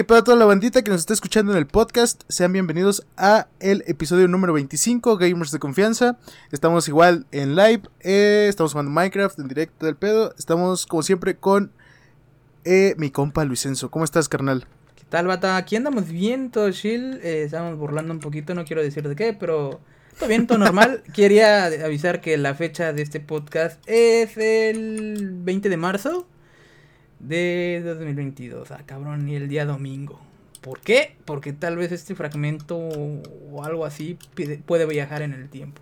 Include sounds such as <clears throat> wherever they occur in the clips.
¿Qué pedo a toda la bandita que nos está escuchando en el podcast? Sean bienvenidos a el episodio número 25, Gamers de Confianza. Estamos igual en live, eh, estamos jugando Minecraft en directo del pedo. Estamos como siempre con eh, mi compa Luisenzo. ¿Cómo estás, carnal? ¿Qué tal, bata? Aquí andamos bien, todo chill. Eh, estamos burlando un poquito, no quiero decir de qué, pero todo bien, todo normal. <laughs> Quería avisar que la fecha de este podcast es el 20 de marzo de 2022. Ah, cabrón, y el día domingo. ¿Por qué? Porque tal vez este fragmento o algo así puede viajar en el tiempo.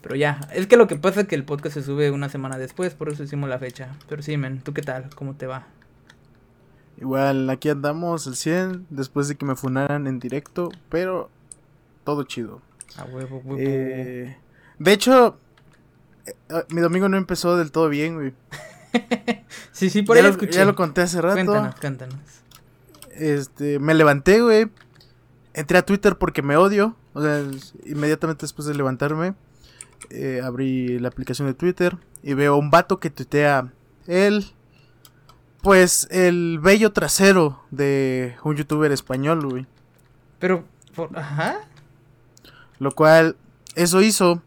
Pero ya, es que lo que pasa es que el podcast se sube una semana después, por eso hicimos la fecha. Pero sí, men, ¿tú qué tal? ¿Cómo te va? Igual, aquí andamos el 100 después de que me funaran en directo, pero todo chido. A huevo, huevo. Eh, de hecho, eh, mi domingo no empezó del todo bien, güey. <laughs> sí, sí, por ya ahí lo, escuché. Ya lo conté hace rato. Cuéntanos, cuéntanos. Este, me levanté, güey. Entré a Twitter porque me odio. O sea, inmediatamente después de levantarme, eh, abrí la aplicación de Twitter y veo un vato que tuitea el, pues, el bello trasero de un youtuber español, güey. Pero, por, ajá. Lo cual, eso hizo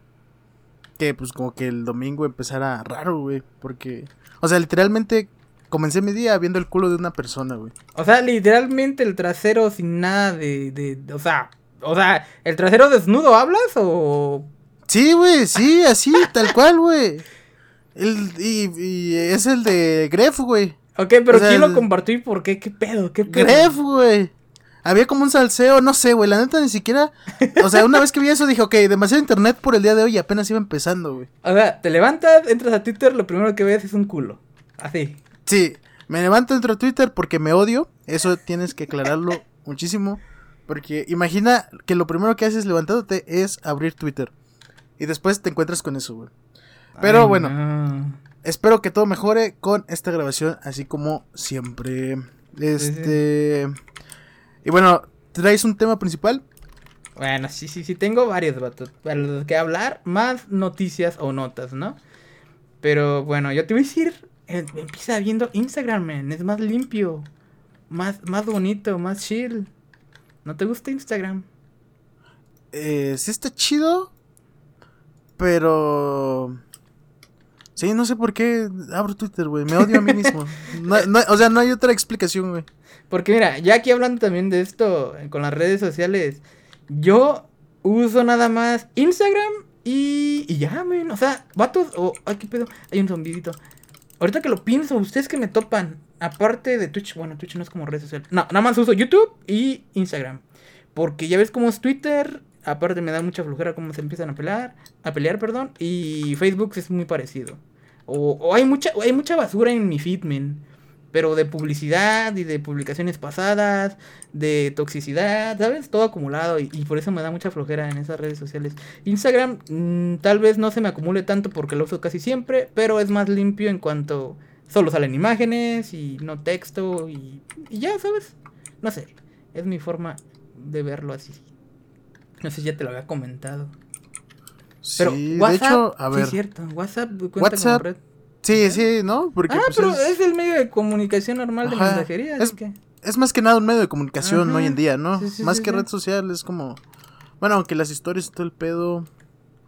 que, pues, como que el domingo empezara raro, güey. Porque, o sea, literalmente comencé mi día viendo el culo de una persona, güey. O sea, literalmente el trasero sin nada de, de, o sea, o sea, ¿el trasero desnudo hablas o...? Sí, güey, sí, así, <laughs> tal cual, güey. El, y, y, es el de Gref, güey. Ok, pero o sea, ¿quién lo compartió y por qué? ¿Qué pedo? ¿Qué pedo? Gref, güey. Había como un salseo, no sé, güey, la neta ni siquiera... O sea, una vez que vi eso dije, ok, demasiado internet por el día de hoy y apenas iba empezando, güey. O sea, te levantas, entras a Twitter, lo primero que ves es un culo. Así. Sí, me levanto dentro de Twitter porque me odio. Eso tienes que aclararlo muchísimo. Porque imagina que lo primero que haces levantándote es abrir Twitter. Y después te encuentras con eso, güey. Pero Ay, bueno, no. espero que todo mejore con esta grabación, así como siempre. Este. Sí, sí. Y bueno, ¿traes un tema principal? Bueno, sí, sí, sí, tengo varios vatos para los que hablar, más noticias o notas, ¿no? Pero bueno, yo te voy a decir, eh, empieza viendo Instagram, man, es más limpio, más, más bonito, más chill. ¿No te gusta Instagram? Eh, sí está chido, pero... Sí, no sé por qué abro Twitter, güey. Me odio a mí mismo. <laughs> No, no, o sea, no hay otra explicación, güey. Porque mira, ya aquí hablando también de esto con las redes sociales, yo uso nada más Instagram y, y ya, men. O sea, vatos, o oh, aquí pedo, hay un zombidito. Ahorita que lo pienso, ustedes que me topan, aparte de Twitch, bueno, Twitch no es como red social. No, nada más uso YouTube y Instagram. Porque ya ves cómo es Twitter, aparte me da mucha flojera cómo se empiezan a pelear, a pelear, perdón, y Facebook es muy parecido. O, o hay mucha o hay mucha basura en mi feed, men. Pero de publicidad y de publicaciones pasadas, de toxicidad, ¿sabes? Todo acumulado y, y por eso me da mucha flojera en esas redes sociales. Instagram mmm, tal vez no se me acumule tanto porque lo uso casi siempre, pero es más limpio en cuanto solo salen imágenes y no texto y, y ya, ¿sabes? No sé, es mi forma de verlo así. No sé si ya te lo había comentado. Pero sí, WhatsApp, de hecho, a ver. Sí, es cierto. WhatsApp cuenta WhatsApp, como red. Sí, sí, ¿no? Porque, ah, pues, pero es... es... el medio de comunicación normal Ajá. de mensajería. Es, que... es, más que nada un medio de comunicación Ajá. hoy en día, ¿no? Sí, sí, más sí, que red social, es como. Bueno, aunque las historias y todo el pedo.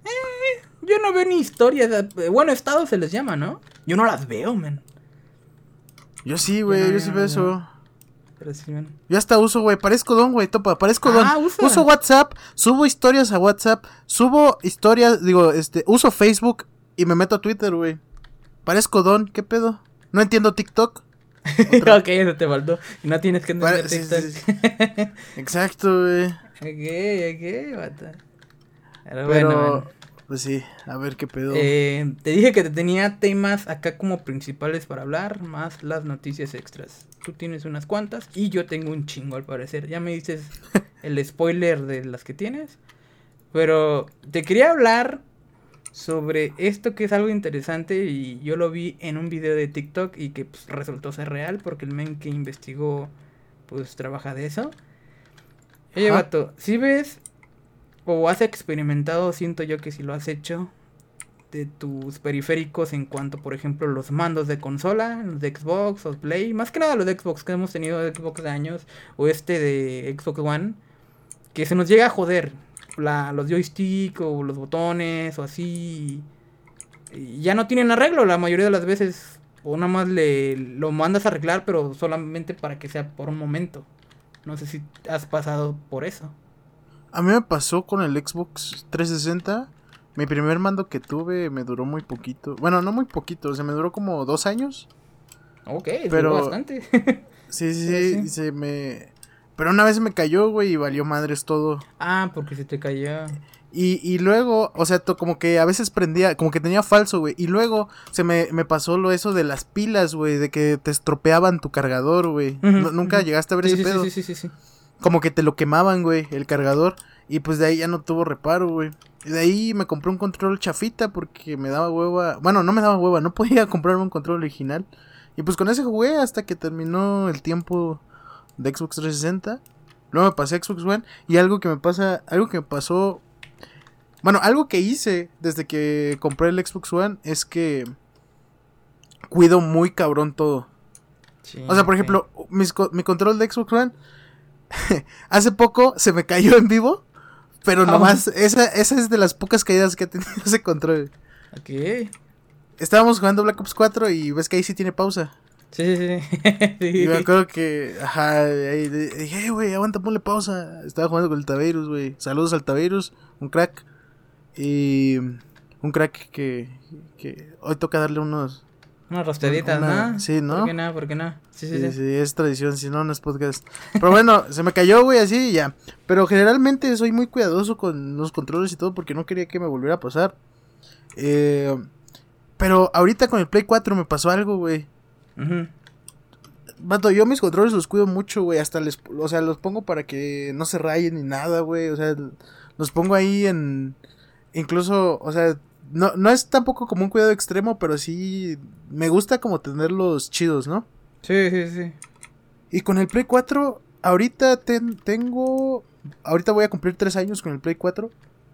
Eh, yo no veo ni historias. eh, Bueno, estados se les llama, ¿no? Yo no las veo, man. Yo sí, güey, yo, no, sí veo no eso. Pero sí, man. Yo hasta uso, güey, parezco don, güey, topa, parezco don. Ah, usa. Uso WhatsApp, subo historias a WhatsApp, subo historias, digo, este, uso Facebook y me meto a Twitter, güey. Parezco don, ¿qué pedo? No entiendo TikTok. <laughs> ok, eso te faltó. No tienes que entender TikTok. sí, sí. Exacto, güey. ok, ok, bata. Pero, Pero, bueno, man. pues sí, a ver qué pedo. Eh, te dije que te tenía temas acá como principales para hablar, más las noticias extras. Tú tienes unas cuantas y yo tengo un chingo al parecer. Ya me dices <laughs> el spoiler de las que tienes. Pero te quería hablar sobre esto que es algo interesante y yo lo vi en un video de TikTok y que pues, resultó ser real porque el men que investigó pues trabaja de eso. Oye, Ajá. vato, si ves o has experimentado, siento yo que si lo has hecho, de tus periféricos en cuanto, por ejemplo, los mandos de consola, los de Xbox o Play, más que nada los de Xbox que hemos tenido de Xbox de años, o este de Xbox One, que se nos llega a joder la, los joystick o los botones o así. y ya no tienen arreglo la mayoría de las veces. O nada más le lo mandas a arreglar, pero solamente para que sea por un momento. No sé si has pasado por eso. A mí me pasó con el Xbox 360. Mi primer mando que tuve me duró muy poquito. Bueno, no muy poquito, o sea, me duró como dos años. Ok, Pero- duró bastante. <laughs> Sí, sí, Pero sí, sí. se me... Pero una vez me cayó, güey, y valió madres todo. ah, porque se te cayó. Y, y luego, o sea, to- como que a veces prendía, como que tenía falso, güey. Y luego se me, me pasó lo eso de las pilas, güey, de que te estropeaban tu cargador, güey. Nunca llegaste a ver Sí, ese sí, pedo. sí, sí, sí, sí. Como que te lo quemaban, güey, el cargador. Y pues de ahí ya no tuvo reparo, güey. Y de ahí me compré un control chafita porque me daba hueva. Bueno, no me daba hueva, no podía <laughs> comprarme un control original. Y pues con ese jugué hasta que terminó el tiempo de Xbox 360. Luego me pasé a Xbox One. Y algo que me pasa, algo que me pasó. Bueno, algo que hice desde que compré el Xbox One es que cuido muy cabrón todo. Sí, O sea, por ejemplo, mis mi control de Xbox One <laughs> hace poco se me cayó en vivo, pero Ah. nomás esa, esa es de las pocas caídas que ha tenido <laughs> ese control. Ok. Estábamos jugando Black Ops 4 y ves que ahí sí tiene pausa. Sí, sí, sí. <laughs> Y sí. me acuerdo que, ajá, ahí dije, "Eh, güey, aguanta, ponle pausa. Estaba jugando con el Tavirus, güey. Saludos al Tavirus, un crack. Y un crack que, que hoy toca darle unos... Unas rosteditas, Una- ¿no? sí, ¿no? ¿Por qué no? ¿Por qué no? Sí, sí, Sí, sí. sí, es tradición, si no, no es podcast. Pero bueno, <laughs> se me cayó, güey, así y ya. Pero generalmente soy muy cuidadoso con los controles y todo porque no quería que me volviera a pasar. Eh, pero ahorita con el Play 4 me pasó algo, güey. Ujú. Vato, yo mis controles los cuido mucho, güey. Hasta les, o sea, los pongo para que no se rayen ni nada, güey. O sea, los pongo ahí en, incluso, o sea, no, no es tampoco como un cuidado extremo, pero sí me gusta como tenerlos chidos, ¿no? Sí, sí, sí. Y con el Play 4, ahorita ten- tengo. Ahorita voy a cumplir tres años con el Play 4.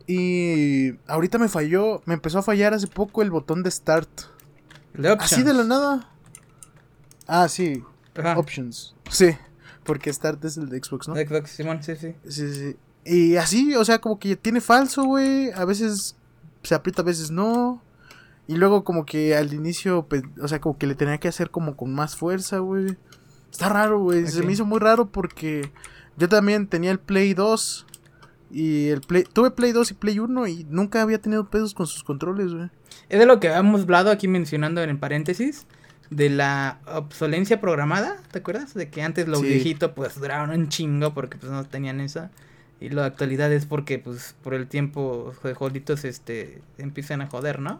Y ahorita me falló. Me empezó a fallar hace poco el botón de Start. Así de la nada. Ah, sí. Ajá. Options. Sí. Porque Start es el de Xbox, ¿no? De Xbox, Simón, sí, sí. Sí, sí. Y así, o sea, como que tiene falso, güey. A veces se aprieta, a veces no. Y luego como que al inicio, pues, o sea, como que le tenía que hacer como con más fuerza, güey. Está raro, güey. Se me hizo muy raro porque yo también tenía el Play 2. Y el Play... Tuve Play 2 y Play 1 y nunca había tenido pedos con sus controles, güey. Es de lo que habíamos hablado aquí mencionando en paréntesis. De la obsolencia programada, ¿te acuerdas? De que antes los Sí. viejitos pues duraban un chingo porque pues no tenían esa. Y la actualidad es porque pues por el tiempo de joditos este empiezan a joder, ¿no?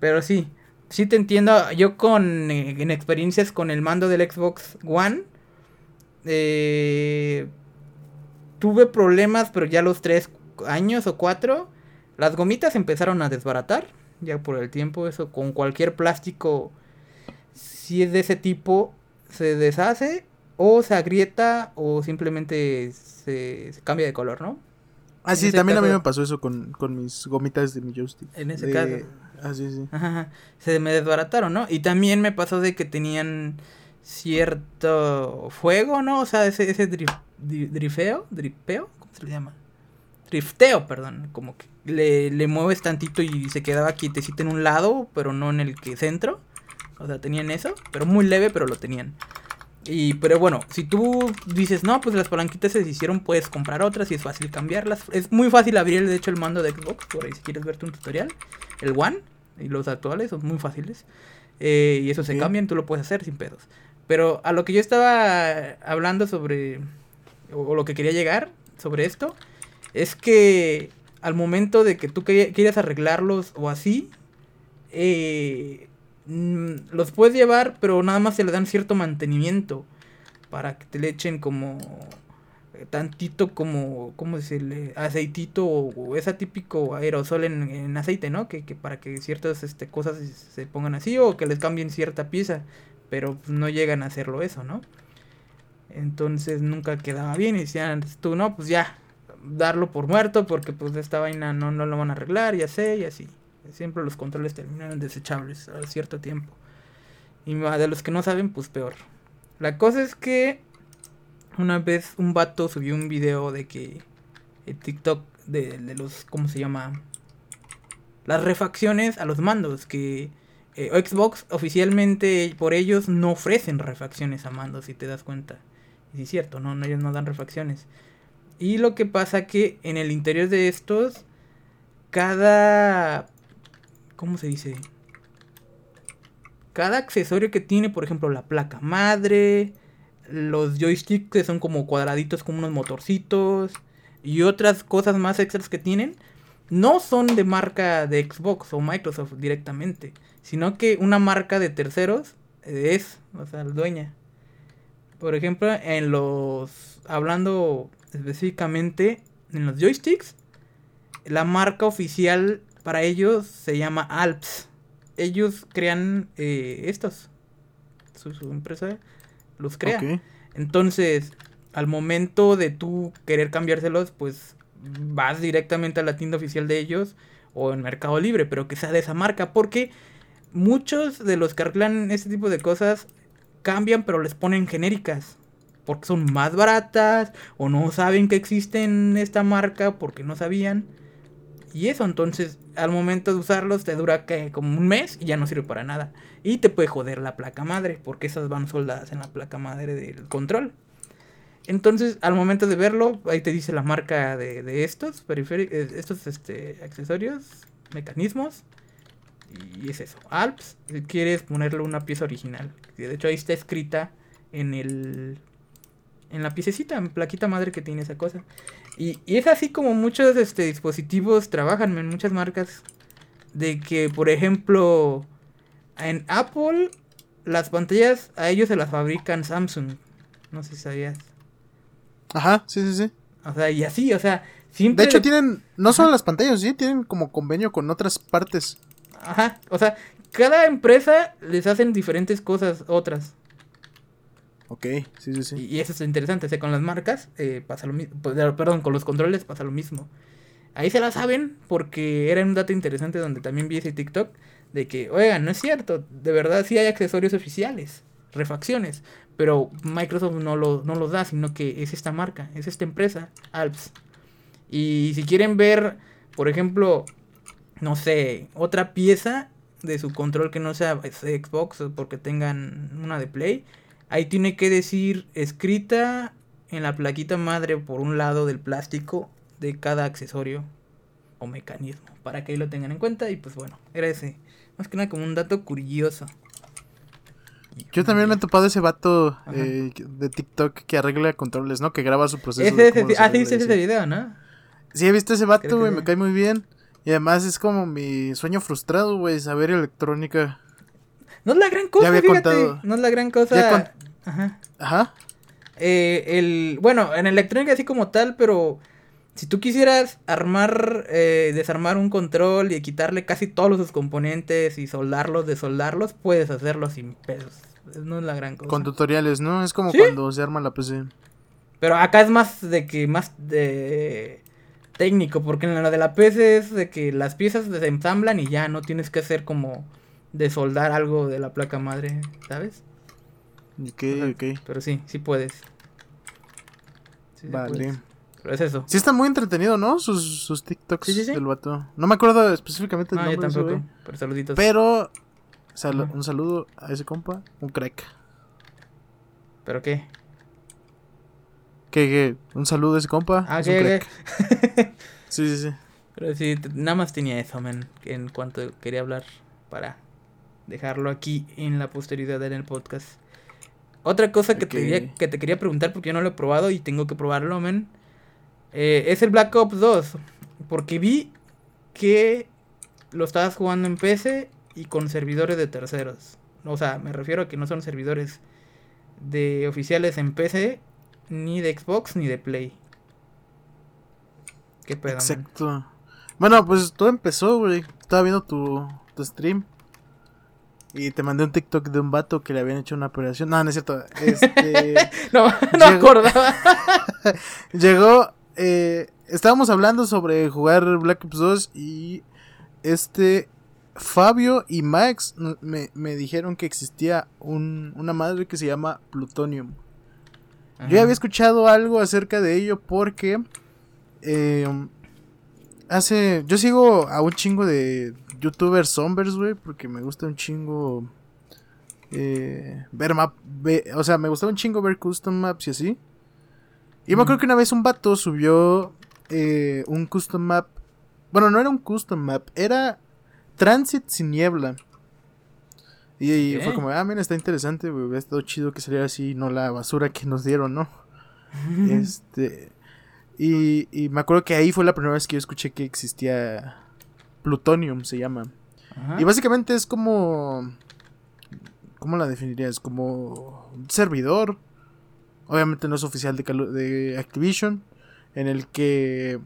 Pero sí, sí te entiendo. Yo con eh, en experiencias con el mando del Xbox One eh, tuve problemas, pero ya los tres años o cuatro las gomitas empezaron a desbaratar. Ya por el tiempo, eso con cualquier plástico, si es de ese tipo, se deshace o se agrieta o simplemente se, se cambia de color, ¿no? Ah, En sí, también a mí me pasó eso con, con mis gomitas de mi joystick. En ese De- caso. Ah, sí, sí. Ajá, se me desbarataron, ¿no? Y también me pasó de que tenían cierto fuego, ¿no? O sea, ese, ese drif- dri- drifeo, dripeo, ¿cómo se le llama? Drifteo, perdón, como que le, le mueves tantito y se quedaba quietecito en un lado, pero no en el que centro. O sea, tenían eso, pero muy leve, pero lo tenían. Y, pero bueno, si tú dices, no, pues las palanquitas se deshicieron, puedes comprar otras y es fácil cambiarlas. Es muy fácil abrir, de hecho, el mando de Xbox, por ahí si quieres verte un tutorial. El One y los actuales son muy fáciles. Eh, y eso se Ok. cambian, tú lo puedes hacer sin pedos. Pero a lo que yo estaba hablando sobre, o, o lo que quería llegar sobre esto, es que al momento de que tú quieras arreglarlos o así, eh, mm, los puedes llevar, pero nada más se le dan cierto mantenimiento para que te le echen como tantito como, ¿cómo decirle? Aceitito o, o ese típico aerosol en, en aceite, ¿no? Que, para que ciertas este, cosas se- se pongan así o que les cambien cierta pieza, pero pues, no llegan a hacerlo eso, ¿no? Entonces nunca quedaba bien y decían, tú no, pues ya, darlo por muerto porque pues esta vaina no, no lo van a arreglar, ya sé, y así. Siempre los controles terminan desechables a cierto tiempo. Y de los que no saben, pues peor. La cosa es que una vez un vato subió un video de que el TikTok de, los, ¿cómo se llama? Las refacciones a los mandos, que eh, Xbox oficialmente por ellos no ofrecen refacciones a mandos, si te das cuenta. Y es cierto, no, ellos no dan refacciones. Y lo que pasa que en el interior de estos, cada... ¿Cómo se dice? Cada accesorio que tiene, por ejemplo, la placa madre, los joysticks que son como cuadraditos como unos motorcitos y otras cosas más extras que tienen, no son de marca de Xbox o Microsoft directamente, sino que una marca de terceros es, o sea, la dueña. Por ejemplo, en los, hablando específicamente en los joysticks, la marca oficial para ellos se llama Alps. Ellos crean eh, estos. Su, empresa los crea. Entonces, al momento de tú querer cambiárselos, pues vas directamente a la tienda oficial de ellos o en Mercado Libre, pero que sea de esa marca, porque muchos de los que arreglan este tipo de cosas cambian, pero les ponen genéricas. Porque son más baratas o no saben que existen esta marca porque no sabían. Y eso, entonces, al momento de usarlos te dura como un mes y ya no sirve para nada. Y te puede joder la placa madre, porque esas van soldadas en la placa madre del control. Entonces, al momento de verlo, ahí te dice la marca de, estos periféricos, eh, estos este, accesorios, mecanismos. Y es eso, Alps, si quieres ponerle una pieza original. De hecho, ahí está escrita en el en la piececita, en plaquita madre que tiene esa cosa. Y, es así como muchos este, dispositivos trabajan en muchas marcas. De que, por ejemplo, en Apple, las pantallas a ellos se las fabrican Samsung. No sé si sabías. Ajá, sí, sí, sí. O sea, y así, o sea, siempre... De hecho, tienen, no solo las pantallas, sí, tienen como convenio con otras partes. Ajá, o sea, cada empresa les hacen diferentes cosas, otras. Ok, sí, sí, sí. Y, eso es interesante, o con las marcas eh, pasa lo mismo, pues, perdón, con los controles pasa lo mismo. Ahí se la saben porque era un dato interesante donde también vi ese TikTok de que, oigan, no es cierto, de verdad sí hay accesorios oficiales, refacciones, pero Microsoft no, lo, no los da, sino que es esta marca, es esta empresa, Alps. Y si quieren ver, por ejemplo, no sé, otra pieza de su control que no sea Xbox porque tengan una de Play, ahí tiene que decir escrita en la plaquita madre por un lado del plástico de cada accesorio o mecanismo, para que ahí lo tengan en cuenta y pues bueno, era ese, más que nada como un dato curioso. Yo también me he topado ese vato eh, de TikTok que arregla controles, ¿no? Que graba su proceso. ah, sí, ese video, ¿no? Sí, he visto ese vato, güey, me cae muy bien. Y además es como mi sueño frustrado, güey, saber electrónica. No es la gran cosa, fíjate. No es la gran cosa. Ajá. Ajá. Eh, el, bueno, en electrónica así como tal, pero si tú quisieras armar, eh, desarmar un control y quitarle casi todos sus componentes y soldarlos, desoldarlos, puedes hacerlo sin pesos. No es la gran cosa. Con tutoriales, ¿no? Es como cuando se arma la PC. Pero acá es más de que, más de técnico, porque en la de la PC es de que las piezas se ensamblan y ya no tienes que hacer como de soldar algo de la placa madre, ¿sabes? Ok, ok. Pero sí, sí puedes. vale es eso. Sí está muy entretenido, ¿no? Sus, sus TikToks del vato. No me acuerdo específicamente el nombre. tampoco. pero saluditos. Pero un saludo a ese compa, un crack. ¿Pero qué? ¿Qué, qué? Un saludo a ese compa. Ah, ¿qué, <laughs> sí, sí, sí. Pero sí, nada más tenía eso, man, en cuanto quería hablar para dejarlo aquí en la posteridad en el podcast. Otra cosa que, te, que te quería preguntar porque yo no lo he probado y tengo que probarlo, men. Eh, es el Black Ops 2. Porque vi que lo estabas jugando en PC y con servidores de terceros. O sea, me refiero a que no son servidores de oficiales en PC, ni de Xbox, ni de Play. ¿Qué pedo? Exacto. Bueno, pues todo empezó, güey. Estaba viendo tu, tu stream. Y te mandé un TikTok de un vato que le habían hecho una operación. No, no es cierto. Este, <laughs> no, no acordaba. <laughs> llegó eh, estábamos hablando sobre jugar Black Ops 2 y este Fabio y Max me, me dijeron que existía un, una madre que se llama Plutonium. Yo ya había escuchado algo acerca de ello porque eh, hace. Yo sigo a un chingo de youtubers zombies, güey, porque me gusta un chingo. Eh, ver map. o sea, me gusta un chingo ver custom maps y así. Y me acuerdo que una vez un vato subió eh, un custom map. Bueno, no era un custom map, era Transit sin niebla. Y, fue como, ah, mira, está interesante, güey. Hubiera estado chido que saliera así, no la basura que nos dieron, ¿no? <laughs> este. Y, y, me acuerdo que ahí fue la primera vez que yo escuché que existía Plutonium, se llama. Y básicamente es como. ¿Cómo la definirías? Como un servidor. Obviamente no es oficial de, de Activision. En el que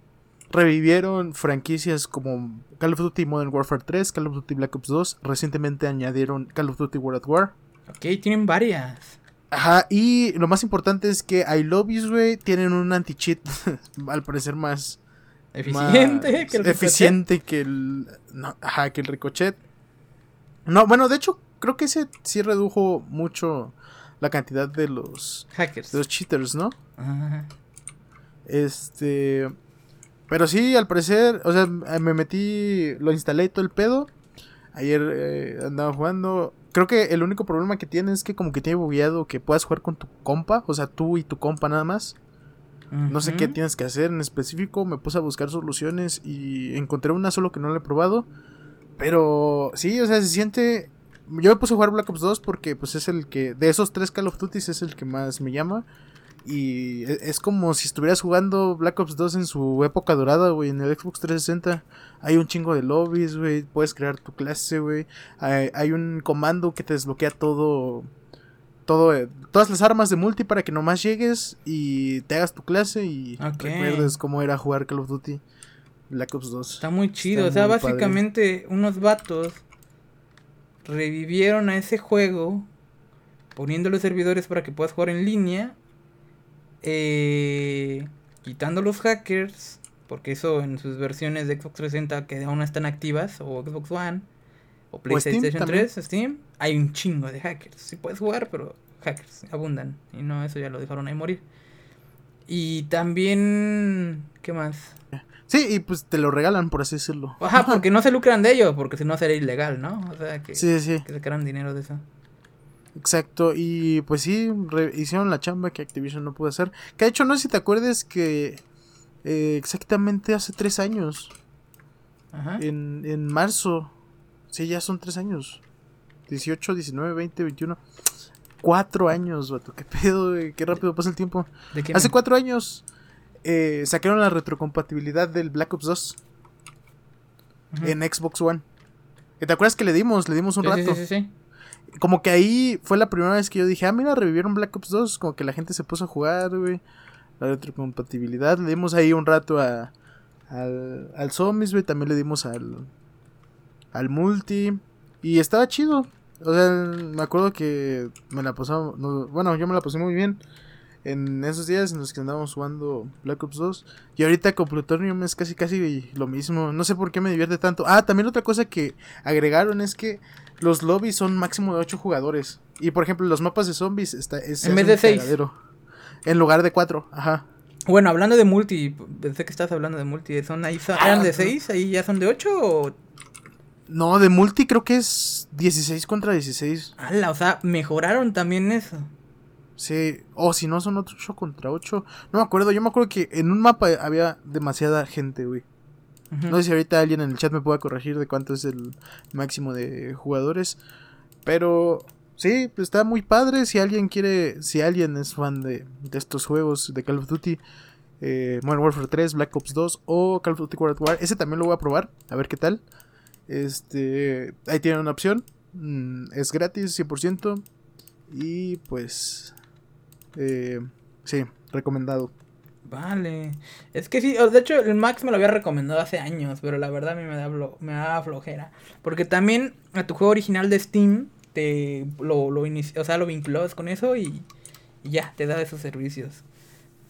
revivieron franquicias como Call of Duty Modern Warfare 3, Call of Duty Black Ops 2. Recientemente añadieron Call of Duty World at War. Ok, tienen varias. Ajá, y lo más importante es que iLobbies, güey, tienen un anti-cheat, <laughs> al parecer más... Eficiente que el Eficiente que el... ajá, que el ricochet. No, bueno, de hecho, creo que ese sí redujo mucho la cantidad de los... Hackers. De los cheaters, ¿no? Ajá. Este... Pero sí, al parecer, o sea, me metí, lo instalé todo el pedo. Ayer eh, andaba jugando. Creo que el único problema que tiene es que como que tiene bugueado que puedas jugar con tu compa, o sea, tú y tu compa nada más. No sé qué tienes que hacer en específico, me puse a buscar soluciones y encontré una solo que no la he probado. Pero sí, o sea, se siente... Yo me puse a jugar Black Ops 2 porque pues es el que... De esos tres Call of Duty es el que más me llama. Y e, es como si estuvieras jugando Black Ops 2 en su época dorada, güey, en el Xbox 360. Hay un chingo de lobbies, güey, puedes crear tu clase, güey. Hay, un comando que te desbloquea todo, todo, eh, todas las armas de multi para que nomás llegues y te hagas tu clase y recuerdes cómo era jugar Call of Duty Black Ops 2. Está muy chido, o sea, básicamente unos vatos revivieron a ese juego poniendo los servidores para que puedas jugar en línea eh, quitando los hackers, porque eso en sus versiones de Xbox 360 que aún no están activas, o Xbox One, o PlayStation 3, Steam, hay un chingo de hackers. Sí puedes jugar, pero hackers abundan. Y no, eso ya lo dejaron ahí morir. Y también, ¿qué más? Sí, y pues te lo regalan, por así decirlo. Ajá, <laughs> porque no se lucran de ello, porque si no sería ilegal, ¿no? O sea, que, sí, sí. que sacaran dinero de eso. Exacto, y pues sí, hicieron la chamba que Activision no pudo hacer. Que de hecho, no sé si te acuerdas que eh, exactamente hace tres años, Ajá. En, en marzo, sí, ya son tres años. 18, 19, 20, 21. Cuatro años, vato, qué pedo, qué rápido pasa el tiempo. hace cuatro años eh, sacaron la retrocompatibilidad del Black Ops 2 en Xbox One. ¿Te acuerdas que le dimos? Le dimos un rato. Sí, sí, sí como que ahí fue la primera vez que yo dije, ah, mira, revivieron Black Ops 2. Como que la gente se puso a jugar, güey. La retrocompatibilidad. Le dimos ahí un rato a, al, al Zombies, güey. También le dimos al, al Multi. Y estaba chido. O sea, me acuerdo que me la pasaba. bueno, yo me la pasé muy bien en esos días en los que andábamos jugando Black Ops 2. Y ahorita con Plutonium es casi casi lo mismo. No sé por qué me divierte tanto. Ah, también otra cosa que agregaron es que los lobbies son máximo de 8 jugadores. Y por ejemplo, los mapas de zombies está, es, en vez de 6. En lugar de 4, ajá. Bueno, hablando de multi, pensé que estás hablando de multi. ¿Son ahí son, ¿Eran de 6? ¿Ahí ya son de 8 o...? No, de multi creo que es 16 contra 16. ¡Hala! O sea, mejoraron también eso. Sí, o si no son 8 contra 8. No me acuerdo, yo me acuerdo que en un mapa había demasiada gente, güey. No sé si ahorita alguien en el chat me pueda corregir de cuánto es el máximo de jugadores. Pero sí, pues está muy padre. Si alguien quiere, si alguien es fan de, estos juegos de Call of Duty, eh, Modern Warfare 3, Black Ops 2 o Call of Duty World War, ese también lo voy a probar, a ver qué tal. Este, ahí tienen una opción. Mm, es gratis, 100%. Y pues, eh, sí, recomendado. Vale. Es que sí, de hecho el Max me lo había recomendado hace años, pero la verdad a mí me da, me da flojera. Porque también a tu juego original de Steam te lo, lo o sea, lo vinculabas con eso y, ya, te da esos servicios.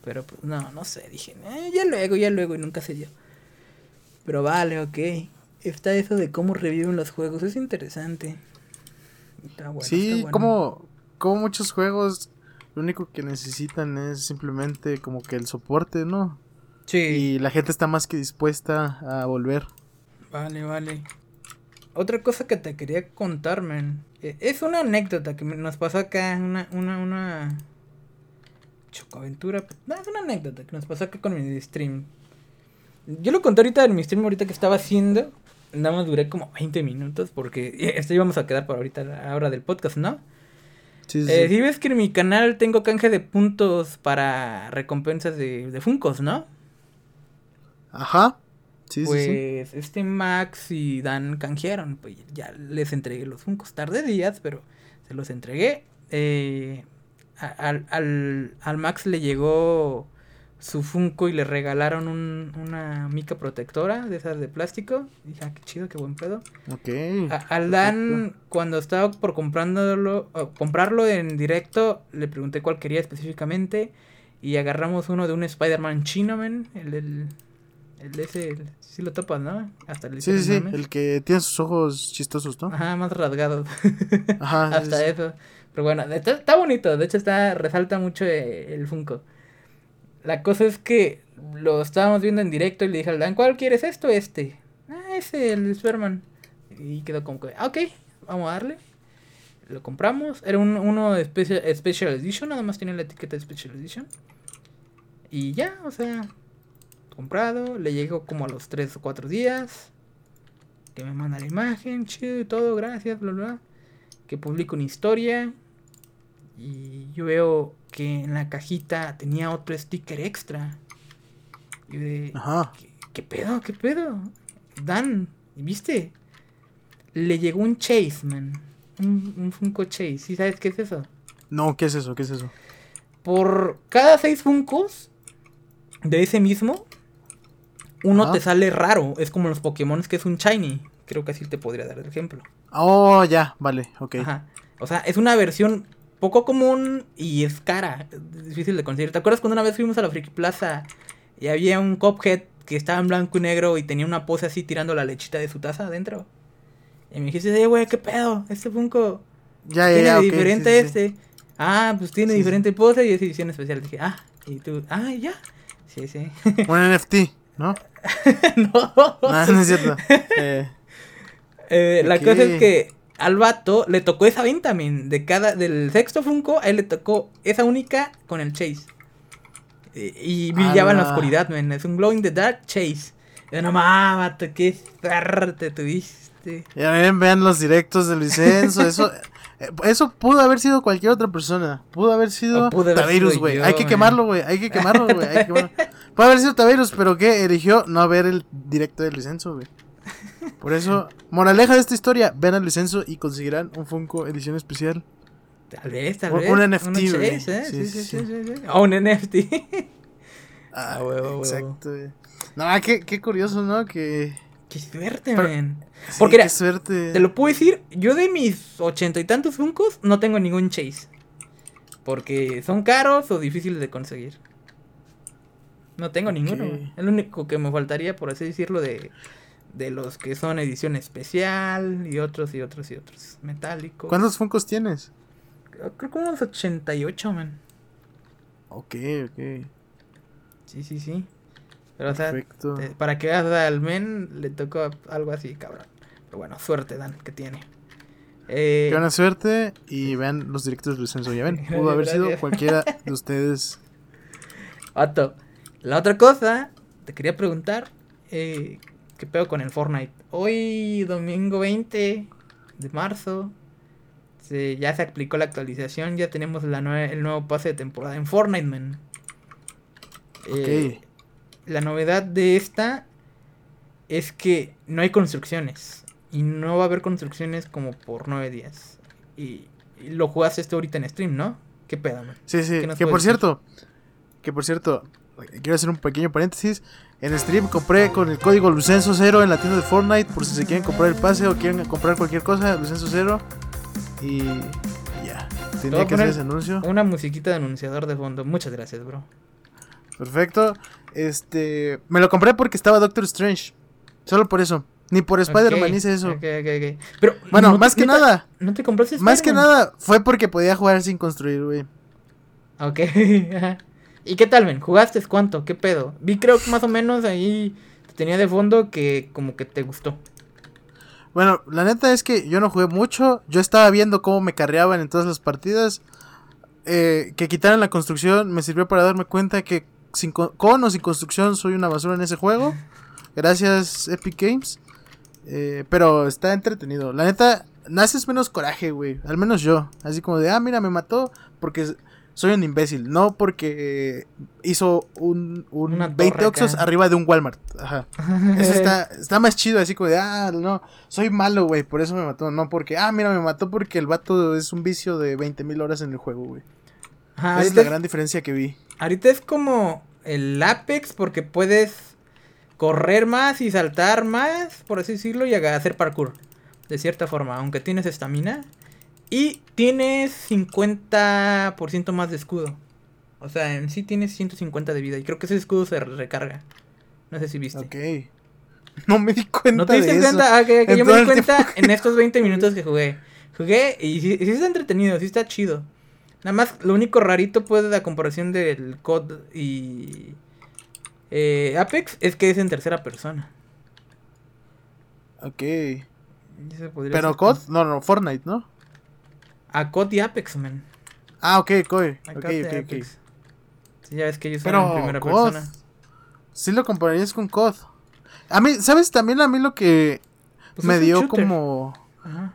Pero pues no, no sé, dije, eh, ya luego, ya luego y nunca se dio. Pero vale, ok. Está eso de cómo reviven los juegos. Es interesante. Está bueno, sí, está bueno. como, como muchos juegos, lo único que necesitan es simplemente como que el soporte, ¿no? Sí. Y la gente está más que dispuesta a volver. Vale, vale. Otra cosa que te quería contar, man. eh, Es una anécdota que nos pasó acá. Una, una, una. Chocoaventura. No, es una anécdota que nos pasó acá con mi stream. Yo lo conté ahorita en mi stream, ahorita que estaba haciendo. Nada más duré como 20 minutos porque <laughs> esto íbamos a quedar para ahorita la hora del podcast, ¿no? Sí, sí. Eh, sí. si ves que en mi canal tengo canje de puntos para recompensas de, de Funcos, ¿no? Ajá. Sí, pues este Max y Dan canjearon. Pues ya les entregué los Funcos. Tardé días, pero se los entregué. Eh, al, al, al Max le llegó su Funko y le regalaron un- una mica protectora de esas de plástico. Dije, ah, qué chido, qué buen pedo. Ok. A- al Dan, cuando estaba por comprándolo, comprarlo en directo, le pregunté cuál quería específicamente. Y agarramos uno de un Spider-Man chino, man. El. El de ese. el- sí lo topas, ¿no? Hasta le Sí, sí. El que tiene sus ojos chistosos, ¿no? Ajá, más rasgado. Ajá. <laughs> Hasta eso. Pero bueno, está, está bonito. De hecho, está resalta mucho eh, el Funko. La cosa es que lo estábamos viendo en directo y le dije al Dan, ¿cuál quieres esto este? Ah, ese, el Superman. Y quedó como que, ah, ok, vamos a darle. Lo compramos. Era un, uno de Special, Special Edition, nada más tiene la etiqueta de Special Edition. Y ya, o sea, comprado. Le llegó como a los 3 o 4 días. Que me manda la imagen, chido y todo, gracias, bla, bla. Que publico una historia. Y yo veo que en la cajita tenía otro sticker extra. Y de, Ajá. ¿qué, qué pedo? ¿Qué pedo? Dan, ¿viste? Le llegó un Chase, man. Un, un Funko Chase. ¿Sí sabes qué es eso? No, ¿qué es eso? ¿Qué es eso? Por cada seis Funkos de ese mismo, uno Ajá. te sale raro. Es como los Pokémon que es un Shiny. Creo que así te podría dar el ejemplo. Oh, ya, vale, ok. Ajá. O sea, es una versión poco común y es cara. Es difícil de conseguir. ¿Te acuerdas cuando una vez fuimos a la Friki Plaza y había un Cuphead que estaba en blanco y negro y tenía una pose así tirando la lechita de su taza adentro? Y me dijiste, eh, güey, ¿qué pedo? Este Funko Ya, tiene ya, de ok, diferente sí, este. Ah, pues tiene Sí, diferente pose y es edición especial. Dije, ah, y tú, ah, ya. Sí, sí. <laughs> Un NFT, ¿no? <laughs> no. <laughs> No, no es cierto. Eh, Eh, la cosa es que al vato le tocó esa venta, men. De cada, del sexto Funko, a él le tocó esa única con el Chase. Eh, y brillaba en la oscuridad, men. Es un Glow in the Dark Chase. Yo no mames, vato, qué suerte tuviste. ya ven, vean los directos de Luisenzo. Eso, eh, eso pudo haber sido cualquier otra persona. Pudo haber sido Tavirus, güey. Hay que quemarlo, güey. Hay que quemarlo, güey. Puede haber sido Tavirus, pero que eligió no ver el directo de Luisenzo, güey. Por eso, moraleja de esta historia, ven a Luisenzo y conseguirán un Funko edición especial. Tal vez, tal vez. un NFT, güey. ¿eh? Sí, Sí, sí, sí, sí, sí, sí. O un NFT. <laughs> Ah, huevo. Exacto. No, qué, qué curioso, ¿no? Que. qué suerte, sí, Porque qué era- suerte. Te lo puedo decir, yo de mis ochenta y tantos Funkos no tengo ningún Chase. Porque son caros o difíciles de conseguir. No tengo ninguno. El único que me faltaría, por así decirlo, de, de los que son edición especial y otros y otros y otros. Metálicos. ¿Cuántos Funkos tienes? Creo que unos 88, man. Ok, ok. Sí, sí, sí. Pero, o sea, Perfecto. te- para que veas al men, le tocó algo así, cabrón. Pero bueno, suerte, Dan, que tiene. Eh, Que buena suerte y vean los directos del censo. Ya ven, <laughs> pudo haber sido cualquiera de <laughs> ustedes. Vato, la otra cosa, te quería preguntar, eh, ¿qué pedo con el Fortnite? Hoy, domingo 20 de marzo, se, ya se aplicó la actualización, ya tenemos la nue- el nuevo pase de temporada en Fortnite, man. Eh, La novedad de esta es que no hay construcciones. Y no va a haber construcciones como por nueve días. Y, y lo jugaste esto ahorita en stream, ¿no? ¿Qué pedo, man? Sí, sí. ¿Qué nos Que por decir? cierto, que por cierto, quiero hacer un pequeño paréntesis. En stream compré con el código Lucenso Cero en la tienda de Fortnite por si se quieren comprar el pase o quieren comprar cualquier cosa, Lucenso Cero. Y ya, tenía que hacer ese anuncio. Una musiquita de anunciador de fondo. Muchas gracias, bro. Perfecto. Este, me lo compré porque estaba Doctor Strange. Solo por eso. Ni por Spider-Man hice eso. Ok, ok, ok. Pero, Bueno, ¿no más te- que nada, ¿No te compraste más que nada fue porque podía jugar sin construir, güey. Ok. <laughs> ¿Y qué tal, men? ¿Jugaste cuánto? ¿Qué pedo? Vi creo que más o menos ahí tenía de fondo que como que te gustó. Bueno, la neta es que yo no jugué mucho. Yo estaba viendo cómo me carreaban en todas las partidas. Eh, que quitaran la construcción me sirvió para darme cuenta que sin con, con o sin construcción soy una basura en ese juego. <laughs> Gracias Epic Games. Eh, pero está entretenido. La neta, naces menos coraje, güey. Al menos yo. Así como de, ah, mira, me mató porque soy un imbécil. No porque hizo un, un Una 20 torre oxos arriba de un Walmart. Ajá. <laughs> Eso está, está más chido, así como de, ah, no, soy malo, güey, por eso me mató. No porque, ah, mira, me mató porque el vato es un vicio de 20 mil horas en el juego, güey. Esa es la gran diferencia que vi. ahorita es como el Apex porque puedes correr más y saltar más, por así decirlo, y hacer parkour. De cierta forma, aunque tienes estamina. Y tienes 50% más de escudo. O sea, en sí tienes 150 de vida. Y creo que ese escudo se recarga. No sé si viste. Ok. <laughs> No me di cuenta ¿No te diste cuenta? Ah, que, yo me di cuenta en estos 20 <laughs> minutos que jugué. Jugué y sí, sí está entretenido, sí está chido. Nada más, lo único rarito, pues, de la comparación del COD y eh, Apex es que es en tercera persona. Ok. Pero COD, no, no, Fortnite, ¿no? A COD y Apex, man. Ah, ok, COD. A Ok, ok. Sí, ya ves que ellos son en primera persona. Sí lo compararías con COD. A mí, ¿sabes? También a mí lo que Pues me dio como, Ajá.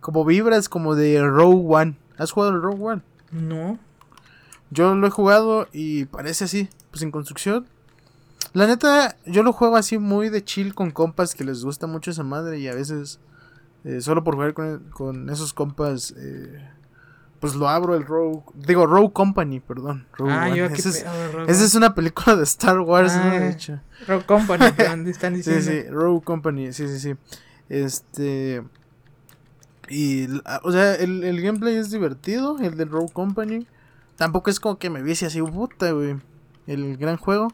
como vibras como de Rogue One. ¿Has jugado el Rogue One? No. Yo lo he jugado y parece así, pues sin construcción. La neta, yo lo juego así muy de chill con compas que les gusta mucho esa madre y a veces eh, solo por jugar con, con esos compas, eh, pues lo abro el Rogue, digo Rogue Company, perdón. Rogue Ah, yo Ese es, esa es una película de Star Wars, ¿no? Ah, De hecho. Rogue Company, <laughs> están Sí, diciendo. sí, Rogue Company, sí, sí, sí. Este. Y, la- o sea, el, el gameplay es divertido, el de Rogue Company. Tampoco es como que me viese así, puta, güey. El gran juego.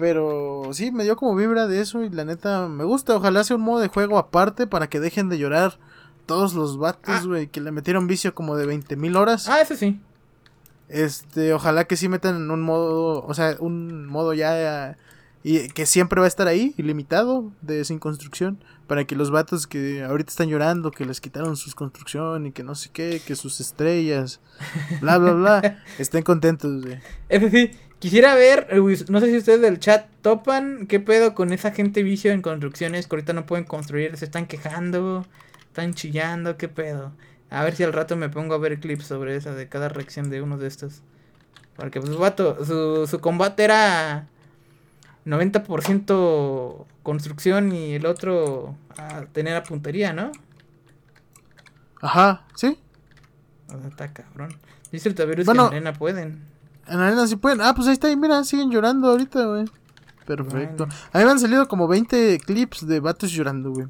Pero sí, me dio como vibra de eso y la neta me gusta. Ojalá sea un modo de juego aparte para que dejen de llorar todos los vatos, Ah. güey, que le metieron vicio como de 20 mil horas. Ah, eso sí. Este, ojalá que sí metan en un modo, o sea, un modo ya y que siempre va a estar ahí, ilimitado, de sin construcción, para que los vatos que ahorita están llorando, que les quitaron sus construcción y que no sé qué, que sus estrellas, bla bla bla, <laughs> estén contentos, güey. Eso sí, quisiera ver, eh, no sé si ustedes del chat topan, qué pedo con esa gente vicio en construcciones que ahorita no pueden construir, se están quejando, están chillando, qué pedo. A ver si al rato me pongo a ver clips sobre esa de cada reacción de uno de estos. Porque pues vato, su, su combate era 90% construcción y el otro a tener a puntería, ¿no? Ajá, ¿sí? O sea, está cabrón. Dice el Bueno. que en arena pueden. En la arena sí pueden. Ah, pues ahí está, y mira, siguen llorando ahorita, güey. Perfecto. Bueno. A mí me han salido como 20 clips de vatos llorando, güey.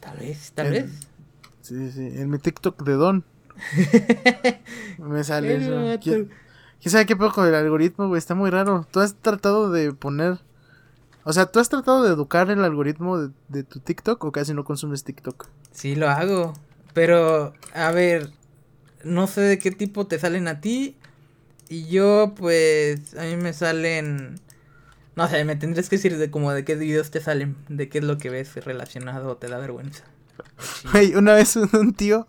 Tal vez, tal En- vez. Sí, sí, en mi TikTok de Don. <laughs> me sale eso. ¿Quién, quién sabe qué pedo con el algoritmo, güey? Está muy raro. Tú has tratado de poner. O sea, ¿tú has tratado de educar el algoritmo de, de tu TikTok o casi no consumes TikTok? Sí, lo hago. Pero, a ver, no sé de qué tipo te salen a ti. Y yo, pues, a mí me salen... No sé, me tendrías que decir de como de qué videos te salen, de qué es lo que ves relacionado o te da vergüenza. <laughs> Güey, una vez un, un tío.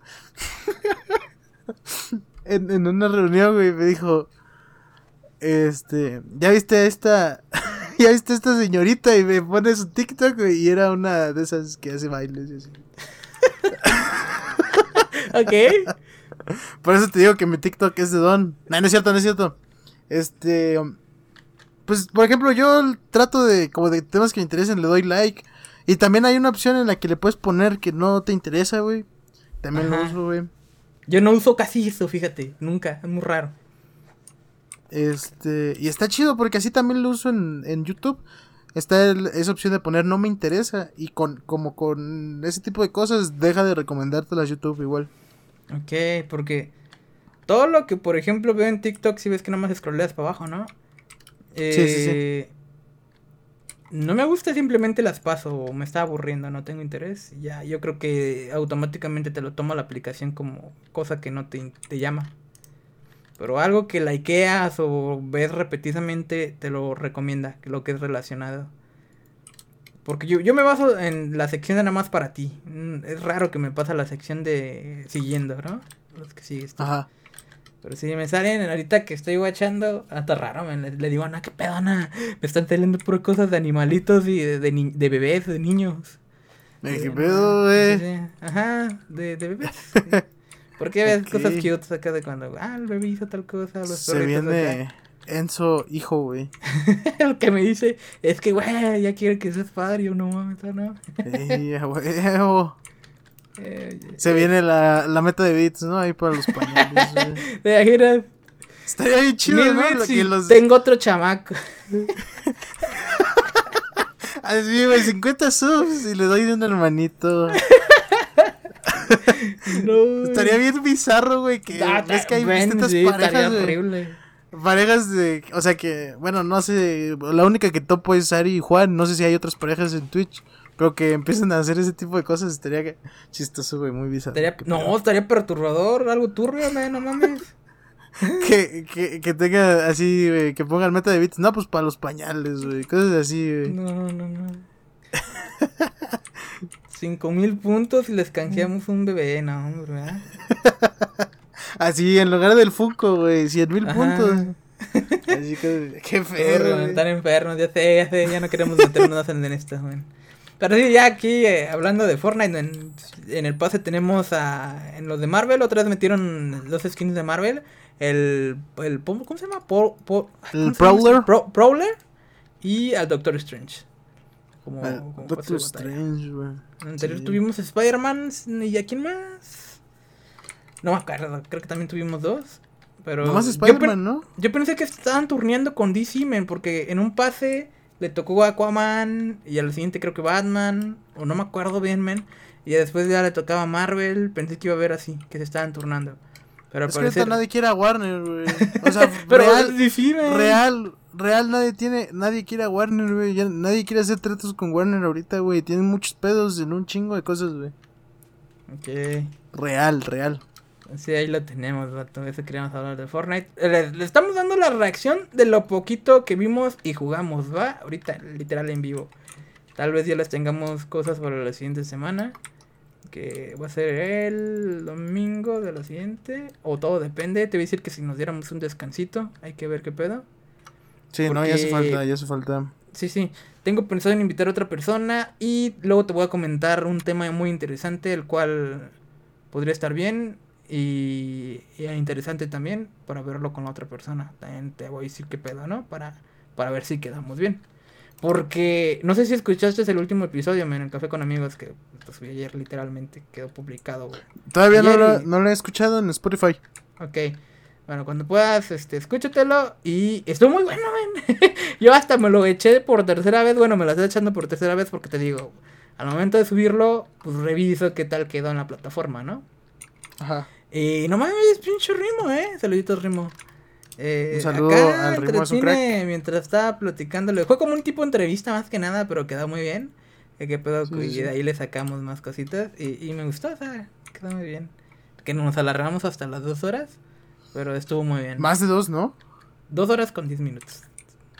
<laughs> en, en una reunión, güey, me dijo. Este. ¿Ya viste a esta. <laughs> ¿Ya viste a esta señorita? Y me pone su TikTok, güey. Y era una de esas que hace bailes y así. ok. Por eso te digo que mi TikTok es de Don. No, no es cierto, no es cierto. Este. Pues, por ejemplo, yo trato de. Como de temas que me interesen, le doy like. Y también hay una opción en la que le puedes poner que no te interesa, güey. También lo uso, güey. Yo no uso casi eso, fíjate, nunca, es muy raro. Este. Y está chido porque así también lo uso en, en YouTube. Está el- esa opción de poner no me interesa. Y con como con ese tipo de cosas, deja de recomendártelas YouTube igual. Ok, porque todo lo que, por ejemplo, veo en TikTok, si ves que nada más scrolleas para abajo, ¿no? sí, sí. Eh, no me gusta, simplemente las paso o me está aburriendo, no tengo interés. Ya, yo creo que automáticamente te lo toma la aplicación como cosa que no te, te llama. Pero algo que likeas o ves repetidamente te lo recomienda, lo que es relacionado. Porque yo, yo me baso en la sección de nada más para ti. Mm, Es raro que me pasa la sección de siguiendo, ¿no? Los que sigues tú. Ajá. Pero si me salen ahorita que estoy guachando, hasta raro, man, le, le digo, Ana, qué pedo, Ana. Me están saliendo puro cosas de animalitos y de, de, ni- de bebés, de niños. Eh, ¿Qué pedo, güey? sí. Ajá, de, de bebés. <laughs> sí. ¿Por qué ves Ok. cosas cute acá de cuando, ah, el bebé hizo tal cosa, los Se viene Enzo, hijo, güey. <laughs> El que me dice, es que, güey, ya quiero que seas padre, yo no mames, ¿o ¿no? Ey, <laughs> a huevo. Eh, Se viene la, la meta de bits, ¿no? Ahí para los pañales. <laughs> ¿Te imaginas? Estaría bien chido, Mil ¿no? Lo y que los... tengo otro chamaco. Así, güey, 50 subs y le doy de un hermanito. No. Estaría bien bizarro, güey, que Ah, ves que hay ven, distintas sí, parejas, horrible. Parejas de, o sea que, bueno, no sé, la única que topo es Ari y Juan, no sé si hay otras parejas en Twitch, pero que empiecen a hacer ese tipo de cosas estaría chistoso, güey, muy bizarro. Estaría- no, estaría perturbador, algo turbio, man, no mames. <laughs> Que, que, que tenga así, güey, que ponga el meta de bits, no, pues para los pañales, güey, cosas así, güey. No, no, no. Cinco mil puntos y les canjeamos un bebé, no, hombre, ¿verdad? <laughs> Así, en lugar del Funko, güey, 100 mil puntos. <laughs> Así que, qué Perro, güey. están enfermos, ya sé, ya sé, ya no queremos meternos en esto, man. Pero sí, ya aquí, eh, hablando de Fortnite, en, en el pase tenemos a, en los de Marvel, otra vez metieron dos skins de Marvel, el, el ¿cómo se llama? El. Prowler. Pro- Prowler y al Doctor Strange. Como, como Doctor. Strange, güey. En el anterior Sí. tuvimos Spider-Man y a quién más. No me acuerdo, creo que también tuvimos dos. Pero Nomás yo Spider-Man, ¿no? Yo pensé que estaban turneando con DC, man, porque en un pase le tocó Aquaman y al siguiente creo que Batman, o no me acuerdo bien, man. Y después ya le tocaba Marvel, pensé que iba a haber así, que se estaban turnando. Pero Es que parecer... nadie quiere a Warner, güey. O sea, <laughs> Pero real, DC, man. real, real, nadie tiene, nadie quiere a Warner, güey. Nadie quiere hacer tratos con Warner ahorita, güey. Tienen muchos pedos en un chingo de cosas, güey. Ok. Real, real. Sí, ahí lo tenemos, vato. Eso queríamos hablar de Fortnite. Eh, Le, le estamos dando la reacción de lo poquito que vimos y jugamos, ¿va? Ahorita, literal en vivo. Tal vez ya les tengamos cosas para la siguiente semana. Que va a ser el domingo de la siguiente. O todo depende. Te voy a decir que si nos diéramos un descansito, hay que ver qué pedo. Sí, no, ya hace Porque- falta, ya hace falta. Sí, sí. Tengo pensado en invitar a otra persona y luego te voy a comentar un tema muy interesante, el cual podría estar bien y, y interesante también para verlo con la otra persona. También te voy a decir qué pedo, ¿no? Para, para ver si quedamos bien. Porque no sé si escuchaste el último episodio, en el café con amigos que pues, ayer literalmente quedó publicado. güey. Todavía no lo, y- no lo he escuchado en Spotify. Ok. Bueno, cuando puedas, este, escúchatelo. Y estuvo muy bueno, men. <laughs> Yo hasta me lo eché por tercera vez. Bueno, me lo estoy echando por tercera vez porque te digo, al momento de subirlo, pues reviso qué tal quedó en la plataforma, ¿no? Ajá. Y no mames, pinche Rimo, eh. Saluditos, Rimo. Eh, Un saludo acá al Rimo, es un mientras estaba platicándole. Fue como un tipo de entrevista más que nada, pero quedó muy bien. Eh, qué pedo, Sí, y sí. de ahí le sacamos más cositas. Y, y me gustó, o sea, quedó muy bien. Que nos alargamos hasta las dos horas. Pero estuvo muy bien. Más de dos, ¿no? Dos horas con diez minutos.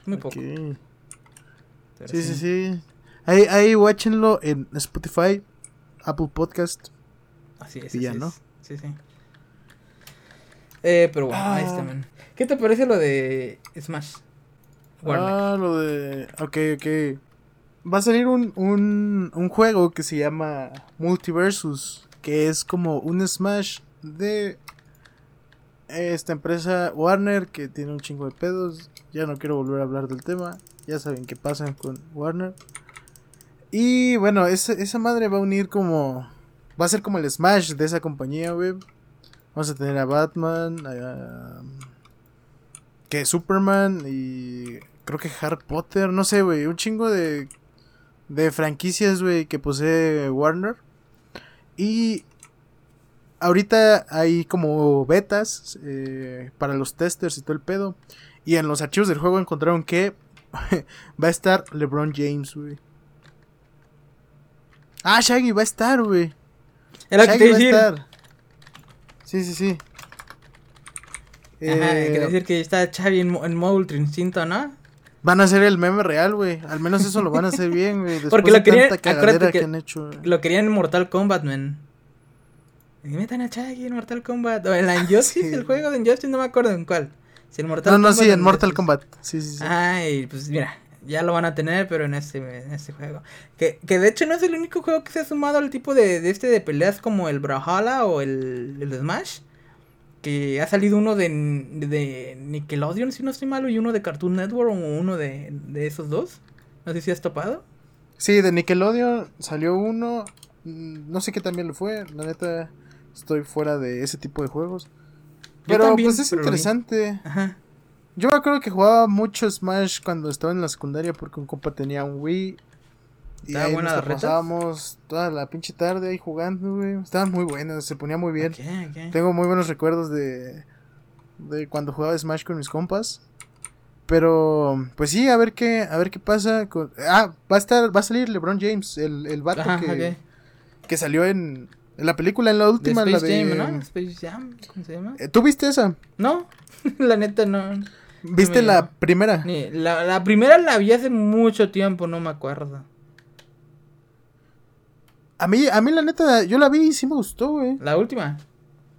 Muy poco. Pero Sí, sí, sí. Ahí, ahí, watchenlo en Spotify, Apple Podcast. Así es. Y ya, así ¿no? es. Sí, sí. Eh, pero bueno, ahí Ah. está, man. ¿Qué te parece lo de Smash? Warner? Ah, lo de... Ok, ok. Va a salir un, un, un juego que se llama Multiversus, que es como un Smash de esta empresa Warner que tiene un chingo de pedos. Ya no quiero volver a hablar del tema. Ya saben qué pasa con Warner. Y bueno, esa, esa madre va a unir como... Va a ser como el Smash de esa compañía, güey. Vamos a tener a Batman, a... Que Superman y... Creo que Harry Potter, no sé, güey. Un chingo de... De franquicias, güey, que posee Warner. Y... Ahorita hay como betas eh, para los testers y todo el pedo. Y en los archivos del juego encontraron que <laughs> va a estar LeBron James, güey. Ah, Shaggy va a estar, güey. Era lo que te Shaggy va a decir. estar. Sí, sí, sí. Ajá, Eh, que decir que está Xavi en, en modo ultra instinto, ¿no? Van a hacer el meme real, güey. Al menos eso lo van a hacer bien, güey. <laughs> Después Porque de lo querían- que- que han hecho. Lo querían en Mortal Kombat, man. Y metan a Shaggy en Mortal Kombat. O en la <laughs> Injustice, Sí. el juego de Injustice, no me acuerdo en cuál. Si en Mortal No, no, Kombat sí, en Mortal. Kombat. Sí, sí, sí. Ay, pues mira, ya lo van a tener, pero en este, en este juego. Que, que de hecho no es el único juego que se ha sumado al tipo de, de este de peleas como el Brawlhalla o el, el Smash. Que ha salido uno de, de Nickelodeon, si no estoy malo, y uno de Cartoon Network o uno de, de esos dos. No sé si has topado. Sí, de Nickelodeon salió uno. No sé qué también lo fue. La neta, estoy fuera de ese tipo de juegos. Pero también, pues es pero interesante. Ajá. Yo me acuerdo que jugaba mucho Smash cuando estaba en la secundaria porque un compa tenía un Wii. Y ¿Estaba ahí buena nos la pasábamos toda la pinche tarde ahí jugando, güey. Estaban muy buenos, se ponía muy bien. Ok, ok. Tengo muy buenos recuerdos de, de cuando jugaba Smash con mis compas. Pero, pues sí, a ver qué, a ver qué pasa. Con... Ah, va a estar, va a salir LeBron James, el, el vato Ajá, que, que salió en, en la película, en la De última, la Space de. Jam, ¿no? Space Jam, ¿cómo se llama? Eh, ¿Tú viste esa? No, <laughs> la neta no. <laughs> ¿Viste la primera? La, la primera la vi hace mucho tiempo, no me acuerdo. A mí, a mí la neta, yo la vi y sí me gustó, güey. La última.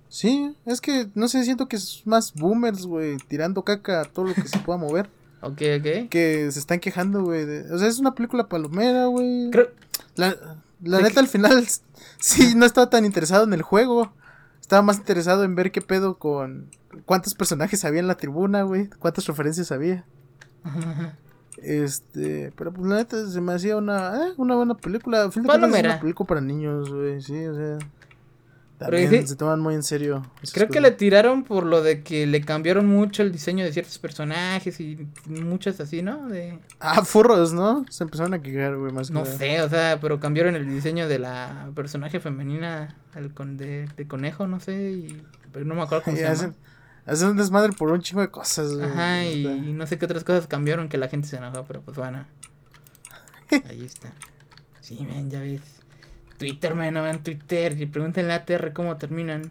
Sí, es que, no sé, siento que es más boomers, güey, tirando caca a todo lo que se pueda mover. <laughs> Ok, ok. Que se están quejando, güey. de- O sea, es una película palomera, güey. Creo, La, la ¿De neta, al final, <laughs> sí, no estaba tan interesado en el juego. Estaba más interesado en ver qué pedo con cuántos personajes había en la tribuna, güey. Cuántas referencias había. Este, pero pues la neta se me hacía una, eh, una buena película. A fin de cuentas, es una película para niños, güey, sí, o sea. Pero También se toman muy en serio. creo que le tiraron por lo de que le cambiaron mucho el diseño de ciertos personajes y muchas así, ¿no? De, Ah, furros, ¿no? Se empezaron a quejar, güey, más que no sé, o sea, pero cambiaron el diseño de la personaje femenina el con, de, de conejo, no sé, y, pero no me acuerdo cómo <laughs> Y se hacen, llama. hacen un desmadre por un chingo de cosas, güey. Ajá, y no sé qué otras cosas cambiaron que la gente se enojó, pero pues bueno. <laughs> Ahí está. Sí, man, ya ves. Twitter, man, no vean Twitter. Y pregúntenle a TR cómo terminan.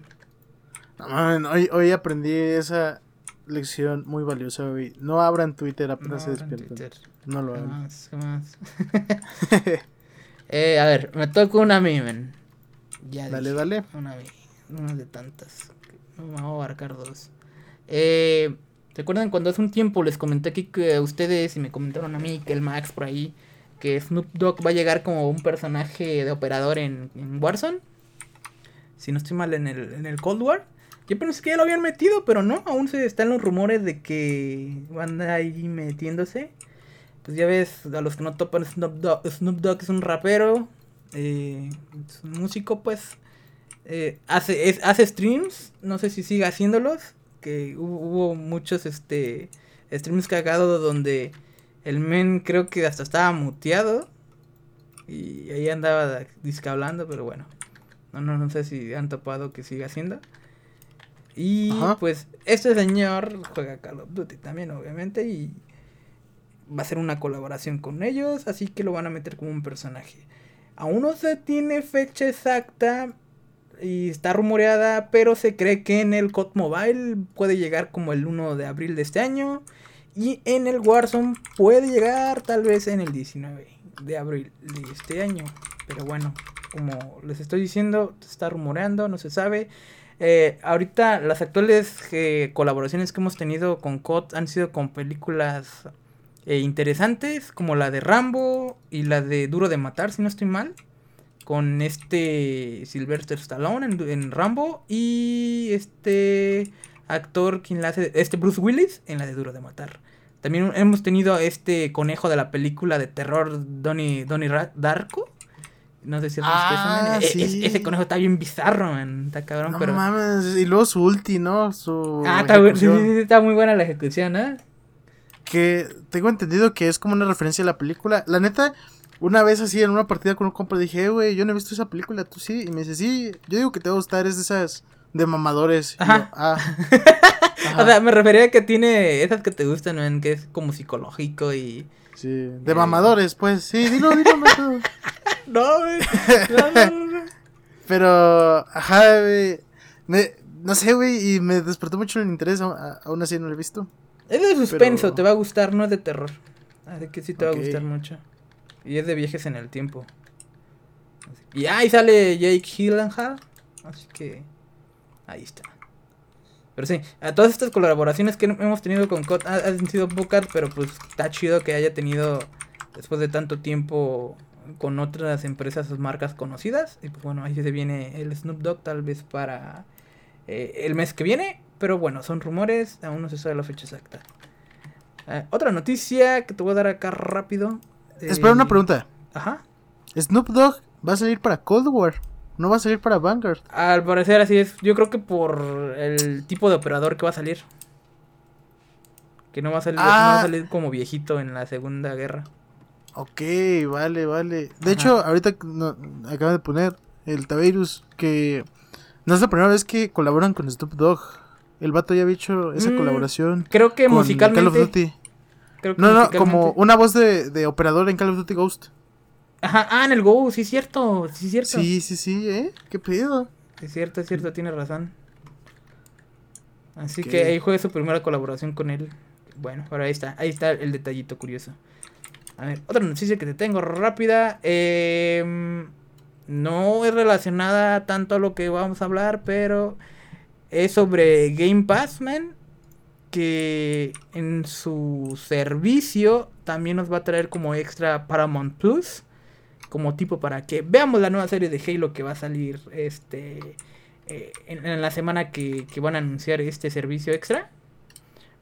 No, mames, hoy, hoy aprendí esa lección muy valiosa, güey. No abran Twitter No, apenas se abran despiertan. No lo hagan. Jamás, jamás. <laughs> <laughs> eh, a ver, me toca una a mí, man. Ya Dale, dije, dale. Una a mí. Una de tantas. No me voy a abarcar dos. Eh, ¿Recuerdan cuando hace un tiempo les comenté aquí que a ustedes y me comentaron a mí que el Max por ahí que Snoop Dogg va a llegar como un personaje de operador en, Warzone? Si no estoy mal en el, en el Cold War. Yo pensé que ya lo habían metido, pero no, aún se están los rumores de que van ahí metiéndose. Pues ya ves, a los que no topan Snoop Dogg, Snoop Dogg es un rapero, eh, es un músico pues. eh, hace, hace streams, no sé si sigue haciéndolos, que hubo, hubo muchos este streams cagados donde el men creo que hasta estaba muteado y ahí andaba disque hablando, pero bueno, no, no, no sé si han topado que sigue haciendo. Y Ajá. pues este señor juega Call of Duty también, obviamente, y va a ser una colaboración con ellos, así que lo van a meter como un personaje. Aún no se tiene fecha exacta y está rumoreada, pero se cree que en el COD Mobile puede llegar como el 1 de abril de este año y en el Warzone puede llegar tal vez en el 19 de abril de este año. Pero bueno, como les estoy diciendo, se está rumoreando, no se sabe. Eh, ahorita las actuales eh, colaboraciones que hemos tenido con COD han sido con películas eh, interesantes, como la de Rambo y la de Duro de Matar, si no estoy mal. Con este Sylvester Stallone en, Rambo y este actor quien la este Bruce Willis en la de Duro de Matar. También hemos tenido este conejo de la película de terror Donnie, Donnie Darko. No sé si eso, Ah, man. E- es- sí. ese conejo está bien bizarro, man. Está cabrón, No pero. mames. Y luego su ulti, ¿no? Su. Ah, está, sí, sí, está muy buena la ejecución, ¿eh? Que tengo entendido que es como una referencia a la película. La neta, una vez así en una partida con un compa dije, "Eh, güey, yo no he visto esa película, tú sí. Y me dice, sí, yo digo que te va a gustar, es de esas de mamadores. Ajá. yo, ah, ajá, <laughs> O sea, me refería a que tiene esas que te gustan, ¿no? que es como psicológico y... sí, de eh. mamadores, pues. Sí, dilo, dilo, no. <laughs> No, güey. No. Pero, ajá, güey. Me, no sé, güey, y me despertó mucho el interés. Aún así no lo he visto. Es de suspenso, Pero- te va a gustar, no es de terror. Así que sí te va a gustar mucho. Y es de viajes en el tiempo. Y ahí sale Jake Gyllenhaal. Así que ahí está. Pero sí, a todas estas colaboraciones que hemos tenido con COD ha- han sido pocas, pero pues está chido que haya tenido después de tanto tiempo con otras empresas o marcas conocidas. Y pues bueno, ahí se viene el Snoop Dogg tal vez para eh, el mes que viene. Pero bueno, son rumores, aún no se sabe la fecha exacta. Eh, otra noticia que te voy a dar acá rápido. Espera, una Eh, pregunta. Ajá. Snoop Dogg va a salir para Cold War. No va a salir para Vanguard. Al parecer así es. Yo creo que por el tipo de operador que va a salir. Que no va a salir, no va a Ah. salir como viejito en la Segunda Guerra. Ok, vale, vale. De Ajá. hecho, ahorita no, acaban de poner el Tabeirus que no es la primera vez que colaboran con Snoop Dogg. El vato ya había hecho esa Mm, colaboración Creo que con musicalmente. Call of Duty. creo que No, no, como una voz de, de operador en Call of Duty Ghost. Ajá, ah, en el Go, sí es cierto, sí es cierto. Sí, sí, sí, ¿eh? ¿Qué pedo? Es cierto, es cierto, tiene razón. Así que ahí fue su primera colaboración con él. Bueno, ahora ahí está, ahí está el detallito curioso. A ver, otra noticia que te tengo rápida. em, no es relacionada tanto a lo que vamos a hablar, pero es sobre Game Pass, man. Que en su servicio también nos va a traer como extra Paramount Plus. Como tipo para que veamos la nueva serie de Halo que va a salir este eh, en, en la semana que, que van a anunciar este servicio extra.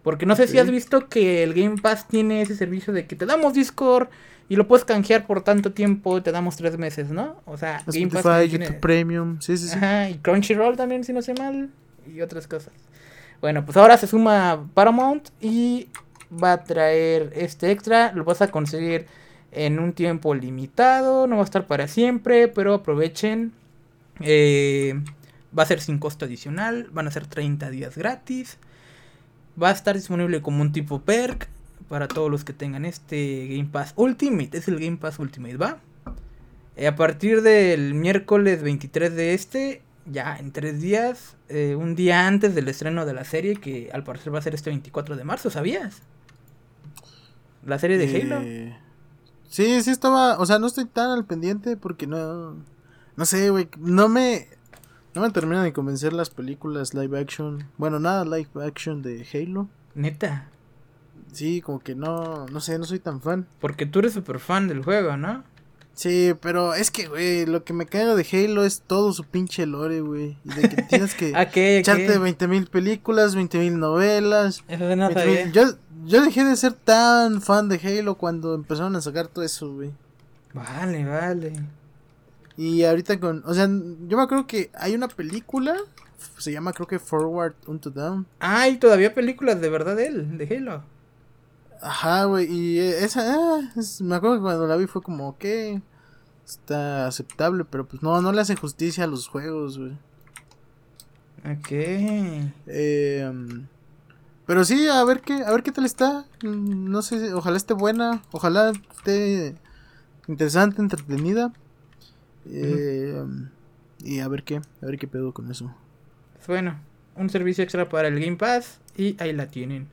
Porque no sé si has visto que el Game Pass tiene ese servicio de que te damos Discord y lo puedes canjear por tanto tiempo, te damos tres meses, ¿no? O sea, Game Pass Spotify, YouTube tiene- Premium. Sí, sí, sí. Ajá, y Crunchyroll también, si no sé mal. Y otras cosas. Bueno, pues ahora se suma Paramount y va a traer este extra. Lo vas a conseguir en un tiempo limitado. No va a estar para siempre, pero aprovechen. Eh, va a ser sin costo adicional. Van a ser 30 días gratis. Va a estar disponible como un tipo perk para todos los que tengan este Game Pass Ultimate. Es el Game Pass Ultimate, ¿va? Eh, a partir del miércoles 23 de este, ya en tres días, eh, un día antes del estreno de la serie, que al parecer va a ser este 24 de marzo, ¿sabías? La serie de Halo. Sí, sí estaba, o sea, no estoy tan al pendiente porque no, no sé, güey, no me, no me terminan de convencer las películas live action, bueno, nada live action de Halo, Neta. sí, como que no, no sé, no soy tan fan. Porque tú eres súper fan del juego, ¿no? Sí, pero es que, güey, lo que me caga de Halo es todo su pinche lore, güey, y de que tienes que <laughs> ¿A qué? echarte 20 mil películas, 20 mil novelas. Eso de no 20,000 sabía. Yo, yo dejé de ser tan fan de Halo cuando empezaron a sacar todo eso, güey. Vale, vale. Y ahorita con, o sea, yo me acuerdo que hay una película, se llama creo que Forward Unto Down. Hay todavía películas de verdad de él, de Halo. Ajá, güey, y eh, esa, ah, es- me acuerdo que cuando la vi fue como, que está aceptable, pero pues no, no le hace justicia a los juegos, güey. Ok. Eh, um, pero sí, a ver qué, a ver qué tal está. No sé, ojalá esté buena, ojalá esté interesante, entretenida. Eh, y a ver qué, a ver qué pedo con eso. Pues bueno, un servicio extra para el Game Pass y ahí la tienen.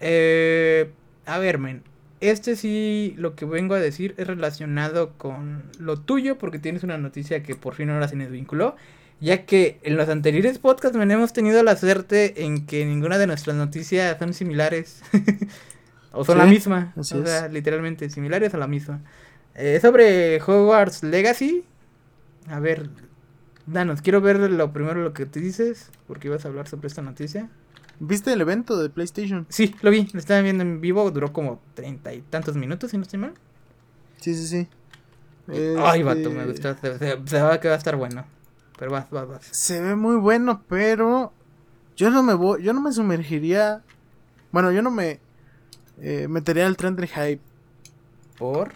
Eh, a ver, men. Este sí, lo que vengo a decir es relacionado con lo tuyo, porque tienes una noticia que por fin ahora se nos vinculó. Ya que en los anteriores podcasts men, hemos tenido la suerte en que ninguna de nuestras noticias son similares. <laughs> o son la misma. o sea, es. literalmente similares a la misma. Eh, sobre Hogwarts Legacy. A ver, danos, quiero ver lo primero lo que te dices, porque ibas a hablar sobre esta noticia. ¿Viste el evento de PlayStation? Sí, lo vi, lo estaba viendo en vivo, duró como treinta y tantos minutos, si no estoy mal. Sí, sí, sí. Ay, Este, vato, me gusta, se, se- se va que va a estar bueno. Pero vas, vas, vas. Se ve muy bueno, pero yo no me voy, yo no me sumergiría. Bueno, yo no me eh, metería al tren del hype. ¿Por?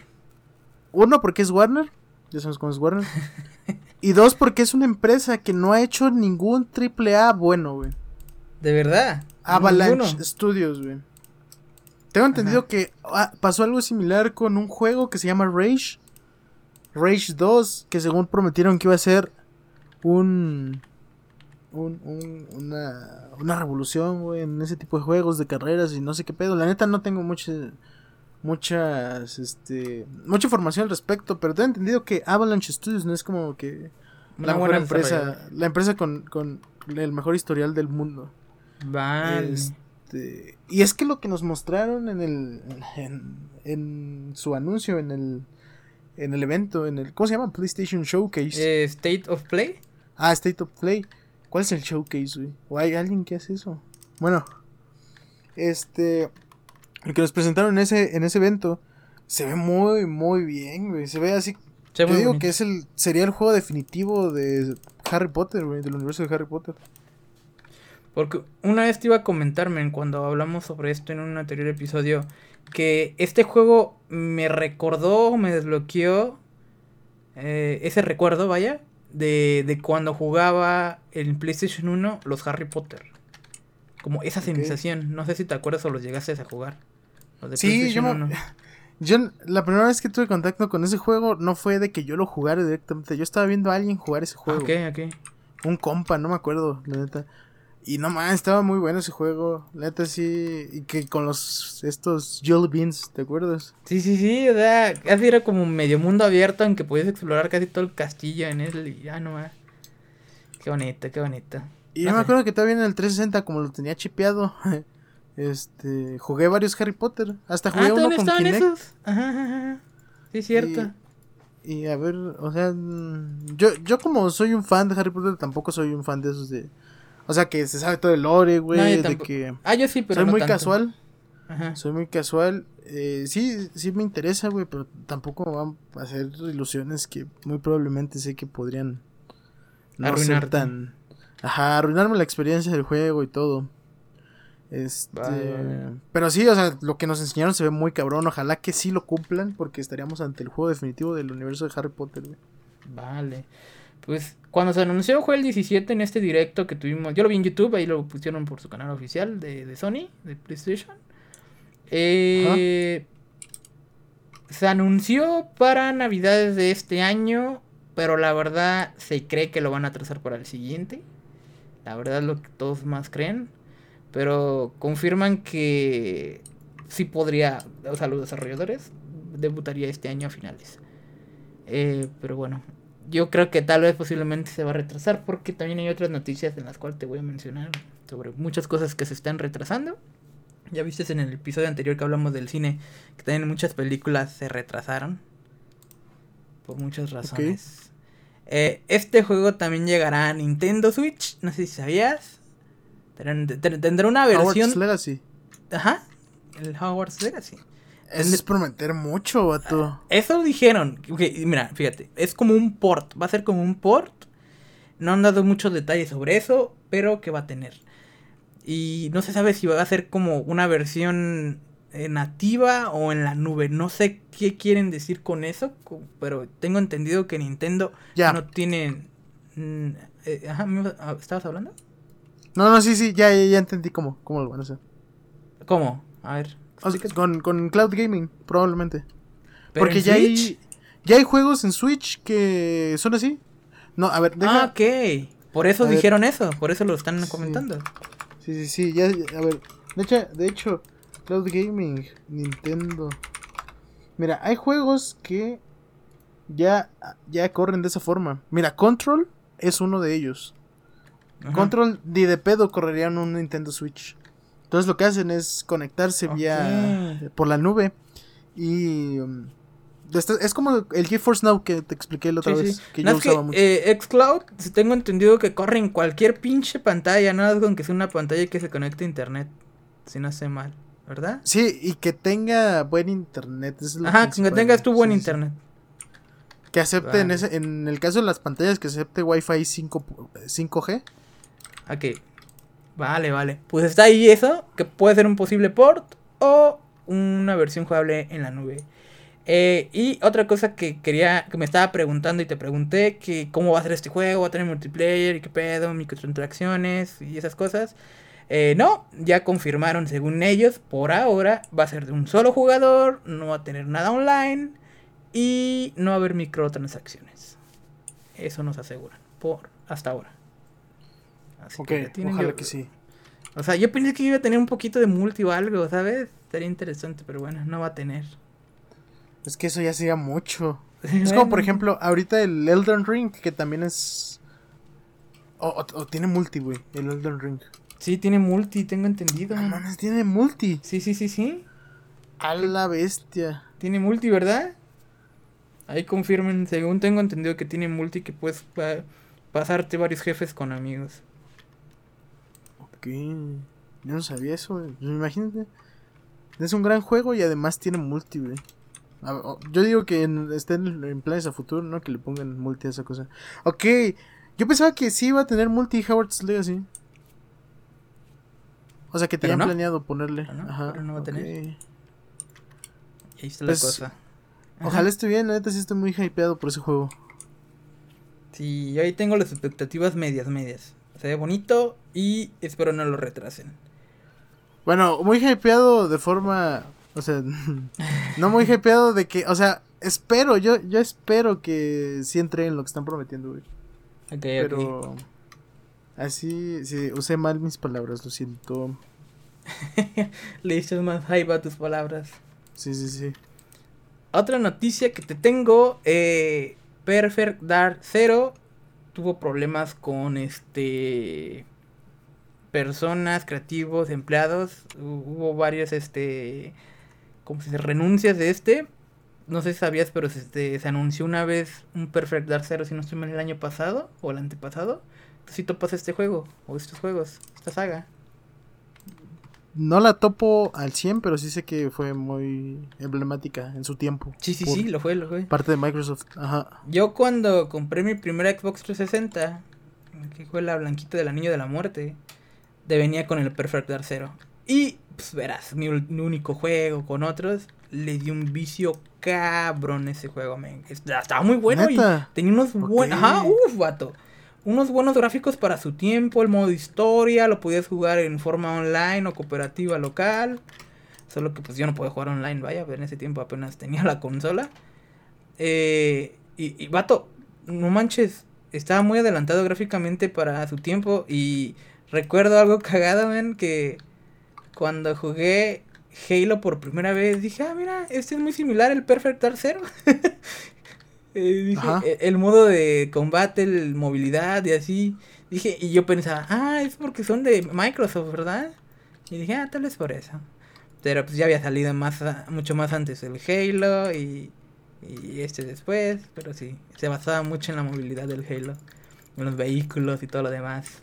Uno, porque es Warner. Ya sabemos cómo es Warner. <laughs> Y dos, porque es una empresa que no ha hecho ningún triple A bueno, güey. ¿De verdad? Avalanche Ninguno. Studios, güey. Tengo entendido Ajá. que ah, pasó algo similar con un juego que se llama Rage. Rage 2, que según prometieron que iba a ser un. un- un- una, una revolución, güey, en ese tipo de juegos de carreras y no sé qué pedo. La neta no tengo mucha, muchas, este, mucha información al respecto, pero tengo entendido que Avalanche Studios no es como que la buena empresa, la empresa con, con el mejor historial del mundo. Vale. Este, y es que lo que nos mostraron en el en, en su anuncio en el en el evento en el ¿cómo se llama? PlayStation Showcase. Eh, State of Play. Ah, State of Play. ¿Cuál es el showcase, güey? ¿O hay alguien que hace eso? Bueno, este el que nos presentaron en ese en ese evento se ve muy muy bien, güey. Se ve así Se ve yo digo bonito. que es el sería el juego definitivo de Harry Potter, güey, del universo de Harry Potter. Porque una vez te iba a comentarme cuando hablamos sobre esto en un anterior episodio que este juego me recordó, me desbloqueó eh, ese recuerdo, vaya, de, de cuando jugaba en PlayStation 1 los Harry Potter. Como esa Ok. sensación, no sé si te acuerdas o los llegaste a jugar. Los de Sí, yo me- 1. <laughs> Yo, la primera vez que tuve contacto con ese juego no fue de que yo lo jugara directamente. Yo estaba viendo a alguien jugar ese Ah, juego. Ok, ok. Un compa, no me acuerdo, la neta. Y no más, estaba muy bueno ese juego. Neta sí. Y que con los. Estos Jelly Beans, ¿te acuerdas? Sí, sí, sí, o sea, casi era como medio mundo abierto en que podías explorar casi todo el castillo en él y ya nomás. Qué bonito, qué bonito. Y No yo me sé. acuerdo que todavía en el 360, como lo tenía chipeado. <laughs> Este. Jugué varios Harry Potter. Hasta jugué Ah, uno ¿también con estaban Kinect. esos? Ajá, ajá. Sí, cierto. Y a ver, o sea, mm, yo, yo como soy un fan de Harry Potter, tampoco soy un fan de esos de... O sea, que se sabe todo el lore, güey, No, de que... Ah, yo sí, pero soy no muy tanto. casual, Ajá. soy muy casual. Eh, sí, sí me interesa, güey, pero tampoco van a hacer ilusiones que muy probablemente sé que podrían no ser Arruinarte. tan... Ajá, arruinarme la experiencia del juego y todo. Este... Vale, vale. Pero sí, o sea, lo que nos enseñaron se ve muy cabrón. Ojalá que sí lo cumplan porque estaríamos ante el juego definitivo del universo de Harry Potter, güey. Vale. Pues cuando se anunció fue el 17 en este directo que tuvimos. Yo lo vi en YouTube, ahí lo pusieron por su canal oficial de, de Sony, de PlayStation. Eh, se anunció para Navidades de este año, pero la verdad se cree que lo van a trazar para el siguiente. La verdad es lo que todos más creen. Pero confirman que sí podría, o sea, los desarrolladores debutaría este año a finales. Eh, pero bueno, yo creo que tal vez posiblemente se va a retrasar porque también hay otras noticias en las cuales te voy a mencionar sobre muchas cosas que se están retrasando. Ya viste en el episodio anterior que hablamos del cine que también muchas películas se retrasaron por muchas razones. Eh, este juego también llegará a Nintendo Switch, no sé si sabías. Tendrá- ten- Tendrá una versión... Hogwarts Legacy. Ajá, el Hogwarts Legacy. Es prometer mucho, vato. Eso dijeron. Mira, fíjate. Es como un port. Va a ser como un port. No han dado muchos detalles sobre eso. Pero que va a tener. Y no se sabe si va a ser como una versión eh, nativa o en la nube. No sé qué quieren decir con eso. Pero tengo entendido que Nintendo Ya. no tiene. mm, eh, ajá, ¿me ibas- ah, ¿estabas hablando? No, no, sí, sí, ya, ya, ya entendí cómo, cómo lo van a hacer. ¿Cómo? A ver. O sea, explícate. con, con Cloud Gaming, probablemente. ¿Pero Porque en ya Switch? hay, ya hay juegos en Switch que son así. No, a ver, deja. Ah, ok. Por eso A ver. dijeron eso. Por eso lo están Sí. comentando. Sí, sí, sí, ya, ya, a ver. De hecho, de hecho, Cloud Gaming, Nintendo. Mira, hay juegos que ya, ya corren de esa forma. Mira, Control es uno de ellos. Ajá. Control ni de pedo correría en un Nintendo Switch. Entonces lo que hacen es conectarse vía por la nube y um, es como el GeForce Now que te expliqué la otra Sí, vez sí. que No, yo es que, usaba mucho. eh, Xcloud, si tengo entendido que corre en cualquier pinche pantalla, nada con que sea una pantalla que se conecte a internet, si no sé mal, ¿verdad? Sí, y que tenga buen internet. es lo Ajá, con que principal. tengas tu buen Sí, internet. Que acepte en, ese, en el caso de las pantallas que acepte Wi-Fi 5, 5G. Ok. Vale, vale. Pues está ahí eso, que puede ser un posible port o una versión jugable en la nube. Eh, y otra cosa que quería, que me estaba preguntando y te pregunté, que cómo va a ser este juego, va a tener multiplayer y qué pedo, microtransacciones y esas cosas. Eh, no, ya confirmaron según ellos, por ahora va a ser de un solo jugador, no va a tener nada online y no va a haber microtransacciones. Eso nos aseguran, por hasta ahora. Así que ojalá que sí. O sea, yo pensé que iba a tener un poquito de multi o algo, ¿sabes? Estaría interesante, pero bueno, no va a tener. Es que eso ya sería mucho. <laughs> es como, por ejemplo, ahorita el Elden Ring, que también es. O, tiene multi, güey, el Elden Ring. Sí, tiene multi, tengo entendido. No, no, tiene multi. Sí, sí, sí, sí. A la bestia. Tiene multi, ¿verdad? Ahí confirmen, según tengo entendido que tiene multi que puedes pasarte varios jefes con amigos. Ok. Yo no sabía eso, güey. Pues imagínate. Es un gran juego y además tiene multi, güey. Yo digo que en, estén en planes a futuro, ¿no? Que le pongan multi a esa cosa. Ok. Yo pensaba que sí iba a tener multi Howard's Legacy. O sea, que tenían planeado ponerle. no, Ajá. Pero no va a tener. Ahí está la pues, cosa. Ojalá esté bien, la neta sí estoy muy hypeado por ese juego. Sí, yo ahí tengo las expectativas medias, medias. Se ve bonito y espero no lo retrasen. Bueno, muy hypeado de forma. O sea, <laughs> no muy hypeado de que. O sea, espero, yo, yo espero que sí entreguen lo que están prometiendo, güey. Ok, Pero. Así, sí, usé mal mis palabras, lo siento. <laughs> Le dices más hype a tus palabras. Sí, sí, sí. Otra noticia que te tengo, eh, Perfect Dark Zero tuvo problemas con este personas, creativos, empleados. Hubo varias este como si se renuncias de este. No sé si sabías, pero se, este, se anunció una vez un Perfect Dark Zero, si no estoy mal, el año pasado o el antepasado. Si topas este juego o estos juegos, esta saga. No la topo al 100, pero sí sé que fue muy emblemática en su tiempo. Sí, sí, sí, lo fue, lo fue. Parte de Microsoft, ajá. Yo cuando compré mi primera Xbox 360, que fue la blanquita del anillo de la muerte, de venía con el Perfect Dark Zero. Y, pues verás, mi, único juego con otros, le di un vicio cabrón ese juego, men. Estaba muy bueno y tenía unos buenos... Ajá, uff, vato unos buenos gráficos para su tiempo, el modo historia, lo podías jugar en forma online o cooperativa local. Solo que pues yo no podía jugar online, vaya, en ese tiempo apenas tenía la consola. Eh, y, y, vato, no manches, estaba muy adelantado gráficamente para su tiempo. Y recuerdo algo <laughs> cagado, men, que cuando jugué Halo por primera vez dije, ah, mira, este es muy similar al Perfect Dark Zero. <laughs> Eh, dije, e, el modo de combate, el movilidad y así. Dije, y yo pensaba, ah, es porque son de Microsoft, ¿verdad? Y dije, ah, tal vez por eso. Pero pues ya había salido más mucho más antes el Halo y, y este después. Pero sí, se basaba mucho en la movilidad del Halo. En los vehículos y todo lo demás.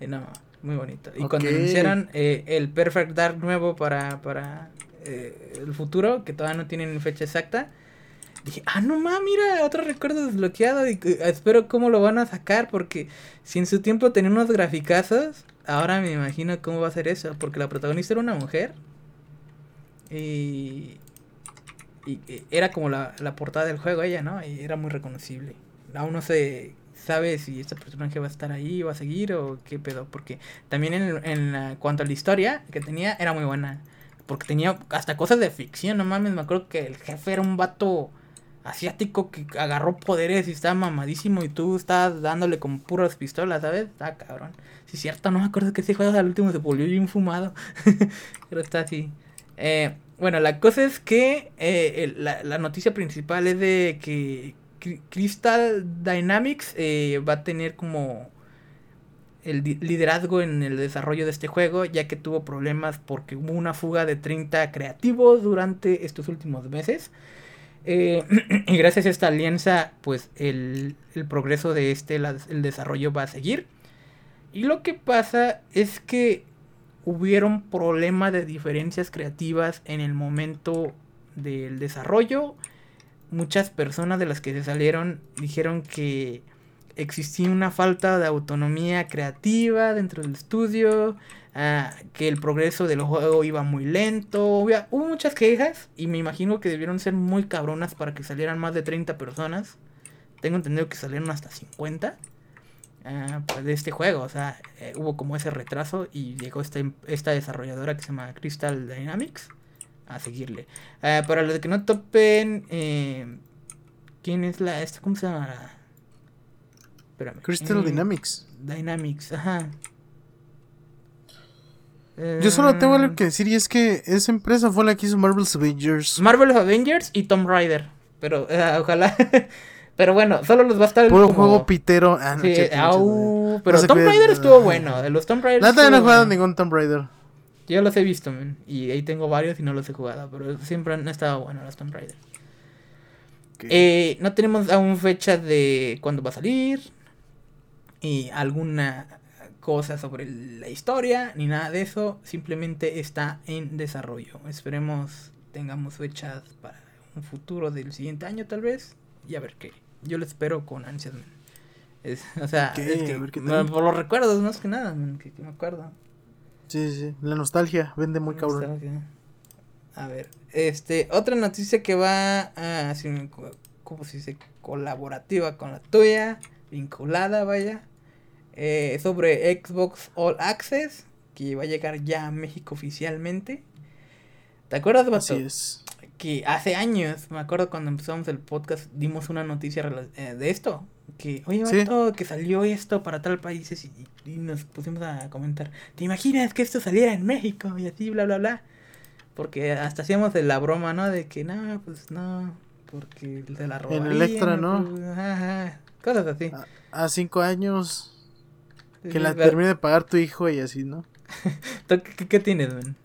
Y no, muy bonito. Y cuando anunciaron eh, el Perfect Dark nuevo para, para eh, el futuro, que todavía no tienen fecha exacta, dije, ah, no mames, mira, otro recuerdo desbloqueado. Y espero cómo lo van a sacar. Porque si en su tiempo tenía unos graficazos, ahora me imagino cómo va a ser eso. Porque la protagonista era una mujer. Y. Y era como la, la portada del juego ella, ¿no? Y era muy reconocible. Aún no se sabe si este personaje va a estar ahí, va a seguir o qué pedo. Porque también en, en cuanto a la historia que tenía, era muy buena. Porque tenía hasta cosas de ficción, no mames. Me acuerdo que el jefe era un vato asiático que agarró poderes y estaba mamadísimo y tú estabas dándole con puras pistolas, ¿sabes? Está cabrón. Si es cierto, no me acuerdo que ese juego al último se volvió bien fumado. <laughs> Pero está así. Eh, bueno, la cosa es que eh, la, noticia principal es de que Crystal Dynamics eh, va a tener como el liderazgo en el desarrollo de este juego, ya que tuvo problemas porque hubo una fuga de 30 creativos durante estos últimos meses. Eh, <clears throat> y gracias a esta alianza, pues el, progreso de este, el desarrollo va a seguir. Y lo que pasa es que hubieron problemas de diferencias creativas en el momento del desarrollo. Muchas personas de las que se salieron dijeron que existía una falta de autonomía creativa dentro del estudio, ah, que el progreso del juego iba muy lento, hubo muchas quejas y me imagino que debieron ser muy cabronas para que salieran más de 30 personas. Tengo entendido que salieron hasta 50 ah, pues, de este juego, o sea, eh, hubo como ese retraso y llegó esta, em- esta desarrolladora que se llama Crystal Dynamics a seguirle. Ah, para los que no topen, eh, ¿quién es la, esta, cómo se llama? Espérame. Crystal Eh, Dynamics. Dynamics, ajá. Yo solo tengo algo Eh, que decir y es que esa empresa fue la que hizo Marvel's Avengers. Marvel Avengers y Tomb Raider. Pero eh, ojalá. <laughs> pero bueno, solo los va a estar. Puro como- juego pitero. Ah, no, Sí, chécate, au, chécate. pero No Tomb. Raider estuvo bueno. Los Tomb Raider. Nada, no he jugado ningún Tomb Raider. Yo los he visto, man, Y ahí tengo varios y no los he jugado. Pero siempre han estado buenos los Tomb Raider. Eh, no tenemos aún fecha de cuándo va a salir. Y alguna cosa sobre la historia. Ni nada de eso. Simplemente está en desarrollo. Esperemos tengamos fechas para un futuro del siguiente año tal vez. Y a ver qué. Yo lo espero con ansias, man. Es- <laughs> o sea, es que, ver bueno, por los recuerdos, más que nada, man, que, que me acuerdo. Sí, sí. La nostalgia vende muy cabrón. Nostalgia. A ver, este, otra noticia que va a, así, co- ¿cómo se dice? Colaborativa con la tuya, vinculada, vaya, eh, sobre Xbox All Access, que va a llegar ya a México oficialmente. ¿Te acuerdas, vato? Así es. Que hace años, me acuerdo cuando empezamos el podcast, dimos una noticia eh, de esto. Que, oye, Sí. vato, que salió esto para tal países y, y nos pusimos a comentar. ¿Te imaginas que esto saliera en México? Y así, bla, bla, bla. Porque hasta hacíamos de la broma, ¿no? De que, no, pues no, porque se la robarían. Electra, ¿no? pues, ajá, cosas así. A, a cinco años Sí, que la pero- termine de pagar tu hijo y así, ¿no? <laughs> ¿tú ¿Qué, tienes, man?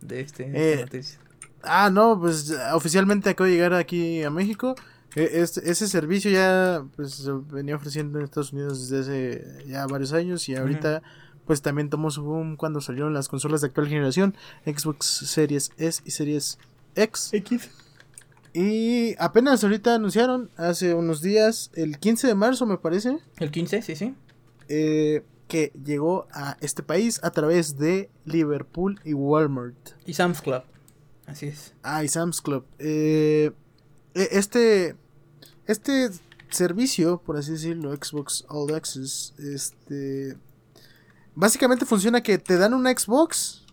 De este, Eh, noticia. Ah, no, pues oficialmente acabo de llegar aquí a México. E- Este, ese servicio ya pues se venía ofreciendo en Estados Unidos desde hace ya varios años y ahorita pues también tomó su boom cuando salieron las consolas de actual generación, Xbox Series S y Series X. X. Y apenas ahorita anunciaron, hace unos días, el 15 de marzo me parece, El 15, sí, sí. Eh, que llegó a este país a través de Liverpool y Walmart. Y Sam's Club. Así es. Ah, y Sam's Club. Eh, e- este, este servicio, por así decirlo, Xbox All Access, este, básicamente funciona que te dan una Xbox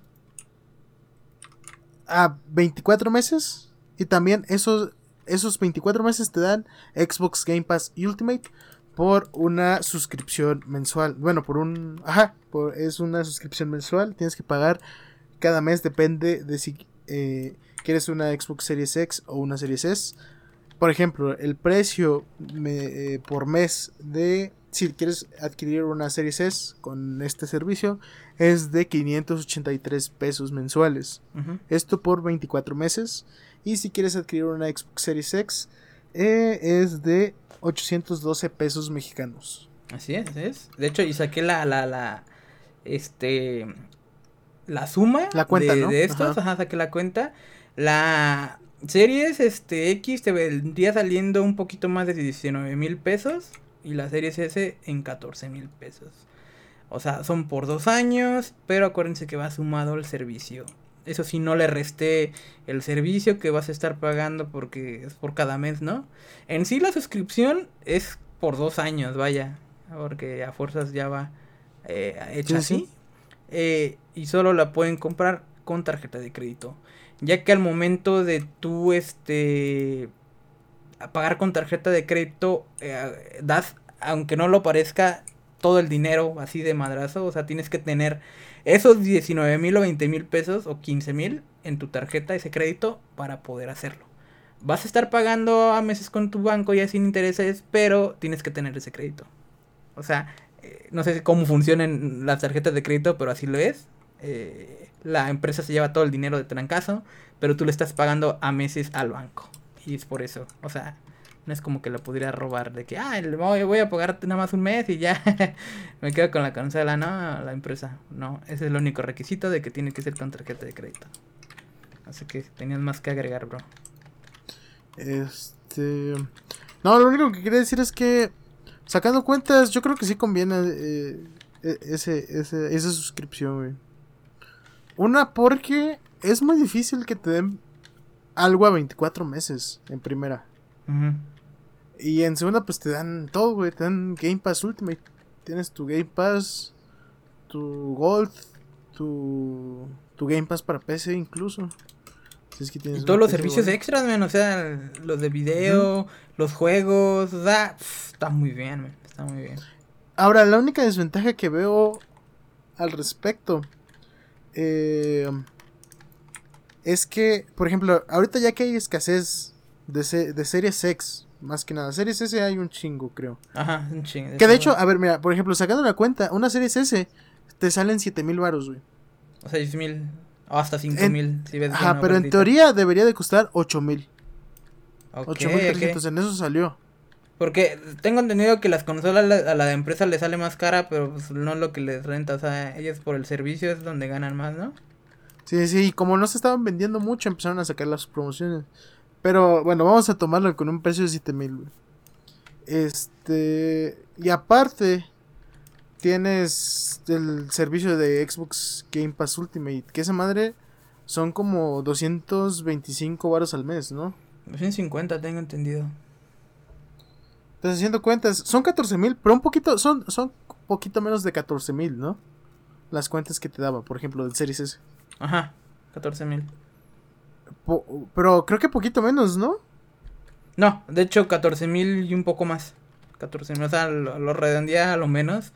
a 24 meses y también esos, esos 24 meses te dan Xbox Game Pass Ultimate por una suscripción mensual. Bueno, por un, ajá, por, es una suscripción mensual. Tienes que pagar cada mes, depende de si eh, quieres una Xbox Series X o una Series S. Por ejemplo, el precio me- eh, por mes de si quieres adquirir una Series S con este servicio es de 583 pesos mensuales. Esto por 24 meses. Y si quieres adquirir una Xbox Series X eh, es de 812 pesos mexicanos. Así es. De hecho, y saqué la, la, la, este, la suma La cuenta, de, ¿no? de estos, Ajá. ajá. saqué la cuenta. La series, este, X te vendría saliendo un poquito más de 19 mil pesos y la series S en 14 mil pesos. O sea, son por dos años, pero acuérdense que va sumado el servicio. Eso sí, no le resté el servicio que vas a estar pagando porque es por cada mes, ¿no? En sí la suscripción es por dos años, vaya. Porque a fuerzas ya va eh, hecha Sí, sí. así. Eh, y solo la pueden comprar con tarjeta de crédito. Ya que al momento de tú, este... pagar con tarjeta de crédito, eh, das, aunque no lo parezca, todo el dinero así de madrazo. O sea, tienes que tener esos 19 mil o 20 mil pesos o 15 mil en tu tarjeta, ese crédito, para poder hacerlo. Vas a estar pagando a meses con tu banco ya sin intereses, pero tienes que tener ese crédito. O sea, eh, no sé cómo funcionan las tarjetas de crédito, pero así lo es. Eh, la empresa se lleva todo el dinero de trancazo, pero tú le estás pagando a meses al banco. Y es por eso. O sea, no es como que lo pudiera robar de que, ah, voy, voy a pagarte nada más un mes y ya <laughs> me quedo con la consola. No, la empresa. No, ese es el único requisito de que tiene que ser con tarjeta de crédito. Así que tenías más que agregar, bro. Este. No, lo único que quería decir es que. sacando cuentas, yo creo que sí conviene eh, e- ese, ese, esa suscripción, güey. Una, porque es muy difícil que te den algo a 24 meses en primera. Y en segunda, pues te dan todo, güey. Te dan Game Pass Ultimate. Tienes tu Game Pass, tu Gold, tu, tu Game Pass para PC incluso. Si es que tienes Y todos los servicios buena. extras, man, o sea, los de video, los juegos, o sea, pf, está muy bien, man, está muy bien. Ahora, la única desventaja que veo al respecto eh, es que, por ejemplo, ahorita ya que hay escasez de, se- de series X, más que nada, series S hay un chingo, creo. Ajá, un ching. Que de hecho, a ver, mira, por ejemplo, sacando la cuenta, una series S te salen 7000 varos, güey. O sea, 6 mil, o hasta 5 En- mil, si ves. Ajá, pero en teoría debería de costar 8000. Ok, 8300, ok. en eso salió. Porque tengo entendido que las consolas la- a la empresa le sale más cara, pero pues no lo que les renta, o sea, ellos por el servicio es donde ganan más, ¿no? Sí, sí, y como no se estaban vendiendo mucho, empezaron a sacar las promociones. Pero bueno, vamos a tomarlo con un precio de 7000, güey. Este. Y aparte, tienes el servicio de Xbox Game Pass Ultimate. Que esa madre son como 225 varos al mes, ¿no? 250 tengo entendido. Estás haciendo cuentas. Son 14 mil, pero un poquito. Son, son poquito menos de 14 mil, ¿no? Las cuentas que te daba, por ejemplo, del Series S. Ajá, 14 mil. Po- pero creo que poquito menos, ¿no? No, de hecho 14 mil y un poco más. 14 mil, o sea, lo, lo redondeé a lo menos.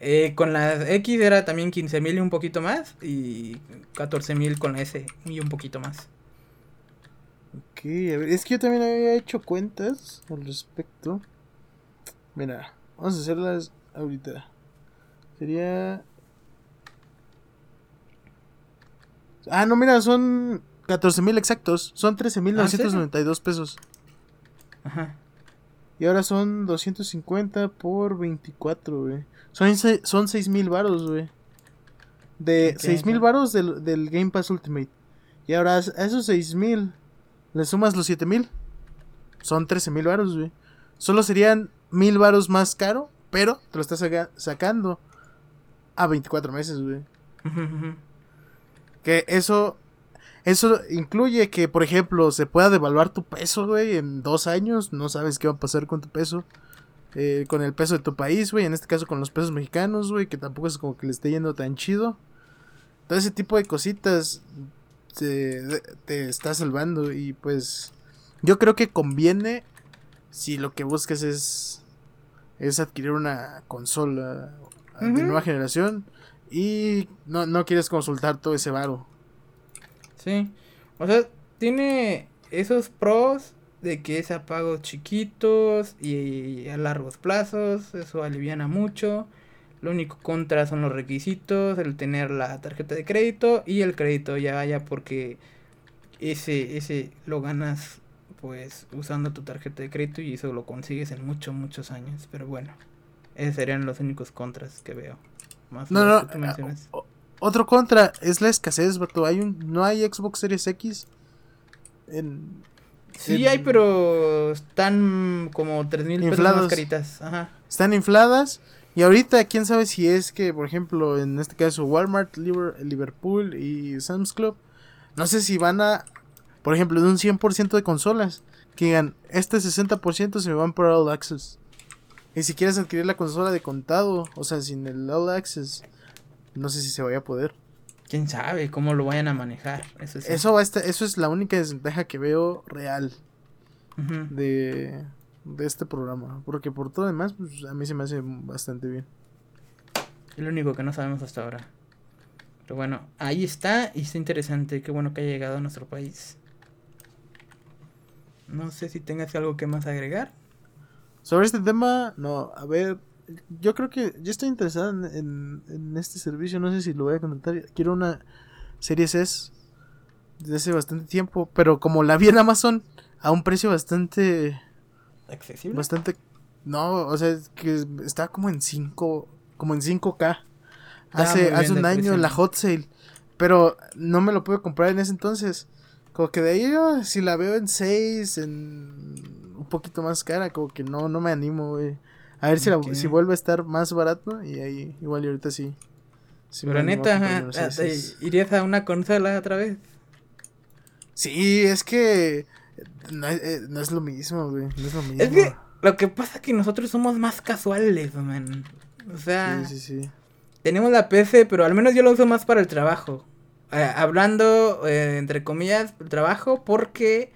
Eh, con la X era también 15 mil y un poquito más. Y 14 mil con la S y un poquito más. Ok, a ver, es que yo también había hecho cuentas al respecto. Mira, vamos a hacerlas ahorita. Sería. Ah, no, mira, son 14 mil exactos. Son 13 mil ¿Ah, serio? 992 pesos. Ajá. Y ahora son 250 por 24, güey. Son, son 6 mil varos, güey. De Ok, 6 mil ok. varos del, del Game Pass Ultimate. Y ahora a esos 6 mil le sumas los 7 mil. Son 13 mil varos, güey. Solo serían mil varos más caro, pero te lo estás saca- sacando a 24 meses, güey. Que eso eso incluye que, por ejemplo, se pueda devaluar tu peso, güey, en dos años. No sabes qué va a pasar con tu peso. eh, con el peso de tu país, güey. En este caso con los pesos mexicanos, güey. Que tampoco es como que le esté yendo tan chido. Todo ese tipo de cositas te, te está salvando. Y pues yo creo que conviene si lo que buscas es, es adquirir una consola de nueva generación. Y no, no quieres consultar todo ese varo. Sí. O sea, tiene esos pros de que es a pagos chiquitos y a largos plazos. Eso aliviana mucho. Lo único contra son los requisitos, el tener la tarjeta de crédito y el crédito ya vaya porque ese, ese lo ganas pues usando tu tarjeta de crédito y eso lo consigues en muchos, muchos años. Pero bueno, esos serían los únicos contras que veo. Más No, no, que tú mencionas. o- Otro contra es la escasez, vato. Hay un, no hay Xbox Series X. En, Sí en- hay, pero están como tres mil pesos más caritas. Ajá. Están infladas. Y ahorita, quién sabe si es que, por ejemplo, en este caso, Walmart, Liver- Liverpool y Sam's Club. No sé si van a, por ejemplo, de un 100% de consolas. Que digan, este 60% se me van por All Access. Y si quieres adquirir la consola de contado, o sea, sin el All Access, no sé si se vaya a poder. Quién sabe cómo lo vayan a manejar. Eso sí. Eso, va a estar- eso es la única desventaja que veo real de, de este programa. Porque por todo demás, pues a mí se me hace bastante bien. Es lo único que no sabemos hasta ahora. Pero bueno, ahí está y está interesante. Qué bueno que haya llegado a nuestro país. No sé si tengas algo que más agregar. Sobre este tema, no, a ver, yo creo que yo estoy interesado en, en- en este servicio, no sé si lo voy a contratar. Quiero una Series S desde hace bastante tiempo, pero como la vi en Amazon a un precio bastante, Accesible. bastante, no, o sea, que está como en 5, como en 5K. Está muy Hace, hace un año en la hot sale, pero no me lo pude comprar en ese entonces. Como que de ahí, ah, si la veo en 6, en un poquito más cara, como que no, no me animo, güey. A ver si, la- si vuelve a estar más barato y ahí igual y ahorita sí. sí Pero a neta, ah, Asus. ¿te ¿irías a una consola otra vez? Sí, es que no es, eh, no es lo mismo, güey. No es lo mismo. Es que lo que pasa es que nosotros somos más casuales, man. O sea, Sí, sí, sí. tenemos la PC, pero al menos yo la uso más para el trabajo. Eh, hablando, eh, entre comillas, el trabajo, porque,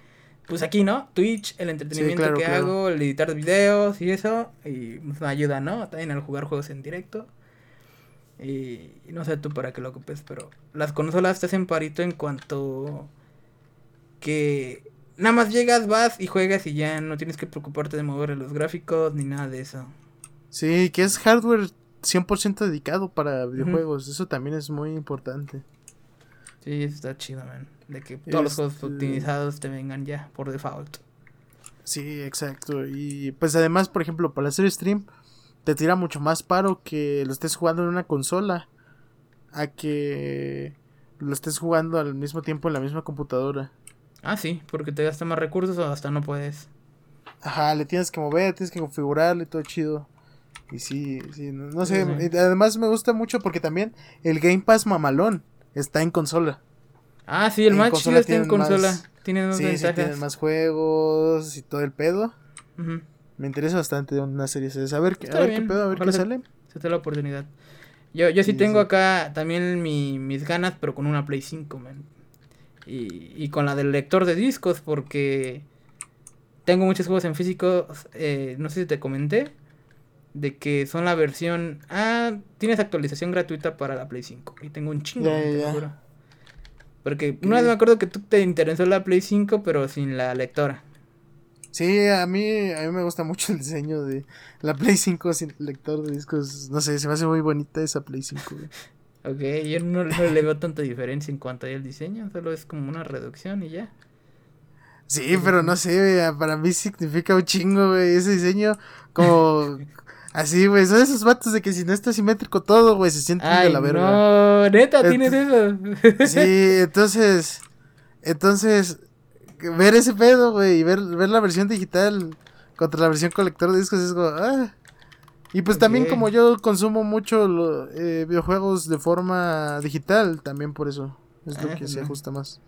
pues aquí, ¿no? Twitch, el entretenimiento claro, que claro. hago, el editar videos y eso, y pues, me ayuda, ¿no? También al jugar juegos en directo. Y, y no sé tú para qué lo ocupes, pero las consolas te hacen parito en cuanto que nada más llegas, vas y juegas y ya no tienes que preocuparte de mover los gráficos ni nada de eso. Sí, que es hardware 100% dedicado para videojuegos. Eso también es muy importante. Sí, eso está chido, man. De que todos los juegos Este- optimizados te vengan ya por default. Sí, exacto. Y pues además, por ejemplo, para hacer stream, te tira mucho más paro que lo estés jugando en una consola a que lo estés jugando al mismo tiempo en la misma computadora. Ah, sí, porque te gasta más recursos o hasta no puedes. Ajá, le tienes que mover, tienes que configurarle todo chido. Y sí, sí, no, no sé. Además me gusta mucho porque también el Game Pass mamalón está en consola. Ah, sí, el más chido está en tienen consola. más- Tiene dos Sí, sí, ventajas. tienen más juegos y todo el pedo. Me interesa bastante una serie de A ver, qué- a ver bien, qué pedo, a ver ojalá qué sale. Se te da la oportunidad. Yo, yo sí, Sí, tengo sí. acá también mi- mis ganas, pero con una Play 5, man. Y, y con la del lector de discos, porque tengo muchos juegos en físico. eh, no sé si te comenté. De que son la versión. Ah, tienes actualización gratuita para la Play 5. Y tengo un chingo. Ya, ya, te lo ya. juro. Porque una vez me acuerdo que tú te interesó la Play 5, pero sin la lectora. Sí, a mí, a mí me gusta mucho el diseño de la Play 5 sin lector de discos. No sé, se me hace muy bonita esa Play 5. güey. <laughs> Ok, yo no, no le veo tanta diferencia en cuanto al diseño. Solo es como una reducción y ya. Sí, pero no sé, güey, para mí significa un chingo, güey, ese diseño como <laughs> así, güey, son esos vatos de que si no está simétrico todo, güey, se sienten de la verga. no, neta, tienes eso. Sí, entonces, entonces, ver ese pedo, güey, y ver, ver la versión digital contra la versión colector de discos es como, ah. Y pues también como yo consumo mucho lo- eh, videojuegos de forma digital, también por eso es lo Ah, que se no. ajusta más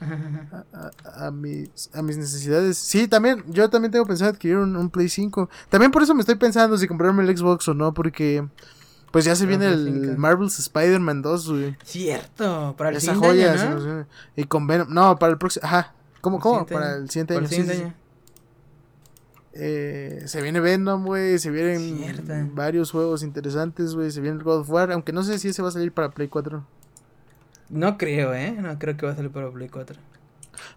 a, a- a mis, a mis necesidades. Sí, también, yo también tengo pensado adquirir un, un Play 5. También por eso me estoy pensando si comprarme el Xbox o no, porque pues ya se viene el 5. Marvel's Spider-Man 2, güey. Cierto, para el Esa siguiente joya. año. Y con Venom. No, para el próximo. Ajá. ¿Cómo, cómo? Para el siguiente año. el sí, siguiente sí, sí. año. Eh, se viene Venom, güey. Se vienen varios juegos interesantes, güey. Se viene el God of War. Aunque no sé si ese va a salir para Play 4. No creo, ¿eh? No creo que va a salir para Play 4.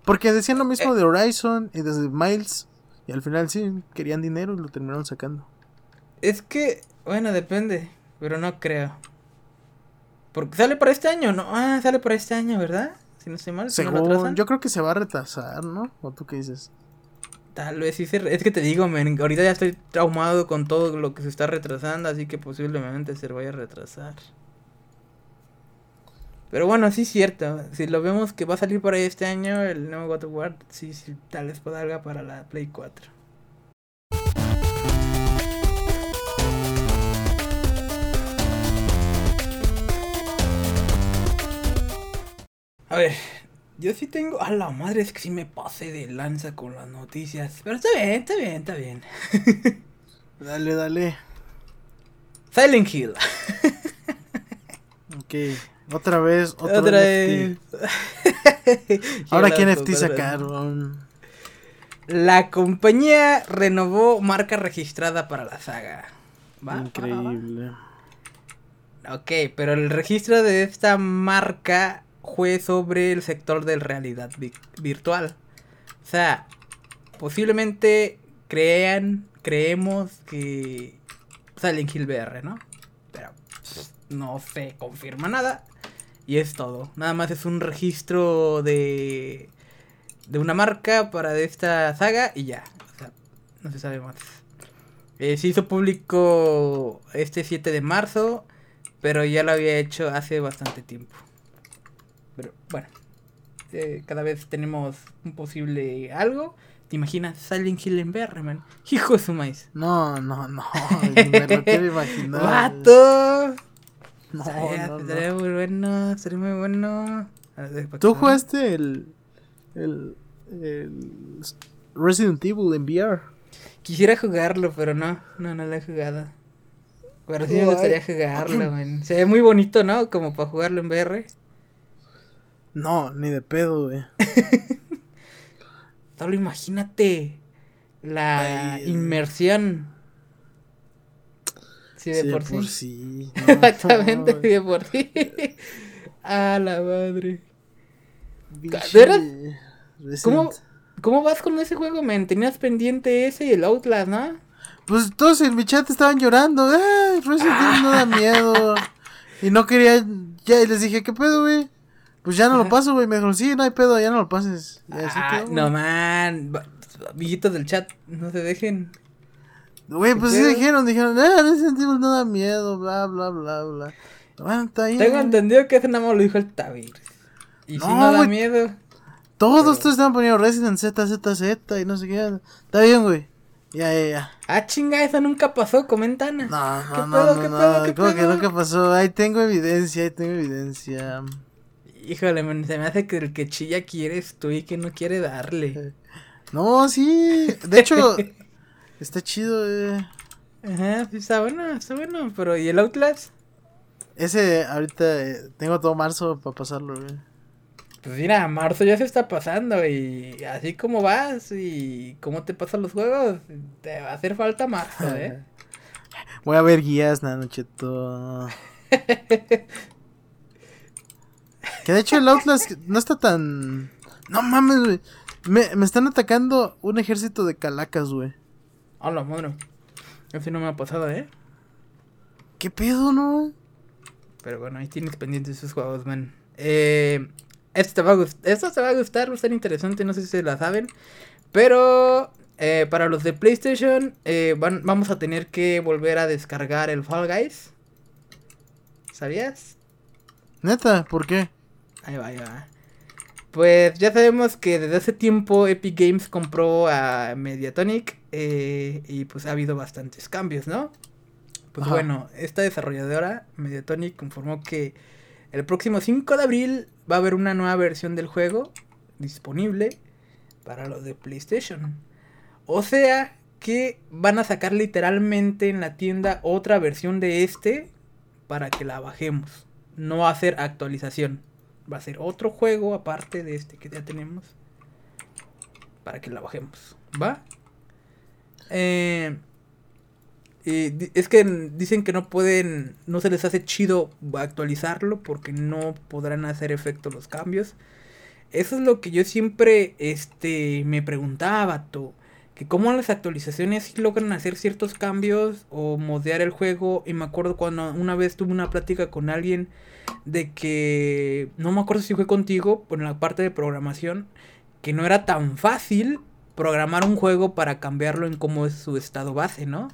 Porque decían lo Eh. mismo de Horizon y de Miles. Y al final sí, querían dinero y lo terminaron sacando. Es que, bueno, depende, pero no creo. Porque sale para este año, ¿no? Ah, sale para este año, ¿verdad? Si no estoy mal, si no Según, atrasan. yo creo que se va a retrasar, ¿no? ¿O tú qué dices? Tal vez sí se... re- Es que te digo, men, ahorita ya estoy traumado con todo lo que se está retrasando, así que posiblemente se vaya a retrasar. Pero bueno, sí es cierto. Si lo vemos que va a salir para este año, el nuevo God of War, sí, sí, tal vez salga para la Play 4. A ver, yo sí tengo. A la madre, es que sí me pasé de lanza con las noticias. Pero está bien, está bien, está bien. <laughs> Dale, dale. Silent Hill. <laughs> Ok. Otra vez, otro Otra NFT. vez. <laughs> Ahora, ¿qué NFT sacaron? La compañía renovó marca registrada para la saga. ¿Va? Increíble. Ok, pero el registro de esta marca fue sobre el sector de realidad vi- virtual. O sea, posiblemente crean, creemos que Silent Hill VR, ¿no? Pero pff, no se confirma nada. Y es todo. Nada más es un registro de de una marca para de esta saga y ya. O sea, no se sabe más. Eh, se hizo público este 7 de marzo, pero ya lo había hecho hace bastante tiempo. Pero bueno. eh, cada vez tenemos un posible algo. ¿Te imaginas Silent Hill en VR, man? Hijo de su maíz. No, no, no. me lo quiero imaginar. <laughs> ¡Vato! No, Estaría, no, no. estaría muy bueno, estaría muy bueno. A ver, ¿para ¿Tú jugaste el, el, el Resident Evil en VR? Quisiera jugarlo, pero no, no, no lo he jugado. Pero sí me gustaría jugarlo, man. Se ve muy bonito, ¿no? Como para jugarlo en VR. No, ni de pedo, güey. <laughs> Solo imagínate la Ay, inmersión. Sí, de por sí. sí. <laughs> no, Exactamente, no, de por sí. A la madre. ¿De ¿Cómo, ¿Cómo vas con ese juego, men? Tenías pendiente ese y el Outlast, ¿no? Pues todos en mi chat estaban llorando. ¡Ay, Resident Evil no da miedo! Y no quería. Ya, y les dije, ¿qué pedo, güey? Pues ya no Ajá. lo paso, güey. Me dijeron, sí, no hay pedo, ya no lo pases. Y así Ah, quedó, no, man. Amiguitos del chat, no se dejen. Güey, pues sí dijeron, dijeron, Evil no da miedo, bla, bla, bla, bla. Bueno, está bien. Tengo entendido que ese nada más lo dijo el Tavir. Y si No, no da miedo. Todos pero- ustedes estaban poniendo Resident Z, Z, Z y no sé qué. Está bien, güey. Ya, ya, ya. Ah, chinga, eso nunca pasó, comentan. No, ¿Qué no, no, pedo, no, qué no. pedo, qué ¿Cómo que nunca pasó? Ahí tengo evidencia, ahí tengo evidencia. Híjole, man, se me hace que el que chilla quieres tú y que no quiere darle. <laughs> No, sí. De hecho, <laughs> está chido, eh. Ajá, sí, está bueno, está bueno. Pero, ¿y el Outlast? Ese, ahorita, eh, tengo todo marzo para pasarlo, güey. Pues mira, marzo ya se está pasando y así como vas y cómo te pasan los juegos, te va a hacer falta marzo, <laughs> ¿eh? Voy a ver guías, Nanocheto. que de hecho el Outlast no está tan... No mames, güey. Me, me están atacando un ejército de calacas, güey. Hola, madre. Eso no me ha pasado, ¿eh? ¿Qué pedo, no? Pero bueno, ahí tienes pendientes esos juegos, man. Eh, esto te va a gustar, esto te va a gustar, va a estar interesante, no sé si se la saben. Pero eh, para los de PlayStation eh, van- vamos a tener que volver a descargar el Fall Guys. ¿Sabías? Neta, ¿por qué? Ahí va, ahí va. Pues ya sabemos que desde hace tiempo Epic Games compró a Mediatonic eh, y pues ha habido bastantes cambios, ¿no? Pues Ajá. bueno, esta desarrolladora, Mediatonic, informó que el próximo 5 de abril va a haber una nueva versión del juego disponible para los de PlayStation. O sea que van a sacar literalmente en la tienda otra versión de este para que la bajemos. No va a ser actualización. Va a ser otro juego aparte de este que ya tenemos. Para que la bajemos. ¿Va? Eh, di- es que dicen que no pueden, no se les hace chido actualizarlo porque no podrán hacer efecto los cambios. Eso es lo que yo siempre este, me preguntaba, tú. Que cómo las actualizaciones logran hacer ciertos cambios o modear el juego. Y me acuerdo cuando una vez tuve una plática con alguien de que, no me acuerdo si fue contigo, por la parte de programación, que no era tan fácil programar un juego para cambiarlo en cómo es su estado base, ¿no?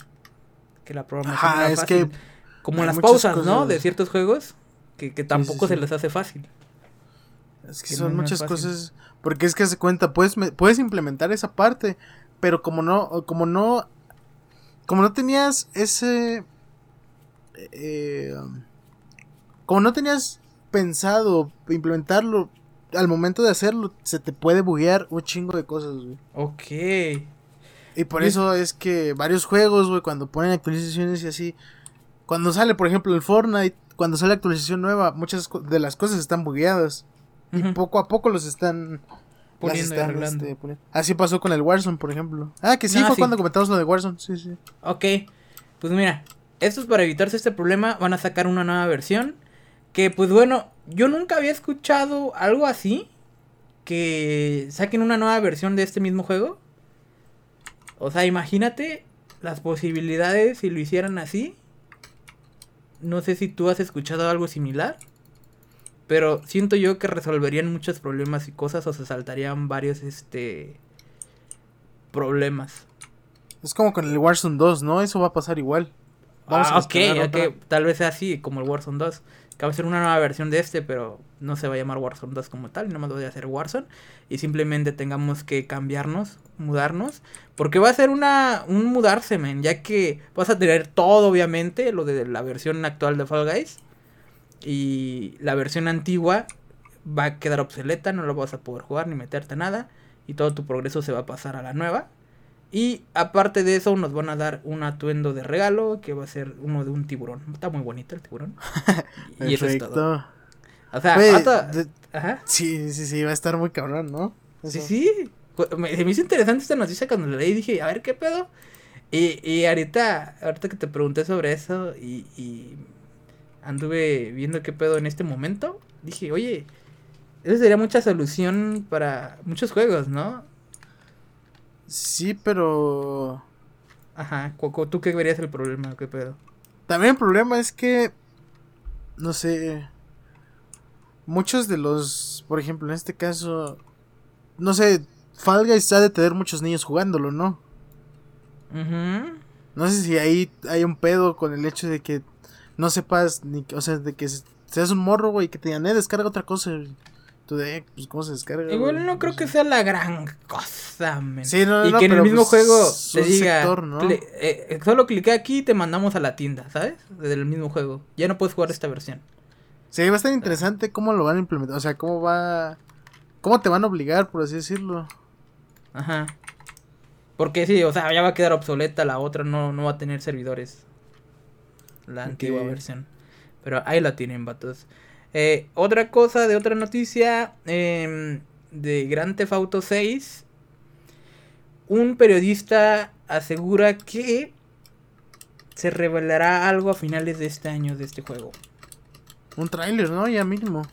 Que la programación Ajá, era es fácil. que Como las pausas, ¿no? De ciertos juegos, que, que tampoco sí. se les hace fácil. Es que Que son no- muchas cosas. Porque es que se cuenta, puedes, puedes implementar esa parte. Pero como no, como no, como no tenías ese, eh, como no tenías pensado implementarlo al momento de hacerlo, se te puede buguear un chingo de cosas, güey. Ok. Y por Y- eso es que varios juegos, güey, cuando ponen actualizaciones y así, cuando sale, por ejemplo, el Fortnite, cuando sale actualización nueva, muchas de las cosas están bugueadas. Y poco a poco los están Poniendo están, este, poniendo. Así pasó con el Warzone, por ejemplo. Ah, que sí, Ah, fue sí. cuando comentamos lo de Warzone. Sí, sí. Ok, pues mira, esto es para evitarse este problema, van a sacar una nueva versión. Que pues bueno, yo nunca había escuchado algo así. Que saquen una nueva versión de este mismo juego. O sea, imagínate las posibilidades si lo hicieran así. No sé si tú has escuchado algo similar. Pero siento yo que resolverían muchos problemas y cosas o se saltarían varios este problemas. Es como con el Warzone 2, ¿no? Eso va a pasar igual. Vamos ah, a ok, descargar ok, otra. tal vez sea así como el Warzone 2. que va a ser una nueva versión de este, pero no se va a llamar Warzone 2 como tal, nomás voy a hacer Warzone. Y simplemente tengamos que cambiarnos, mudarnos. Porque va a ser una, un mudarse, men, ya que vas a tener todo, obviamente, lo de la versión actual de Fall Guys. Y la versión antigua va a quedar obsoleta, no lo vas a poder jugar ni meterte nada. Y todo tu progreso se va a pasar a la nueva. Y aparte de eso, nos van a dar un atuendo de regalo que va a ser uno de un tiburón. Está muy bonito el tiburón. <laughs> y eso es todo. O sea, Ajá. Sí, sí, sí, va a estar muy cabrón, ¿no? Sí, sí. Me, me hizo interesante esta noticia cuando la leí dije, a ver qué pedo. Y, y ahorita, ahorita que te pregunté sobre eso y, y anduve viendo qué pedo en este momento, dije, oye, eso sería mucha solución para muchos juegos, ¿no? Sí, pero... Ajá, ¿tú qué verías el problema? ¿Qué pedo? También el problema es que... No sé... Muchos de los... Por ejemplo, en este caso... No sé, Fall Guys ha de tener muchos niños jugándolo, ¿no? No sé si ahí hay un pedo con el hecho de que no sepas ni... O sea, de que seas un morro, güey, que te digan, eh, descarga otra cosa. Tú de, pues, ¿cómo se descarga? Igual no creo que sea la gran cosa, men. Sí, no, no, y que en el mismo pues, juego te diga, eh, eh, solo clique aquí y te mandamos a la tienda, ¿sabes? Desde el mismo juego. Ya no puedes jugar esta versión. Sí, va a estar interesante cómo lo van a implementar. O sea, cómo va. ¿Cómo te van a obligar, por así decirlo? Ajá. Porque sí, o sea, ya va a quedar obsoleta la otra, no, no va a tener servidores. La antigua versión. Pero ahí la tienen, vatos. Eh, otra cosa de otra noticia em, de Grand Theft Auto 6. Un periodista asegura que se revelará algo a finales de este año de este juego. Un tráiler, ¿no? Ya mismo.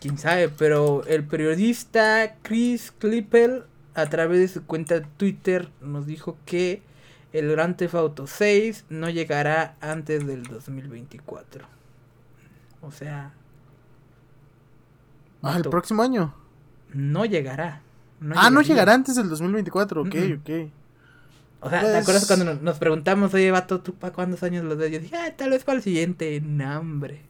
Quién sabe, pero el periodista Chris Clippel a través de su cuenta de Twitter nos dijo que el Grand Theft Auto 6 no llegará antes del 2024. O sea, Ah, el próximo año. No llegará. ah, no llegará antes del 2024, ok, ok. O sea, ¿te pues acuerdas cuando nos, preguntamos, oye, vato, ¿tú para cuántos años los ves? Yo dije, ah, tal vez para el siguiente. No, hombre.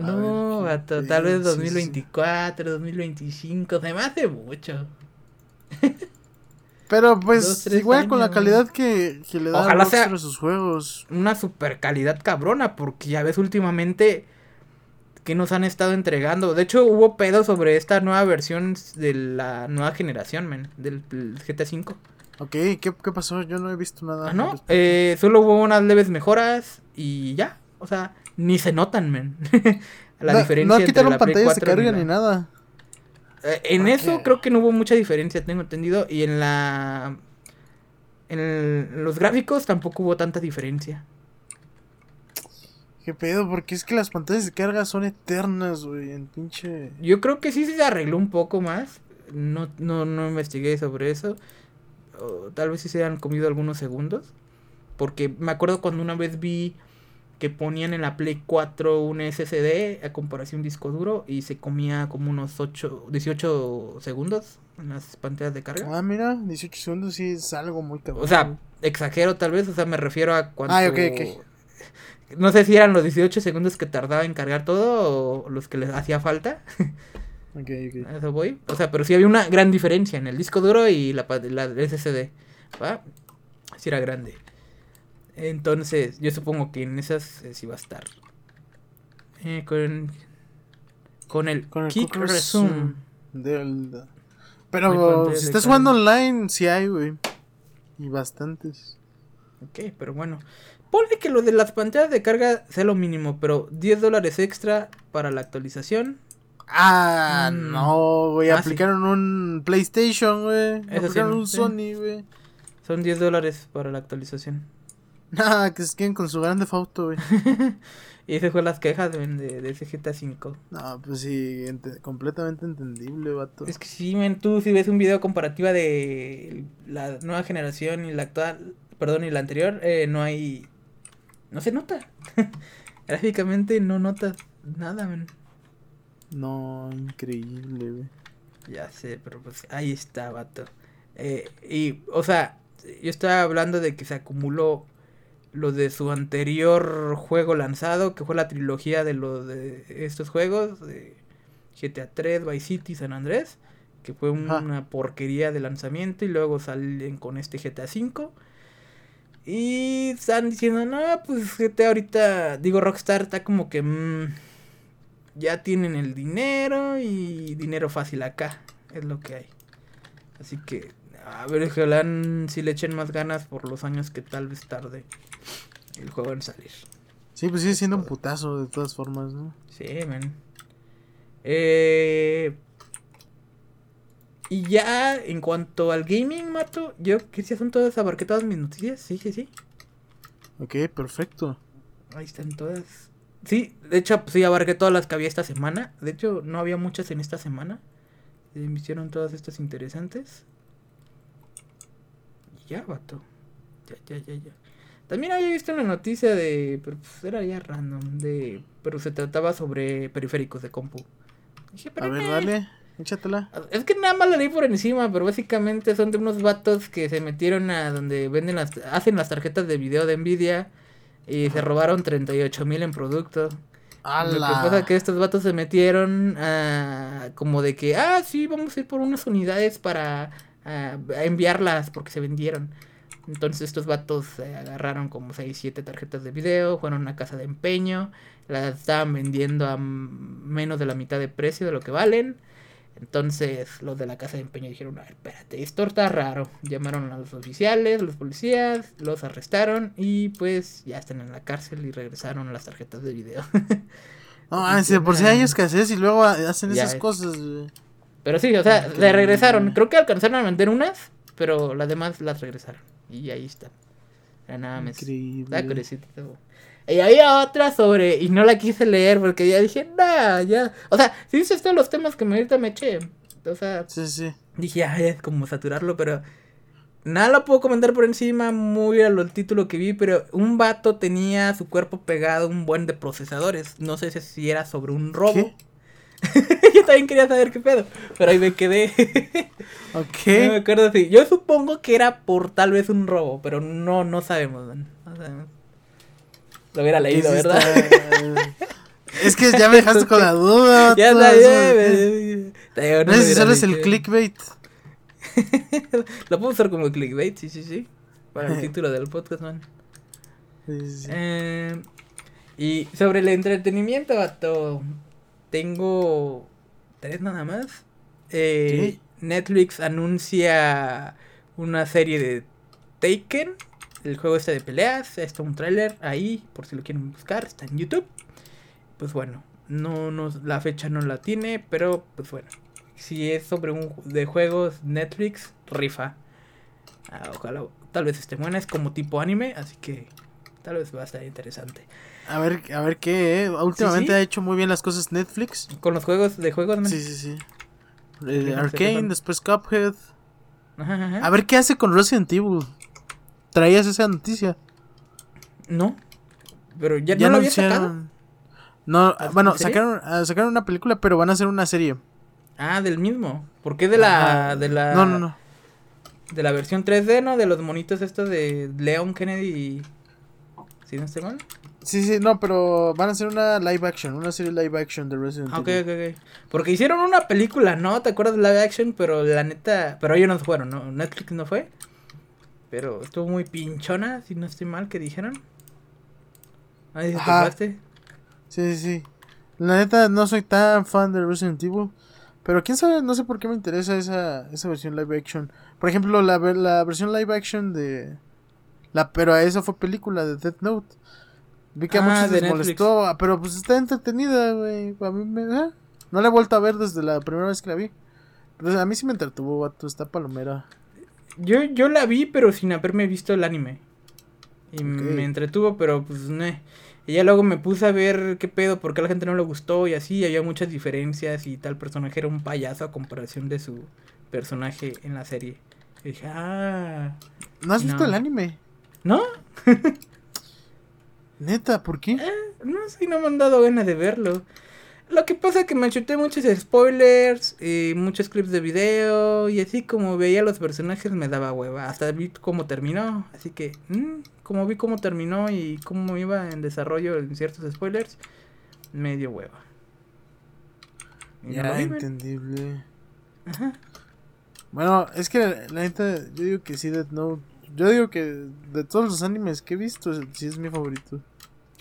no, vato, tal vez 2024, 2025, se me hace mucho. <laughs> Pero pues igual con la calidad que, que le da Ojalá a sus juegos. Una super calidad cabrona, porque ya ves últimamente que nos han estado entregando. De hecho, hubo pedo sobre esta nueva versión de la nueva generación, men, del GTA V. Ok, ¿qué, ¿qué, pasó? Yo no he visto nada. Ah, no, eh, solo hubo unas leves mejoras y ya. O sea, ni se notan, men. <laughs> la no, diferencia. No quitaron pantallas de carga ni, nada. Eh, en eso creo que no hubo mucha diferencia, tengo entendido. Y en la. En los gráficos tampoco hubo tanta diferencia. ¿Qué pedo? Porque es que las pantallas de carga son eternas, güey, en pinche... Yo creo que sí se arregló un poco más. No, no, no investigué sobre eso. tal vez sí se han comido algunos segundos. Porque me acuerdo cuando una vez vi que ponían en la Play 4 un SSD a comparación un disco duro y se comía como unos 8, 18 segundos en las pantallas de carga. Ah, mira, 18 segundos sí es algo muy cabrón. O sea, exagero tal vez, o sea, me refiero a cuando... Ah, ok, ok no sé si eran los 18 segundos que tardaba en cargar todo o los que les hacía falta. <laughs> Ok, ok. eso voy. O sea, pero sí había una gran diferencia en el disco duro y la, la SSD. ¿Va? Sí era grande. Entonces, yo supongo que en esas eh, sí va a estar. Eh, con, con el, con el Kick Resume. Del, pero si estás jugando online, sí hay, güey. Y bastantes. Ok, pero bueno. Ponle que lo de las pantallas de carga sea lo mínimo, pero 10 dólares extra para la actualización. Ah, mm. no, güey. Ah, aplicaron un PlayStation, güey. Aplicaron un Sony, güey. Son 10 dólares para la actualización. Nada, <laughs> que se queden con su grande foto, güey. <laughs> y esas fueron las quejas de, de, ese GTA 5. No, pues sí, completamente entendible, vato. Es que sí, men, tú si ves un video comparativa de la nueva generación y la actual, perdón, y la anterior, eh, no hay no se nota. <laughs> Gráficamente no notas nada, man. No, increíble, güey. Ya sé, pero pues ahí está, vato. Eh, y, o sea, yo estaba hablando de que se acumuló lo de su anterior juego lanzado, que fue la trilogía de los de estos juegos, de GTA 3, Vice City, San Andrés, que fue una porquería de lanzamiento y luego salen con este GTA 5. Y están diciendo, no, pues GTA ahorita, digo, Rockstar está como que mm, ya tienen el dinero y dinero fácil acá, es lo que hay. Así que, a ver, ojalá si le echen más ganas por los años que tal vez tarde el juego en salir. Sí, pues sigue siendo un putazo de todas formas, ¿no? Sí, man. Eh, y ya en cuanto al gaming, Mato, yo que si son todas, abarqué todas mis noticias. Sí, sí, sí. Ok, perfecto. Ahí están todas. Sí, de hecho, pues, sí, abarqué todas las que había esta semana. De hecho, no había muchas en esta semana. me hicieron todas estas interesantes. Y ya, vato. Ya, ya, ya, ya. También había visto una noticia de. Pero pues era ya random. De. Pero se trataba sobre periféricos de compu. a ver, dale. Échatela. Es que nada más la leí por encima, pero básicamente son de unos vatos que se metieron a donde venden las, hacen las tarjetas de video de Nvidia y se robaron 38 mil en producto. Lo que pasa es que estos vatos se metieron a, como de que, ah, sí, vamos a ir por unas unidades para enviarlas porque se vendieron. Entonces estos vatos agarraron como 6, 7 tarjetas de video, fueron a una casa de empeño, las estaban vendiendo a menos de la mitad de precio de lo que valen. Entonces los de la casa de empeño dijeron, a ver, espérate, esto está raro. Llamaron a los oficiales, los policías, los arrestaron y pues ya están en la cárcel y regresaron a las tarjetas de video. <laughs> no, por si hay escasez y luego hacen esas cosas. Pero sí, o sea, le regresaron. Creo que alcanzaron a vender unas, pero las demás las regresaron. Y ahí están. nada más. Increíble. Y había otra sobre, y no la quise leer porque ya dije, nada, ya. O sea, si dices todos los temas que me ahorita me eché. O sea, sí, sí. dije, ay, es como saturarlo, pero nada lo puedo comentar por encima, muy a lo el título que vi, pero un vato tenía su cuerpo pegado un buen de procesadores. No sé si era sobre un robo. <laughs> Yo también quería saber qué pedo, pero ahí me quedé. <laughs> ok. No me acuerdo si. Yo supongo que era por tal vez un robo, pero no, no sabemos, No sabemos. Lo hubiera leído, ¿verdad? <laughs> es que ya me dejaste con la duda. <laughs> Ya está bien. No, sé si solo es el clickbait. <laughs> Lo puedo usar como clickbait, sí, sí, sí. Para el título del podcast, man. Sí, sí, eh, y sobre el entretenimiento, vato. Tengo tres nada más. Eh, Netflix anuncia una serie de Taken el juego este de peleas, está un tráiler ahí, por si lo quieren buscar, está en YouTube. Pues bueno, no, no, la fecha no la tiene, pero pues bueno, si es sobre un de juegos Netflix, rifa. Ah, ojalá, tal vez esté buena, es como tipo anime, así que tal vez va a estar interesante. A ver, a ver qué, ¿eh? últimamente ha hecho muy bien las cosas Netflix. Con los juegos de juegos, Sí, sí, sí. Eh, Arcane, después Cuphead. A ver qué hace con Resident Evil traías esa noticia. No. Pero ya, no lo había sacado. No, bueno, sacaron, ah, sacaron una película, pero van a hacer una serie. Ah, del mismo. ¿Por qué de la, de la. No, no, no. De la versión 3D, ¿no? De los monitos estos de Leon Kennedy y. ¿Sí no estoy mal? Sí, sí, no, pero van a hacer una live action, una serie live action de Resident Evil. Ok, ok, ok. Porque hicieron una película, ¿no? ¿Te acuerdas de live action? Pero la neta. Pero ellos no fueron, ¿no? Netflix no fue. Pero estuvo muy pinchona, si no estoy mal, que dijeron. Ahí te Sí, sí. La neta, no soy tan fan de Resident Evil. Pero quién sabe, no sé por qué me interesa esa, esa versión live action. Por ejemplo, la, la versión live action de. La, pero a esa fue película de Death Note. Vi que a ah, muchos les molestó, pero pues está entretenida, güey. A mí me. ¿eh? No la he vuelto a ver desde la primera vez que la vi. Pero a mí sí me entretuvo, vato. Está palomera. Yo, yo la vi, pero sin haberme visto el anime. Y me entretuvo, pero pues no. Y ya luego me puse a ver qué pedo, por qué a la gente no le gustó y así. Había muchas diferencias y tal personaje era un payaso a comparación de su personaje en la serie. Y dije, ah. ¿No has visto el anime? ¿No? <laughs> Neta, ¿por qué? Eh, no sé, no me han dado ganas de verlo. Lo que pasa es que me chuté muchos spoilers y muchos clips de video y así como veía los personajes me daba hueva. Hasta vi cómo terminó, así que mm, como vi cómo terminó y cómo iba en desarrollo en ciertos spoilers, me dio hueva. Y ya, entendible. Ajá. Bueno, es que la, neta, yo digo que sí, Death Note. Yo digo que de todos los animes que he visto, sí es mi favorito.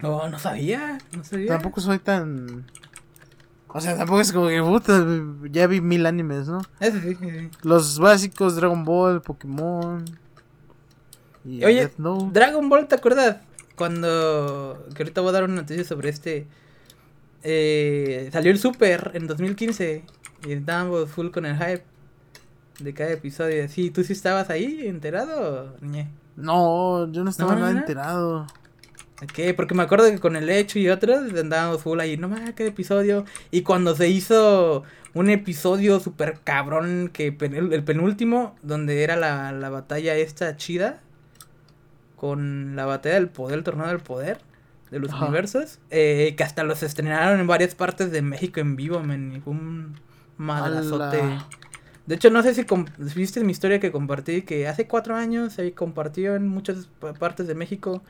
Oh, no sabía, no sabía. Tampoco soy tan o sea, tampoco es como que puta, ya vi mil animes, ¿no? Eso sí, sí. Los básicos, Dragon Ball, Pokémon. Y Oye, Dragon Ball, ¿te acuerdas? Cuando. Que ahorita voy a dar una noticia sobre este. Eh, salió el Super en 2015. Y estábamos full con el hype de cada episodio. Sí, ¿tú sí estabas ahí enterado? No, yo no estaba nada enterado. ¿Qué? Porque me acuerdo que con el hecho y otros andábamos full ahí, no más, qué episodio. Y cuando se hizo un episodio súper cabrón, que el penúltimo, donde era la, la batalla esta chida, con la batalla del poder, el torneo del poder, de los universos, eh, que hasta los estrenaron en varias partes de México en vivo, men, y fue un madrazote. De hecho, no sé si viste mi historia que compartí, que hace cuatro años se compartió en muchas partes de México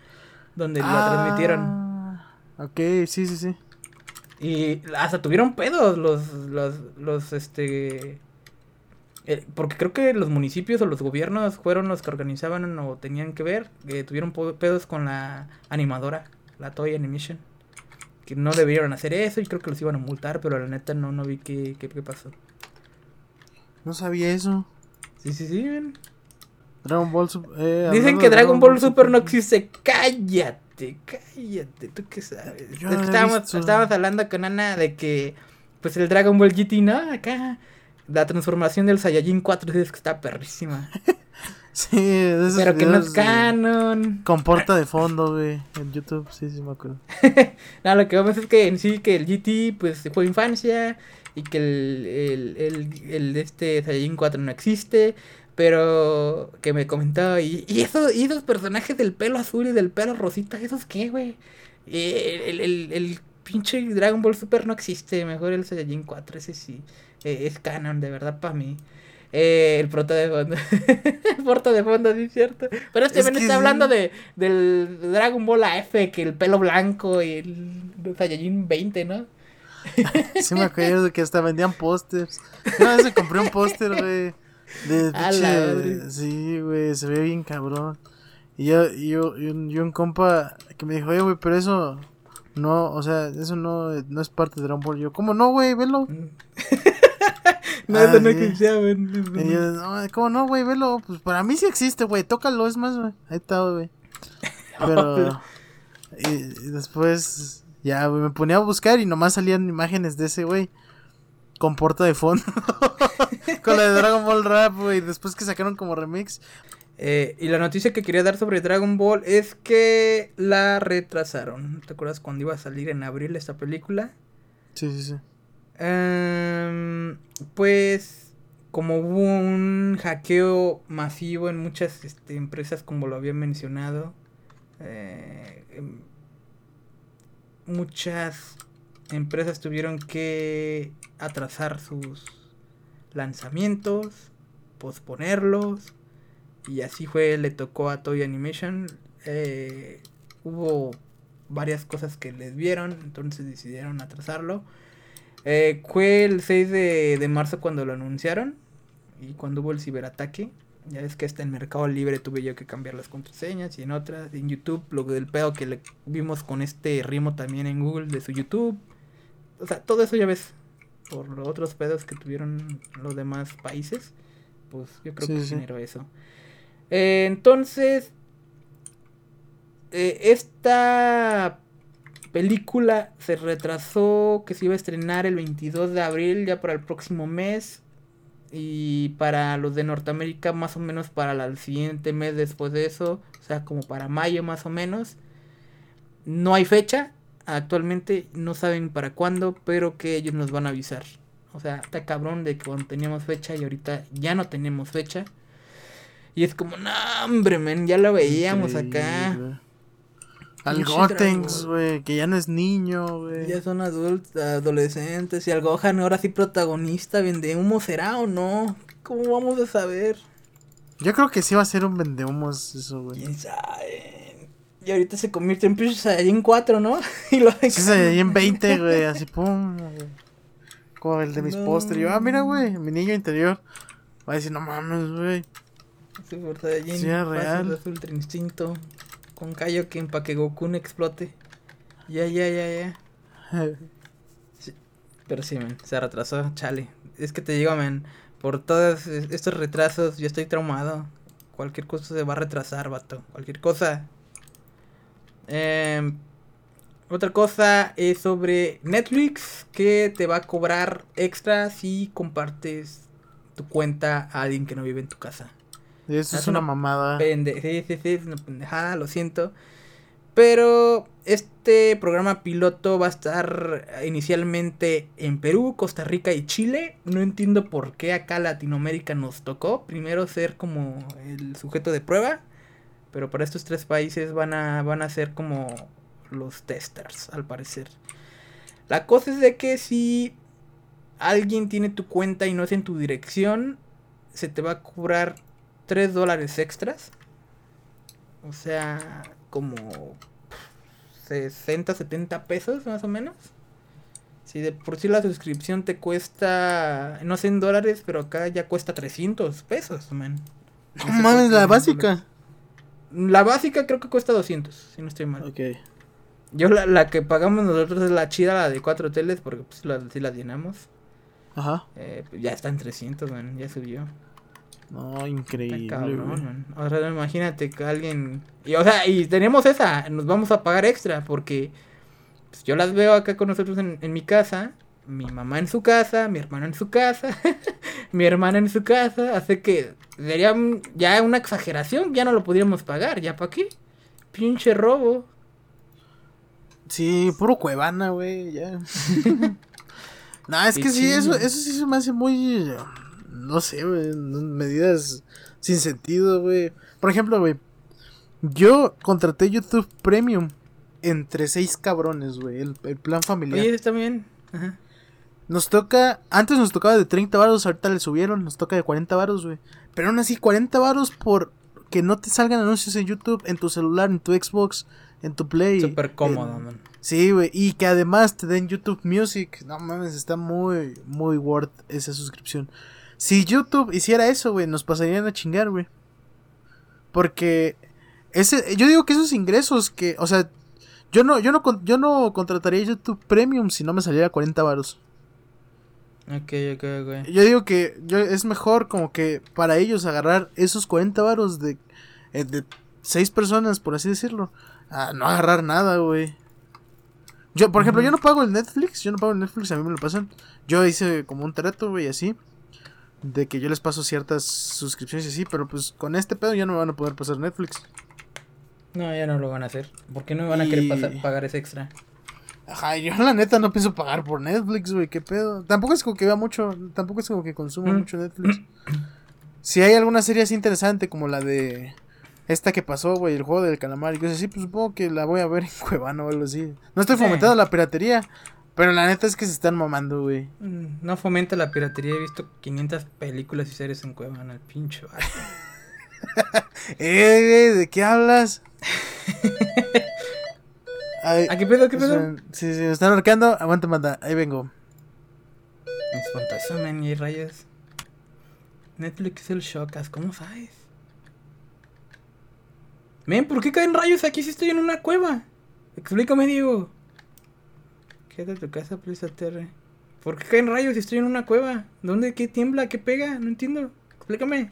donde la transmitieron. Ah, ok, sí, sí, sí. Y hasta tuvieron pedos los, los, los, este... Eh, porque creo que los municipios o los gobiernos fueron los que organizaban o tenían que ver, que tuvieron pedos con la animadora, la Toy Animation. Que no debieron hacer eso y creo que los iban a multar, pero la neta no, no vi qué, qué, pasó. No sabía eso. Sí, sí, sí, ven. Dragon Ball Super. Eh, Dicen que Dragon, Ball, Super, no existe. Cállate, cállate. ¿Tú qué sabes? estábamos, estábamos hablando con Ana de que, pues el Dragon Ball GT, ¿no? Acá. La transformación del Saiyajin 4 dices que está perrísima. <laughs> sí, de esos Pero que no es canon. Con porta de fondo, güey. En YouTube, sí, sí me acuerdo. <laughs> no, lo que vamos es que en sí, que el GT, pues fue infancia. Y que el, el, el, el este Saiyajin 4 no existe pero que me comentaba, y, y, eso, y esos personajes del pelo azul y del pelo rosita, ¿esos qué, güey? El, el, el, pinche Dragon Ball Super no existe, mejor el Saiyajin 4, ese sí, eh, es canon, de verdad, para mí. Eh, el prota de fondo. <laughs> el prota de fondo, sí, cierto. Pero este es está hablando de, del Dragon Ball AF, que el pelo blanco y el Saiyajin 20, ¿no? <laughs> sí me acuerdo que hasta vendían pósters. Una vez me compré un póster, güey. De, sí, güey, se ve bien cabrón. Y yo, yo, y un, un, compa que me dijo, oye, güey, pero eso no, o sea, eso no, no es parte de Dragon Ball. Yo, ¿cómo no, güey? Velo. <laughs> no, eso no existía, güey. Y yo, no, ¿cómo no, güey? Velo. Pues para mí sí existe, güey. Tócalo, es más, güey. Ahí está, güey. <laughs> Pero. y, y, después, ya, güey, me ponía a buscar y nomás salían imágenes de ese, güey con porta de fondo. <laughs> con la de Dragon Ball Rap, güey. Después que sacaron como remix. Eh, y la noticia que quería dar sobre Dragon Ball es que la retrasaron. ¿Te acuerdas cuando iba a salir en abril esta película? Sí, sí, sí. Em, pues como hubo un hackeo masivo en muchas este, empresas como lo había mencionado. Eh, em, muchas empresas tuvieron que atrasar sus lanzamientos, posponerlos. Y así fue, le tocó a Toy Animation. Eh, hubo varias cosas que les vieron, entonces decidieron atrasarlo. Eh, fue el 6 de, marzo cuando lo anunciaron y cuando hubo el ciberataque. Ya es que hasta en Mercado Libre tuve yo que cambiar las contraseñas y en otras. En YouTube, lo del pedo que le vimos con este Rimo también en Google de su YouTube. O sea, todo eso ya ves por los otros pedos que tuvieron los demás países. Pues yo creo que generó eso. Eh, entonces, eh, esta película se retrasó, que se iba a estrenar el 22 de abril, ya para el próximo mes. Y para los de Norteamérica, más o menos para el siguiente mes después de eso. O sea, como para mayo más o menos. No hay fecha, actualmente no saben para cuándo, pero que ellos nos van a avisar. O sea, está cabrón de que cuando teníamos fecha y ahorita ya no tenemos fecha. Y es como, no, hombre, men, ya lo veíamos acá. Al Gotenks, güey, que ya no es niño, güey. Ya son adultos, adolescentes. Y al Gohan ahora sí protagonista, vende humo será o no. ¿Cómo vamos a saber? Yo creo que sí va a ser un vendehumos eso, güey. ¿Quién sabe? Y ahorita se convierte en Pinche Saiyajin 4, ¿no? <laughs> y lo Sí, en 20, güey, así pum. güey. Como el de mis No. póster. Yo, ah, mira, güey, mi niño interior. Va a decir, no mames, güey. Super Saiyajin. Sí, fase real. Ultra Instinto. Con Kaioken para que Goku no explote. Ya, ya, ya, ya. <laughs> Pero sí, man, se retrasó, chale. Es que te digo, man, por todos es- estos retrasos yo estoy traumado. Cualquier cosa se va a retrasar, vato. Cualquier cosa. Em, otra cosa es sobre Netflix que te va a cobrar extra si compartes tu cuenta a alguien que no vive en tu casa. Eso es Es una una mamada. Pende sí, sí, sí, es una pendejada, lo siento. Pero este programa piloto va a estar inicialmente en Perú, Costa Rica y Chile. No entiendo por qué acá Latinoamérica nos tocó primero ser como el sujeto de prueba. Pero para estos tres países van a, van a ser como los testers, al parecer. La cosa es de que si alguien tiene tu cuenta y no es en tu dirección, se te va a cobrar 3 dólares extras. O sea, como 60, 70 pesos más o menos. Si de por sí la suscripción te cuesta, no sé en dólares, pero acá ya cuesta 300 pesos, man. No mames, la básica. La básica creo que cuesta 200, si no estoy mal. Ok. Yo la, la que pagamos nosotros es la chida, la de cuatro hoteles, porque pues la, sí la llenamos. Ajá. Eh, pues, ya está en 300, man, ya subió. No, increíble, cabrón, man. Ahora imagínate que alguien. Y, o sea, y tenemos esa, nos vamos a pagar extra porque pues, yo las veo acá con nosotros en, en mi casa. Mi mamá en su casa, mi hermano en su casa, <laughs> mi hermana en su casa. Hace que sería un- ya una exageración, ya no lo podríamos pagar. ¿Ya para qué? Pinche robo. Sí, puro cuevana, güey, ya. <laughs> no, es que sí, sí. eso, eso sí se me hace muy. No sé, güey. Medidas sin sentido, güey. Por ejemplo, güey. Yo contraté YouTube Premium entre seis cabrones, güey. El, el plan familiar. Oye, está bien. Ajá. Nos toca. Antes nos tocaba de 30 varos, ahorita le subieron. Nos toca de 40 varos, güey. Pero aún así, 40 varos por que no te salgan anuncios en YouTube, en tu celular, en tu Xbox, en tu Play. Súper cómodo, en- man. Sí, güey. Y que además te den YouTube Music. No mames, está muy, muy worth esa suscripción. Si YouTube hiciera eso, güey, nos pasarían a chingar, güey. Porque ese, yo digo que esos ingresos que, o sea, yo no, yo no, yo no contrataría YouTube Premium si no me saliera 40 varos. Ok, ok, ok. Yo digo que yo, es mejor como que para ellos agarrar esos 40 varos de, eh, de seis personas, por así decirlo. A no agarrar nada, güey. Yo, por ejemplo, yo no pago el Netflix. Yo no pago el Netflix, a mí me lo pasan. Yo hice como un trato, güey, así. De que yo les paso ciertas suscripciones y así. Pero pues con este pedo ya no me van a poder pasar Netflix. No, ya no lo van a hacer. ¿Por qué no me van a querer pasar- pagar ese extra? Ajá, yo <laughs> la neta no pienso pagar por Netflix, güey, qué pedo. Tampoco es como que vea mucho, tampoco es como que consuma Mm. mucho Netflix. Si hay alguna serie así interesante como la de esta que pasó, güey, el juego del calamar y cosas así, pues supongo que la voy a ver en <laughs> Cuevana o algo así. No estoy Sí. fomentando la piratería, pero la neta es que se están mamando, güey. Mm, No fomenta la piratería. He visto 500 películas y series en Cuevana, el pinche. <laughs> Eh, ¿de qué hablas? Ay, ¿A qué pedo, qué pedo? son- Sí, sí, me están ahorcando. Aguanta, manda, ahí vengo. Espantó eso, man, y rayos. Netflix es el Shockas, ¿cómo sabes? Men, ¿por qué caen rayos aquí si estoy en una cueva? Explícame, Diego. Quédate a tu casa, please, aterre. ¿Por qué caen rayos si estoy en una cueva? ¿Dónde? ¿Qué tiembla? ¿Qué pega? No entiendo. Explícame.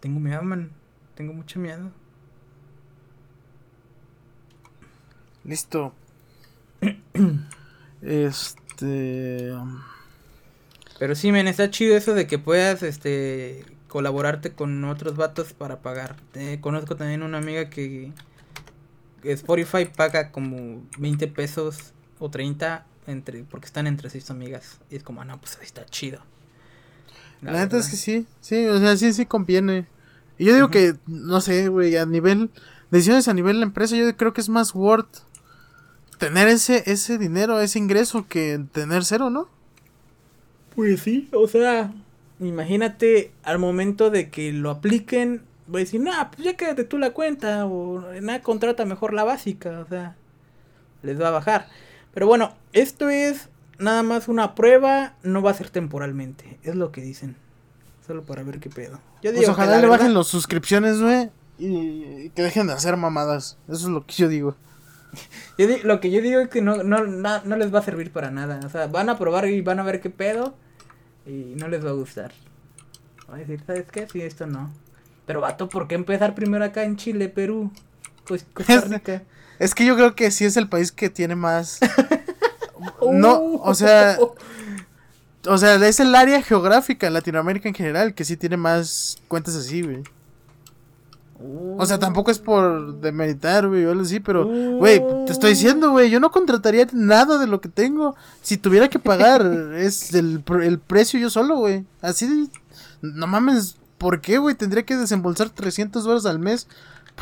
Tengo miedo, man. Tengo mucho miedo. Listo. Este. Pero sí, men, está chido eso de que puedas, este, colaborarte con otros vatos para pagar. Eh, conozco también una amiga que, Spotify paga como 20 pesos o 30 entre, porque están entre seis amigas. Y es como, ah, no, pues ahí está chido. La, neta es que sí, sí, o sea, sí, sí conviene. Y yo digo que, no sé, güey, a nivel, decisiones a nivel de la empresa, yo creo que es más worth tener ese, ese dinero, ese ingreso que tener cero, ¿no? Pues sí, o sea, imagínate al momento de que lo apliquen, voy a decir, no, pues ya quédate tú la cuenta, o nada, contrata mejor la básica, o sea, les va a bajar. Pero bueno, esto es nada más una prueba, no va a ser temporalmente, es lo que dicen. Solo para ver qué pedo. Yo pues digo pues ojalá le bajen las suscripciones, güey, y que dejen de hacer mamadas. Eso es lo que yo digo. <laughs> lo que yo digo es que no, no, no, les va a servir para nada. O sea, van a probar y van a ver qué pedo y no les va a gustar. Voy a decir, ¿sabes qué? Sí, esto no. Pero vato, ¿por qué empezar primero acá en Chile, Perú, Costa Rica? Es, que yo creo que sí es el país que tiene más... <laughs> no, o sea... O sea, es el área geográfica en Latinoamérica en general que sí tiene más cuentas así, güey. O sea, tampoco es por demeritar, güey, o sí, pero, güey, te estoy diciendo, güey, yo no contrataría nada de lo que tengo. Si tuviera que pagar, <laughs> es el, el precio yo solo, güey. Así, no mames, ¿por qué, güey? Tendría que desembolsar 300 dólares al mes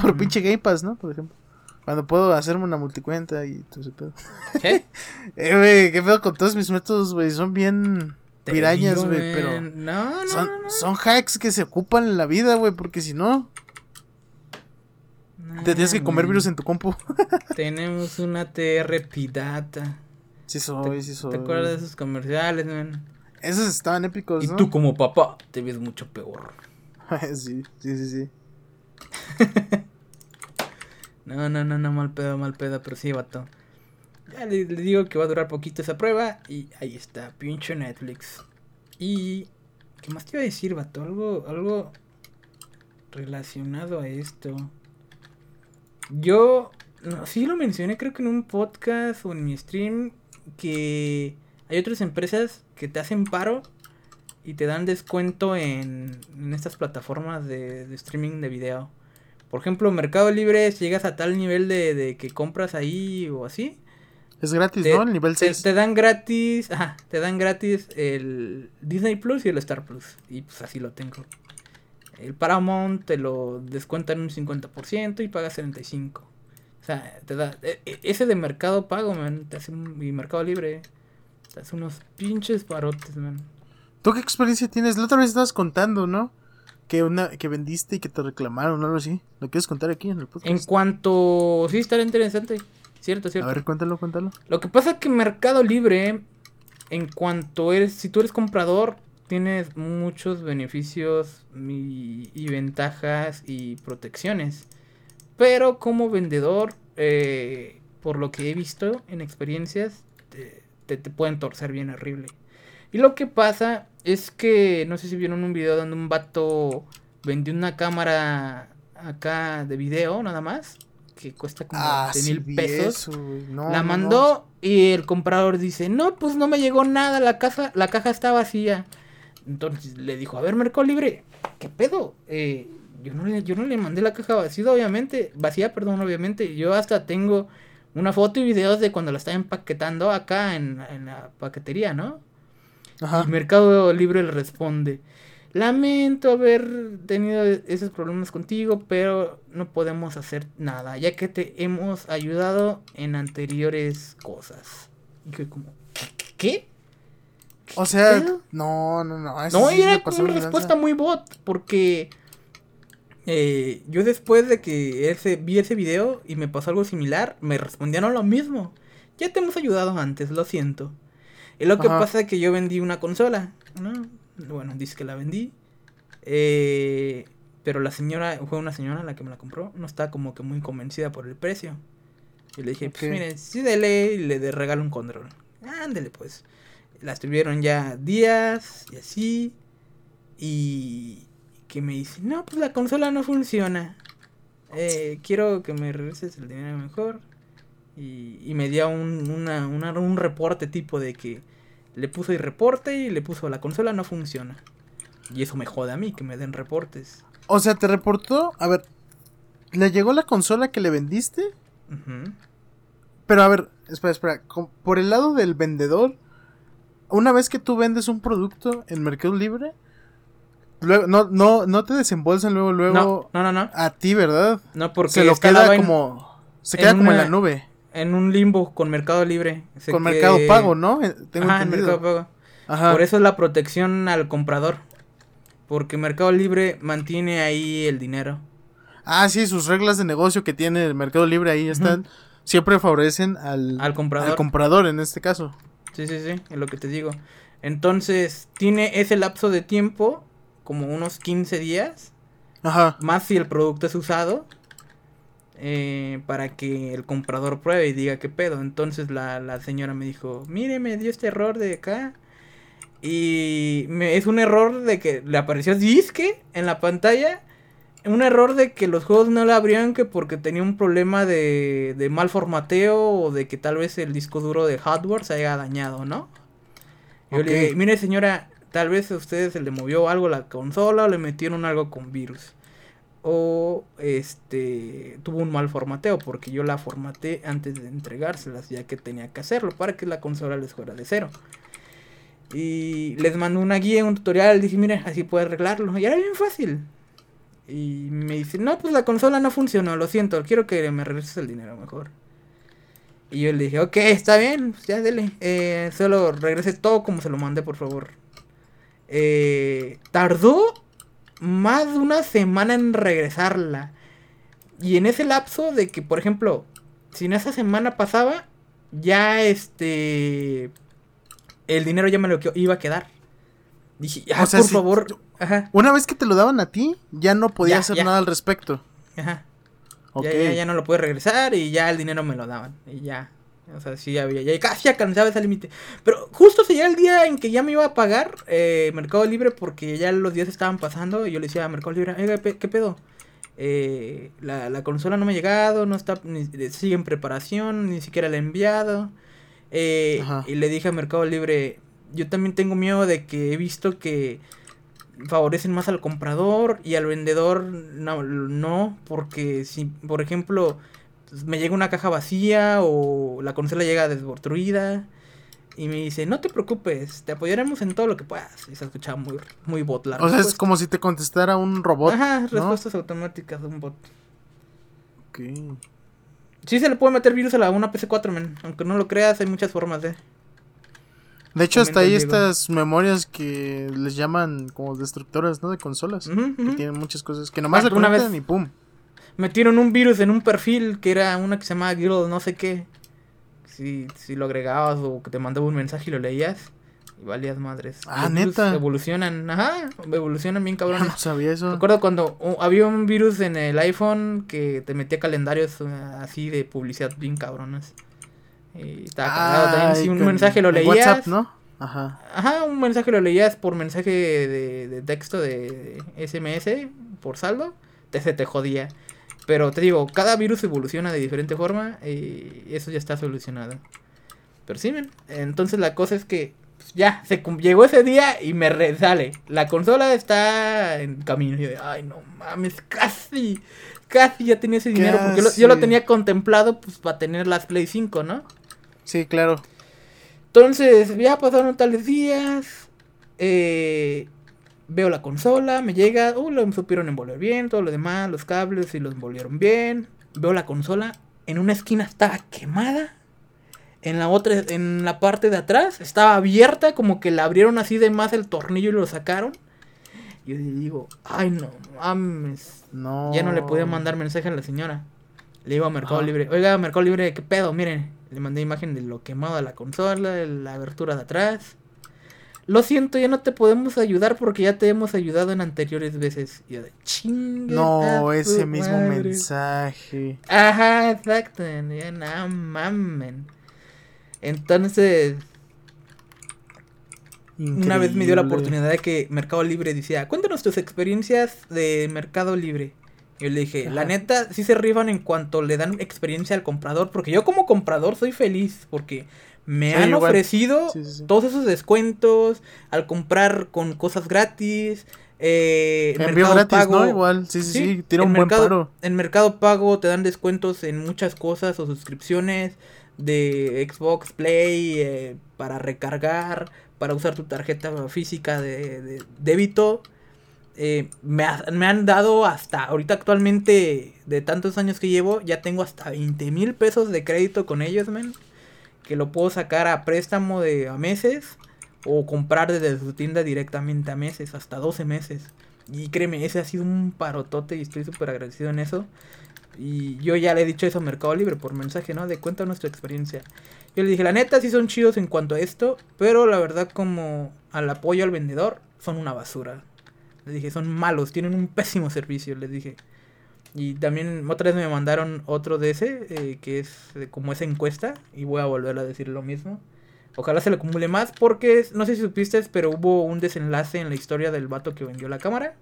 por pinche Game Pass, ¿no? Por ejemplo. Cuando puedo hacerme una multicuenta y todo ese pedo. ¿Qué? <laughs> eh, güey, qué pedo con todos mis métodos, güey, son bien pirañas, güey, pero... No, no, son, no. son hacks que se ocupan en la vida, güey, porque si no... Te tienes que comer virus en tu compu. <laughs> Tenemos una TR pirata. Sí soy, sí soy. ¿Te acuerdas de esos comerciales, man? Esos estaban épicos, Y tú como papá te ves mucho peor. <laughs> sí, sí, sí, sí. <laughs> no, no, no, no, mal pedo, mal pedo, pero sí, vato. Ya le, le, digo que va a durar poquito esa prueba y ahí está, pinche Netflix. Y... ¿Qué más te iba a decir, vato? Algo, algo relacionado a esto. Yo sí lo mencioné creo que en un podcast o en mi stream que hay otras empresas que te hacen paro y te dan descuento en, estas plataformas de, streaming de video. Por ejemplo, Mercado Libre, si llegas a tal nivel de, que compras ahí o así. Es gratis, ¿no? El nivel 6. Te, dan gratis, ajá, te dan gratis el Disney Plus y el Star Plus. Y pues así lo tengo. El Paramount te lo descuentan un 50% y pagas 75%. O sea, te da. E, e, ese de mercado pago, man. Te hace un, y mercado libre. Te hace unos pinches parotes, man. ¿Tú qué experiencia tienes? La otra vez estabas contando, ¿no? Que una que vendiste y que te reclamaron o algo así. ¿Lo quieres contar aquí en el podcast? En cuanto. Sí, estaría interesante. Cierto, cierto. A ver, cuéntalo, cuéntalo. Lo que pasa es que Mercado Libre, en cuanto eres. Si tú eres comprador, tienes muchos beneficios y, ventajas y protecciones. Pero como vendedor, eh, por lo que he visto en experiencias, te, te, pueden torcer bien horrible. Y lo que pasa es que, no sé si vieron un video donde un vato vendió una cámara acá de video nada más, que cuesta como ah, mil pesos. la mandó y el comprador dice, no, pues no me llegó nada, la, casa, la caja está vacía. Entonces le dijo, a ver, Mercado Libre, ¿qué pedo? Eh, yo, no le, yo no le mandé la caja vacía, obviamente, vacía, perdón, obviamente. Yo hasta tengo una foto y videos de cuando la estaba empaquetando acá en, la paquetería, ¿no? Ajá. Y Mercado Libre le responde, lamento haber tenido esos problemas contigo, pero no podemos hacer nada, ya que te hemos ayudado en anteriores cosas. Y que como, ¿qué? O sea, no, no, no. no, era una respuesta muy bot, porque eh, yo después de que ese, vi ese video y me pasó algo similar, me respondieron lo mismo. Ya te hemos ayudado antes, lo siento. Y lo que pasa es que yo vendí una consola, ¿no? Bueno, dice que la vendí. Eh, pero la señora, fue una señora la que me la compró, no está como que muy convencida por el precio. Y le dije, pues mire, sí dele y le de regalo un control. Ándele pues las tuvieron ya días y así. Y que me dice, no, pues la consola no funciona. Eh, quiero que me regreses el dinero mejor. Y, y me dio un, una, un reporte tipo de que le puso el reporte y le puso la consola no funciona. Y eso me jode a mí, que me den reportes. O sea, te reportó, a ver, ¿le llegó la consola que le vendiste? Pero a ver, espera, espera, por el lado del vendedor, una vez que tú vendes un producto en Mercado Libre, luego, no, no, no te desembolsan luego, luego No, no, no, no. a ti, ¿verdad? No, porque se lo queda como, se en queda como en la nube. en un limbo con Mercado Libre. Se Con que- Mercado Pago, ¿no? Eh, Tengo Ajá, en. Mercado Pago. Ajá. Por eso es la protección al comprador. Porque Mercado Libre mantiene ahí el dinero. Ah, sí, sus reglas de negocio que tiene el Mercado Libre ahí están. Siempre favorecen al, Al comprador. al comprador en este caso. Sí, sí, sí, es lo que te digo. Entonces, tiene ese lapso de tiempo, como unos 15 días, Ajá. más si el producto es usado, eh, para que el comprador pruebe y diga qué pedo. Entonces la, la señora me dijo, mire, me dio este error de acá. Y me, es un error de que le apareció disque en la pantalla. Un error de que los juegos no le abrían que porque tenía un problema de, de mal formateo o de que tal vez el disco duro de hardware se haya dañado, ¿no? Yo le dije, mire señora, tal vez a ustedes se le movió algo la consola o le metieron algo con virus. O este tuvo un mal formateo porque yo la formateé antes de entregárselas ya que tenía que hacerlo para que la consola les fuera de cero. Y les mandó una guía, un tutorial, dije, mire, así puede arreglarlo. Y era bien fácil. Y me dice, no, pues la consola no funcionó, lo siento, quiero que me regreses el dinero mejor. Y yo le dije, ok, está bien, pues ya dele. Eh, solo regrese todo como se lo mandé, por favor. Eh, tardó más de una semana en regresarla. Y en ese lapso de que, por ejemplo, si en esa semana pasaba, ya este... El dinero ya me lo iba a quedar. Dije, O sea, por si- favor. Ajá, Una vez que te lo daban a ti, ya no podías Ya, hacer ya. nada al respecto. ajá. Ok. Ya, ya, ya no lo pude regresar y ya el dinero me lo daban. Y ya. O sea, sí había. Ya casi alcanzaba ese límite. Pero justo se llega el día en que ya me iba a pagar eh, Mercado Libre porque ya los días estaban pasando. Y yo le decía a Mercado Libre, oiga, ¿qué pedo? Eh, la, la consola no me ha llegado, no está, ni- sigue en preparación, ni siquiera la he enviado. Eh, y le dije a Mercado Libre, yo también tengo miedo de que he visto que favorecen más al comprador y al vendedor no, no porque si por ejemplo pues, me llega una caja vacía o la consola llega desbortruida y me dice no te preocupes te apoyaremos en todo lo que puedas y se escuchaba muy muy bot la O sea, es como si te contestara un robot. ajá ¿no? respuestas automáticas de un bot Ok. sí se le puede meter virus a la una PC4 men aunque no lo creas hay muchas formas de De hecho, hasta Diego. estas memorias que les llaman como destructoras, ¿no? De consolas. Que tienen muchas cosas. Que nomás Ah, se una conectan vez- y pum. metieron un virus en un perfil que era una que se llamaba Girl no sé qué. Si, si lo agregabas o que te mandaba un mensaje y lo leías. Y valías madres. Ah, Los ¿neta? Evolucionan, ajá, evolucionan bien Yo cabrones. no sabía eso. Recuerdo cuando había un virus en el iPhone que te metía calendarios uh, así de publicidad bien cabrones. Y estaba cagado también. Si un mensaje lo leías. WhatsApp, ¿no? Ajá. Ajá, un mensaje lo leías por mensaje de, de texto de SMS, por saldo, te, se te jodía. Pero te digo, cada virus evoluciona de diferente forma y eso ya está solucionado. Pero sí, men. Entonces la cosa es que pues, ya, se llegó ese día y me resale. La consola está en camino. Y yo de, ay, no mames, casi, casi ya tenía ese dinero. Porque yo lo, yo lo Casi. tenía contemplado pues para tener las Play 5, ¿no? Sí, claro. Entonces, ya pasaron tales días. eh, veo la consola, me llega. Uh, lo supieron envolver bien, todo lo demás, los cables y los envolvieron bien. Veo la consola. En una esquina estaba quemada. En la otra, en la parte de atrás, estaba abierta, como que la abrieron así de más el tornillo y lo sacaron. Y yo digo, ay no mames. No. Ya no le podía mandar mensaje a la señora. Le digo a Mercado. Libre, oiga, Mercado Libre, ¿qué pedo? Miren, le mandé imagen de lo quemado de la consola, de la abertura de atrás. Lo siento, ya no te podemos ayudar porque ya te hemos ayudado en anteriores veces. Y yo de chinga. No, a ese mismo madre". mensaje. Ajá, exacto. Ya no mamen. Entonces, una vez me dio la oportunidad de que Mercado Libre decía, cuéntanos tus experiencias de Mercado Libre. Yo le dije, la neta, sí se rifan en cuanto le dan experiencia al comprador, porque yo como comprador soy feliz, porque me Sí, han igual. ofrecido Sí, sí, sí. todos esos descuentos al comprar con cosas gratis. Eh, Envío Mercado gratis, Pago- ¿no? Igual, sí, sí, sí. Tira un buen mercado, paro. En Mercado Pago te dan descuentos en muchas cosas o suscripciones de Xbox Play eh, para recargar, para usar tu tarjeta física de, de débito. Eh, me, ha- me han dado hasta ahorita actualmente de tantos años que llevo, ya tengo hasta 20 mil pesos de crédito con ellos, men. Que lo puedo sacar a préstamo de a meses o comprar desde su tienda directamente a meses, hasta 12 meses. Y créeme, ese ha sido un parotote y estoy súper agradecido en eso. Y yo ya le he dicho eso a Mercado Libre por mensaje, ¿no? De cuenta nuestra experiencia. Yo le dije, la neta sí son chidos en cuanto a esto, pero la verdad como al apoyo al vendedor son una basura. Les dije, son malos, tienen un pésimo servicio, les dije. Y también otra vez me mandaron otro de ese, eh, que es eh, como esa encuesta, y voy a volver a decir lo mismo. Ojalá se le acumule más, porque no sé si supiste, pero hubo un desenlace en la historia del vato que vendió la cámara.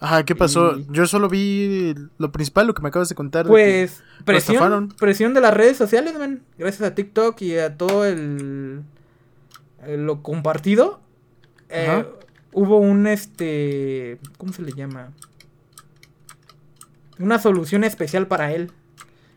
Ajá, ¿qué pasó? Y- Yo solo vi lo principal, lo que me acabas de contar. de Pues presión, estafaron. presión de las redes sociales, man. Gracias a TikTok y a todo el, el- lo compartido. eh. Hubo un este, ¿cómo se le llama? Una solución especial para él.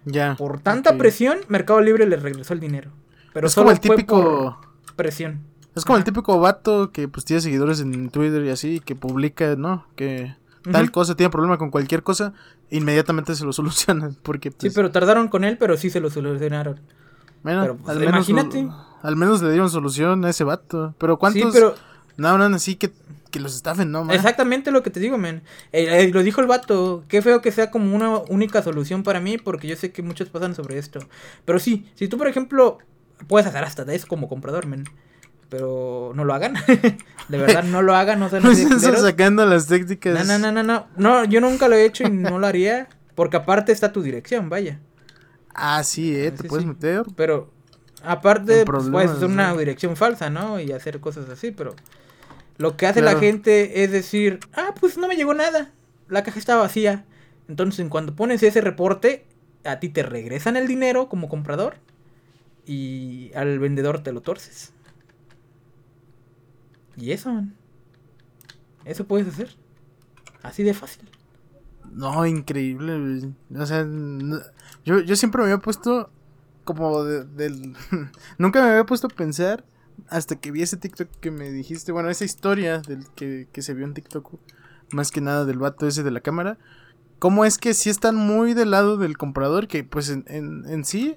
Ya. Por tanta presión, Mercado Libre le regresó el dinero. Pero es solo como el típico. presión. Es como el típico vato que pues tiene seguidores en Twitter y así, que publica, ¿no? Que tal cosa, tiene problema con cualquier cosa, inmediatamente se lo <laughs> solucionan. Porque Sí, pues, pero tardaron con él, pero sí se lo solucionaron. bueno, pero, pues, al menos lo- imagínate. al menos le dieron solución a ese vato. Pero cuántos Sí, pero no habrán así que, que los estafen, ¿no? man? Exactamente lo que te digo, men. Eh, eh, lo dijo el vato. Qué feo que sea como una única solución para mí, porque yo sé que muchos pasan sobre esto. Pero sí, si tú, por ejemplo, puedes hacer hasta de eso como comprador, men. Pero no lo hagan. <laughs> de verdad, no lo hagan, no sean <laughs> culeros. sacando las técnicas. No, no, no, no, no. No, yo nunca lo he hecho y no lo haría. Porque aparte está tu dirección, vaya. Ah, sí, eh, Ah, te sí, puedes sí. meter. Pero aparte, pues, puedes hacer una ¿no? dirección falsa, ¿no? Y hacer cosas así, pero lo que hace la gente es decir, ah, pues no me llegó nada, la caja está vacía. Entonces, en cuando pones ese reporte, a ti te regresan el dinero como comprador y al vendedor te lo torces. Y eso, man. Eso puedes hacer. Así de fácil. No, increíble. O sea, no- yo, yo siempre me había puesto como de- del... <laughs> Nunca me había puesto a pensar hasta que vi ese TikTok que me dijiste. Bueno, esa historia del que, que se vio en TikTok. Más que nada del vato ese de la cámara. ¿Cómo es que sí están muy del lado del comprador? Que pues en, en, en sí,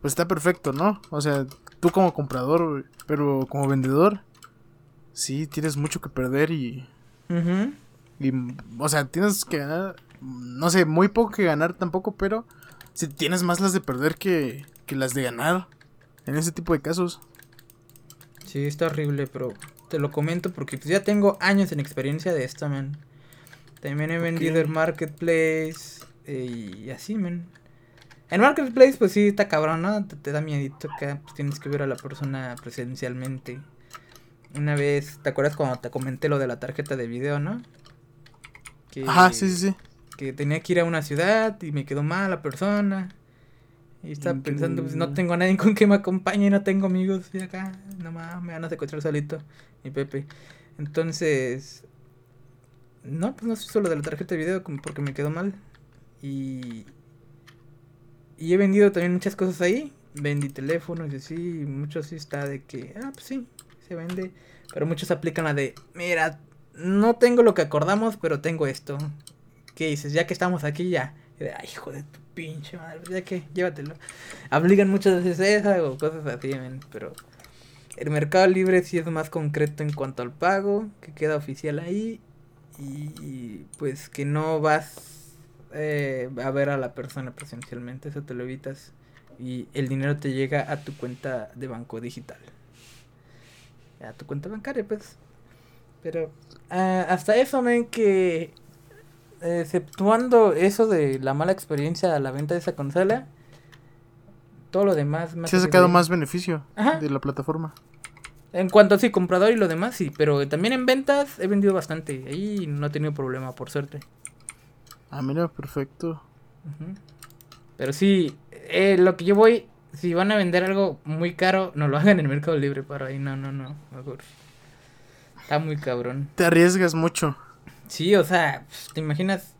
pues está perfecto, ¿no? O sea, tú como comprador, pero como vendedor, sí, tienes mucho que perder y... Y, o sea, tienes que ganar, no sé, muy poco que ganar tampoco, pero si tienes más las de perder que, que las de ganar en ese tipo de casos. Sí, está horrible, pero te lo comento porque pues, ya tengo años en experiencia de esto, man. También he vendido Ok. en Marketplace eh, y así, man. En Marketplace, pues sí, está cabrón, ¿no? Te, te da miedito que pues, tienes que ver a la persona presencialmente. Una vez, ¿te acuerdas cuando te comenté lo de la tarjeta de video, no? Que, Ajá, sí, sí, sí. que tenía que ir a una ciudad y me quedó mal la persona. Y estaba pensando, pues no Increíble. tengo a nadie con que me acompañe, no tengo amigos y acá, nomás me van a secuestrar solito, mi Pepe. Entonces, no, pues no se hizo lo de la tarjeta de video como porque me quedó mal. Y, y he vendido también muchas cosas ahí. Vendí teléfonos y así, y muchos sí está de que, ah, pues sí, se vende. Pero muchos aplican la de, mira, no tengo lo que acordamos, pero tengo esto. ¿Qué dices? Ya que estamos aquí, ya. Y de, Ay, hijo de tu pinche madre, ya que, llévatelo. Aplican muchas veces esa o cosas así, men, pero el mercado libre sí es más concreto en cuanto al pago, que queda oficial ahí y, pues que no vas eh, a ver a la persona presencialmente, eso te lo evitas y el dinero te llega a tu cuenta de banco digital. A tu cuenta bancaria, pues. Pero ah, hasta eso, men, que exceptuando eso de la mala experiencia a la venta de esa consola, todo lo demás me Se ha sacado más beneficio Ajá. de la plataforma. En cuanto a sí, comprador y lo demás, sí, pero también en ventas he vendido bastante. Ahí no he tenido problema, por suerte. Ah, mira, perfecto. Pero sí, eh, lo que yo voy, si van a vender algo muy caro, no lo <laughs> hagan en el Mercado Libre para ahí, no, no, no, mejor. Está muy cabrón. Te arriesgas mucho. Sí, o sea, pues, te imaginas.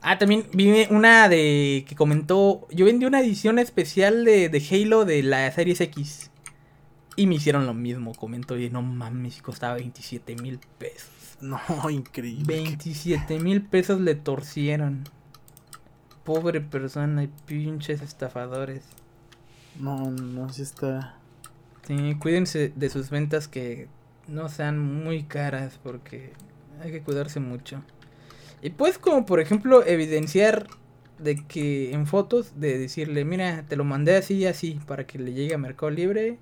Ah, también vi una de que comentó. Yo vendí una edición especial de, de Halo de la Series X. Y me hicieron lo mismo, comentó, y no mames, costaba 27 mil pesos. No, increíble. 27 mil pesos le torcieron. Pobre persona y pinches estafadores. No, no, sí está. Sí, cuídense de sus ventas que no sean muy caras porque hay que cuidarse mucho. Y pues como por ejemplo evidenciar de que en fotos de decirle, mira, te lo mandé así y así para que le llegue a Mercado Libre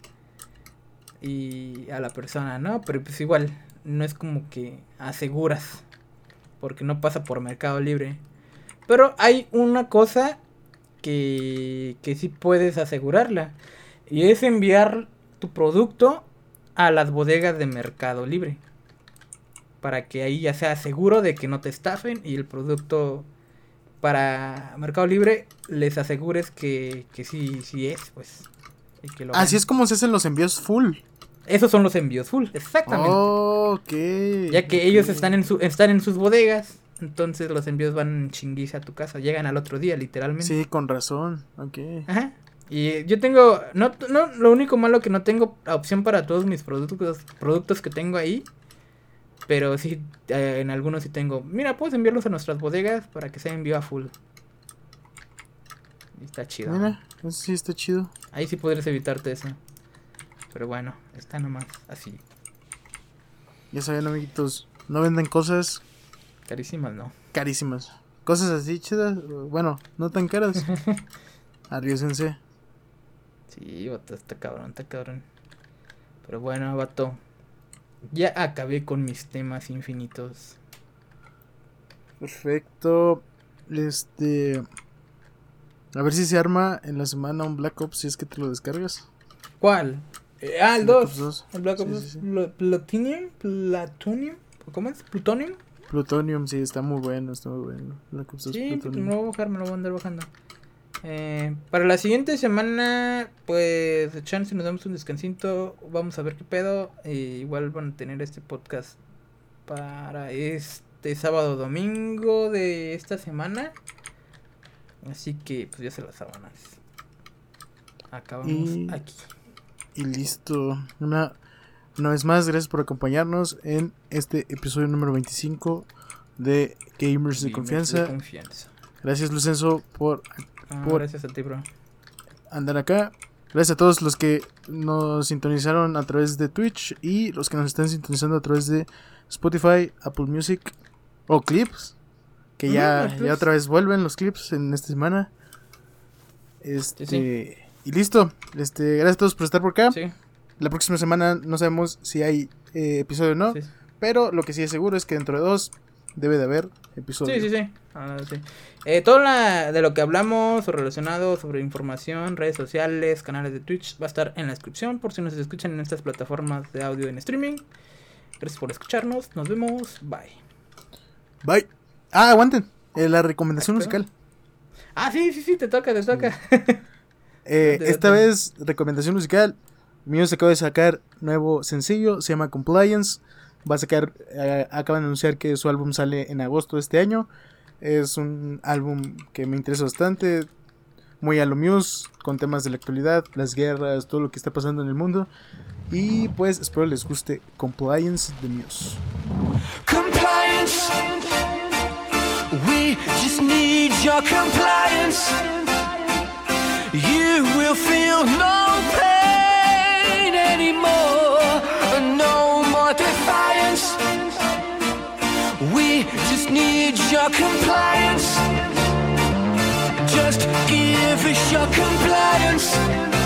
y a la persona, ¿no? Pero pues igual, no es como que aseguras porque no pasa por Mercado Libre. Pero hay una cosa que, que sí puedes asegurarla y es enviar tu producto a las bodegas de Mercado Libre. Para que ahí ya sea seguro de que no te estafen y el producto para Mercado Libre les asegures que, que sí, sí es, pues. y que lo Así es como se hacen los envíos full. Esos son los envíos full, exactamente. Ok. ya que ellos están en, su, están en sus bodegas, entonces los envíos van en chinguiza a tu casa, llegan al otro día, literalmente. Sí, con razón. Ok. Ajá. Y yo tengo, no, no, lo único malo que no tengo opción para todos mis productos, productos que tengo ahí. Pero sí, eh, en algunos sí tengo. Mira, puedes enviarlos a nuestras bodegas para que sea envío a full. Y está chido. Mira, eso sí está chido. Ahí sí podrías evitarte eso. Pero bueno, está nomás así. Ya saben, amiguitos. No venden cosas Carísimas, ¿no? carísimas. Cosas así chidas. Bueno, no tan caras. <laughs> Arriesguense. Sí, vato, está cabrón, está cabrón. Pero bueno, vato. Ya acabé con mis temas infinitos. Perfecto. Este. A ver si se arma en la semana un Black Ops si es que te lo descargas. ¿Cuál? Eh, ah, el Black 2. Ops 2. El Black Sí, Ops sí, 2. sí. Pl- Plutonium. Plutonium. ¿Cómo es? Plutonium. Plutonium, sí, está muy bueno, está muy bueno. Black Ops 2 Sí, Plutonium. me lo voy a bajar, me lo voy a andar bajando. Eh, para la siguiente semana, pues, chance nos damos un descansito. Vamos a ver qué pedo. Eh, igual van a tener este podcast para este sábado domingo de esta semana. Así que, pues, ya se las sábanas. Acabamos Y- aquí. Y listo. Una, una vez más, gracias por acompañarnos en este episodio número 25 de Gamers de Gamers Confianza. de confianza. Gracias, Lucenzo, por Ah, Por- Gracias a ti, bro. andar acá. Gracias a todos los que nos sintonizaron a través de Twitch y los que nos están sintonizando a través de Spotify, Apple Music o Clips. Que Mm, ya, ya otra vez vuelven los clips en esta semana. Este. Sí, Y listo. Este, gracias a todos por estar por acá. Sí, La próxima semana no sabemos si hay eh, episodio o no. Pero lo que sí es seguro es que dentro de dos debe de haber episodio. Sí, sí, sí. Ah, sí. Eh, todo la, de lo que hablamos o relacionado sobre información, redes sociales, canales de Twitch va a estar en la descripción por si nos escuchan en estas plataformas de audio en streaming. Gracias por escucharnos. Nos vemos. Bye. Bye. Ah, aguanten. eh, la recomendación musical. Ah, sí, sí, sí, te toca, te toca. <laughs> Eh, Date, esta vez, recomendación musical. Muse acaba de sacar nuevo sencillo, se llama Compliance. Va a sacar, eh, acaban de anunciar que su álbum sale en agosto de este año. Es un álbum que me interesa bastante. Muy a lo Muse, con temas de la actualidad, las guerras, todo lo que está pasando en el mundo. Y pues espero les guste Compliance de Muse. Compliance. We just need your compliance. You will feel no pain anymore. Just need your compliance. Just give us your compliance.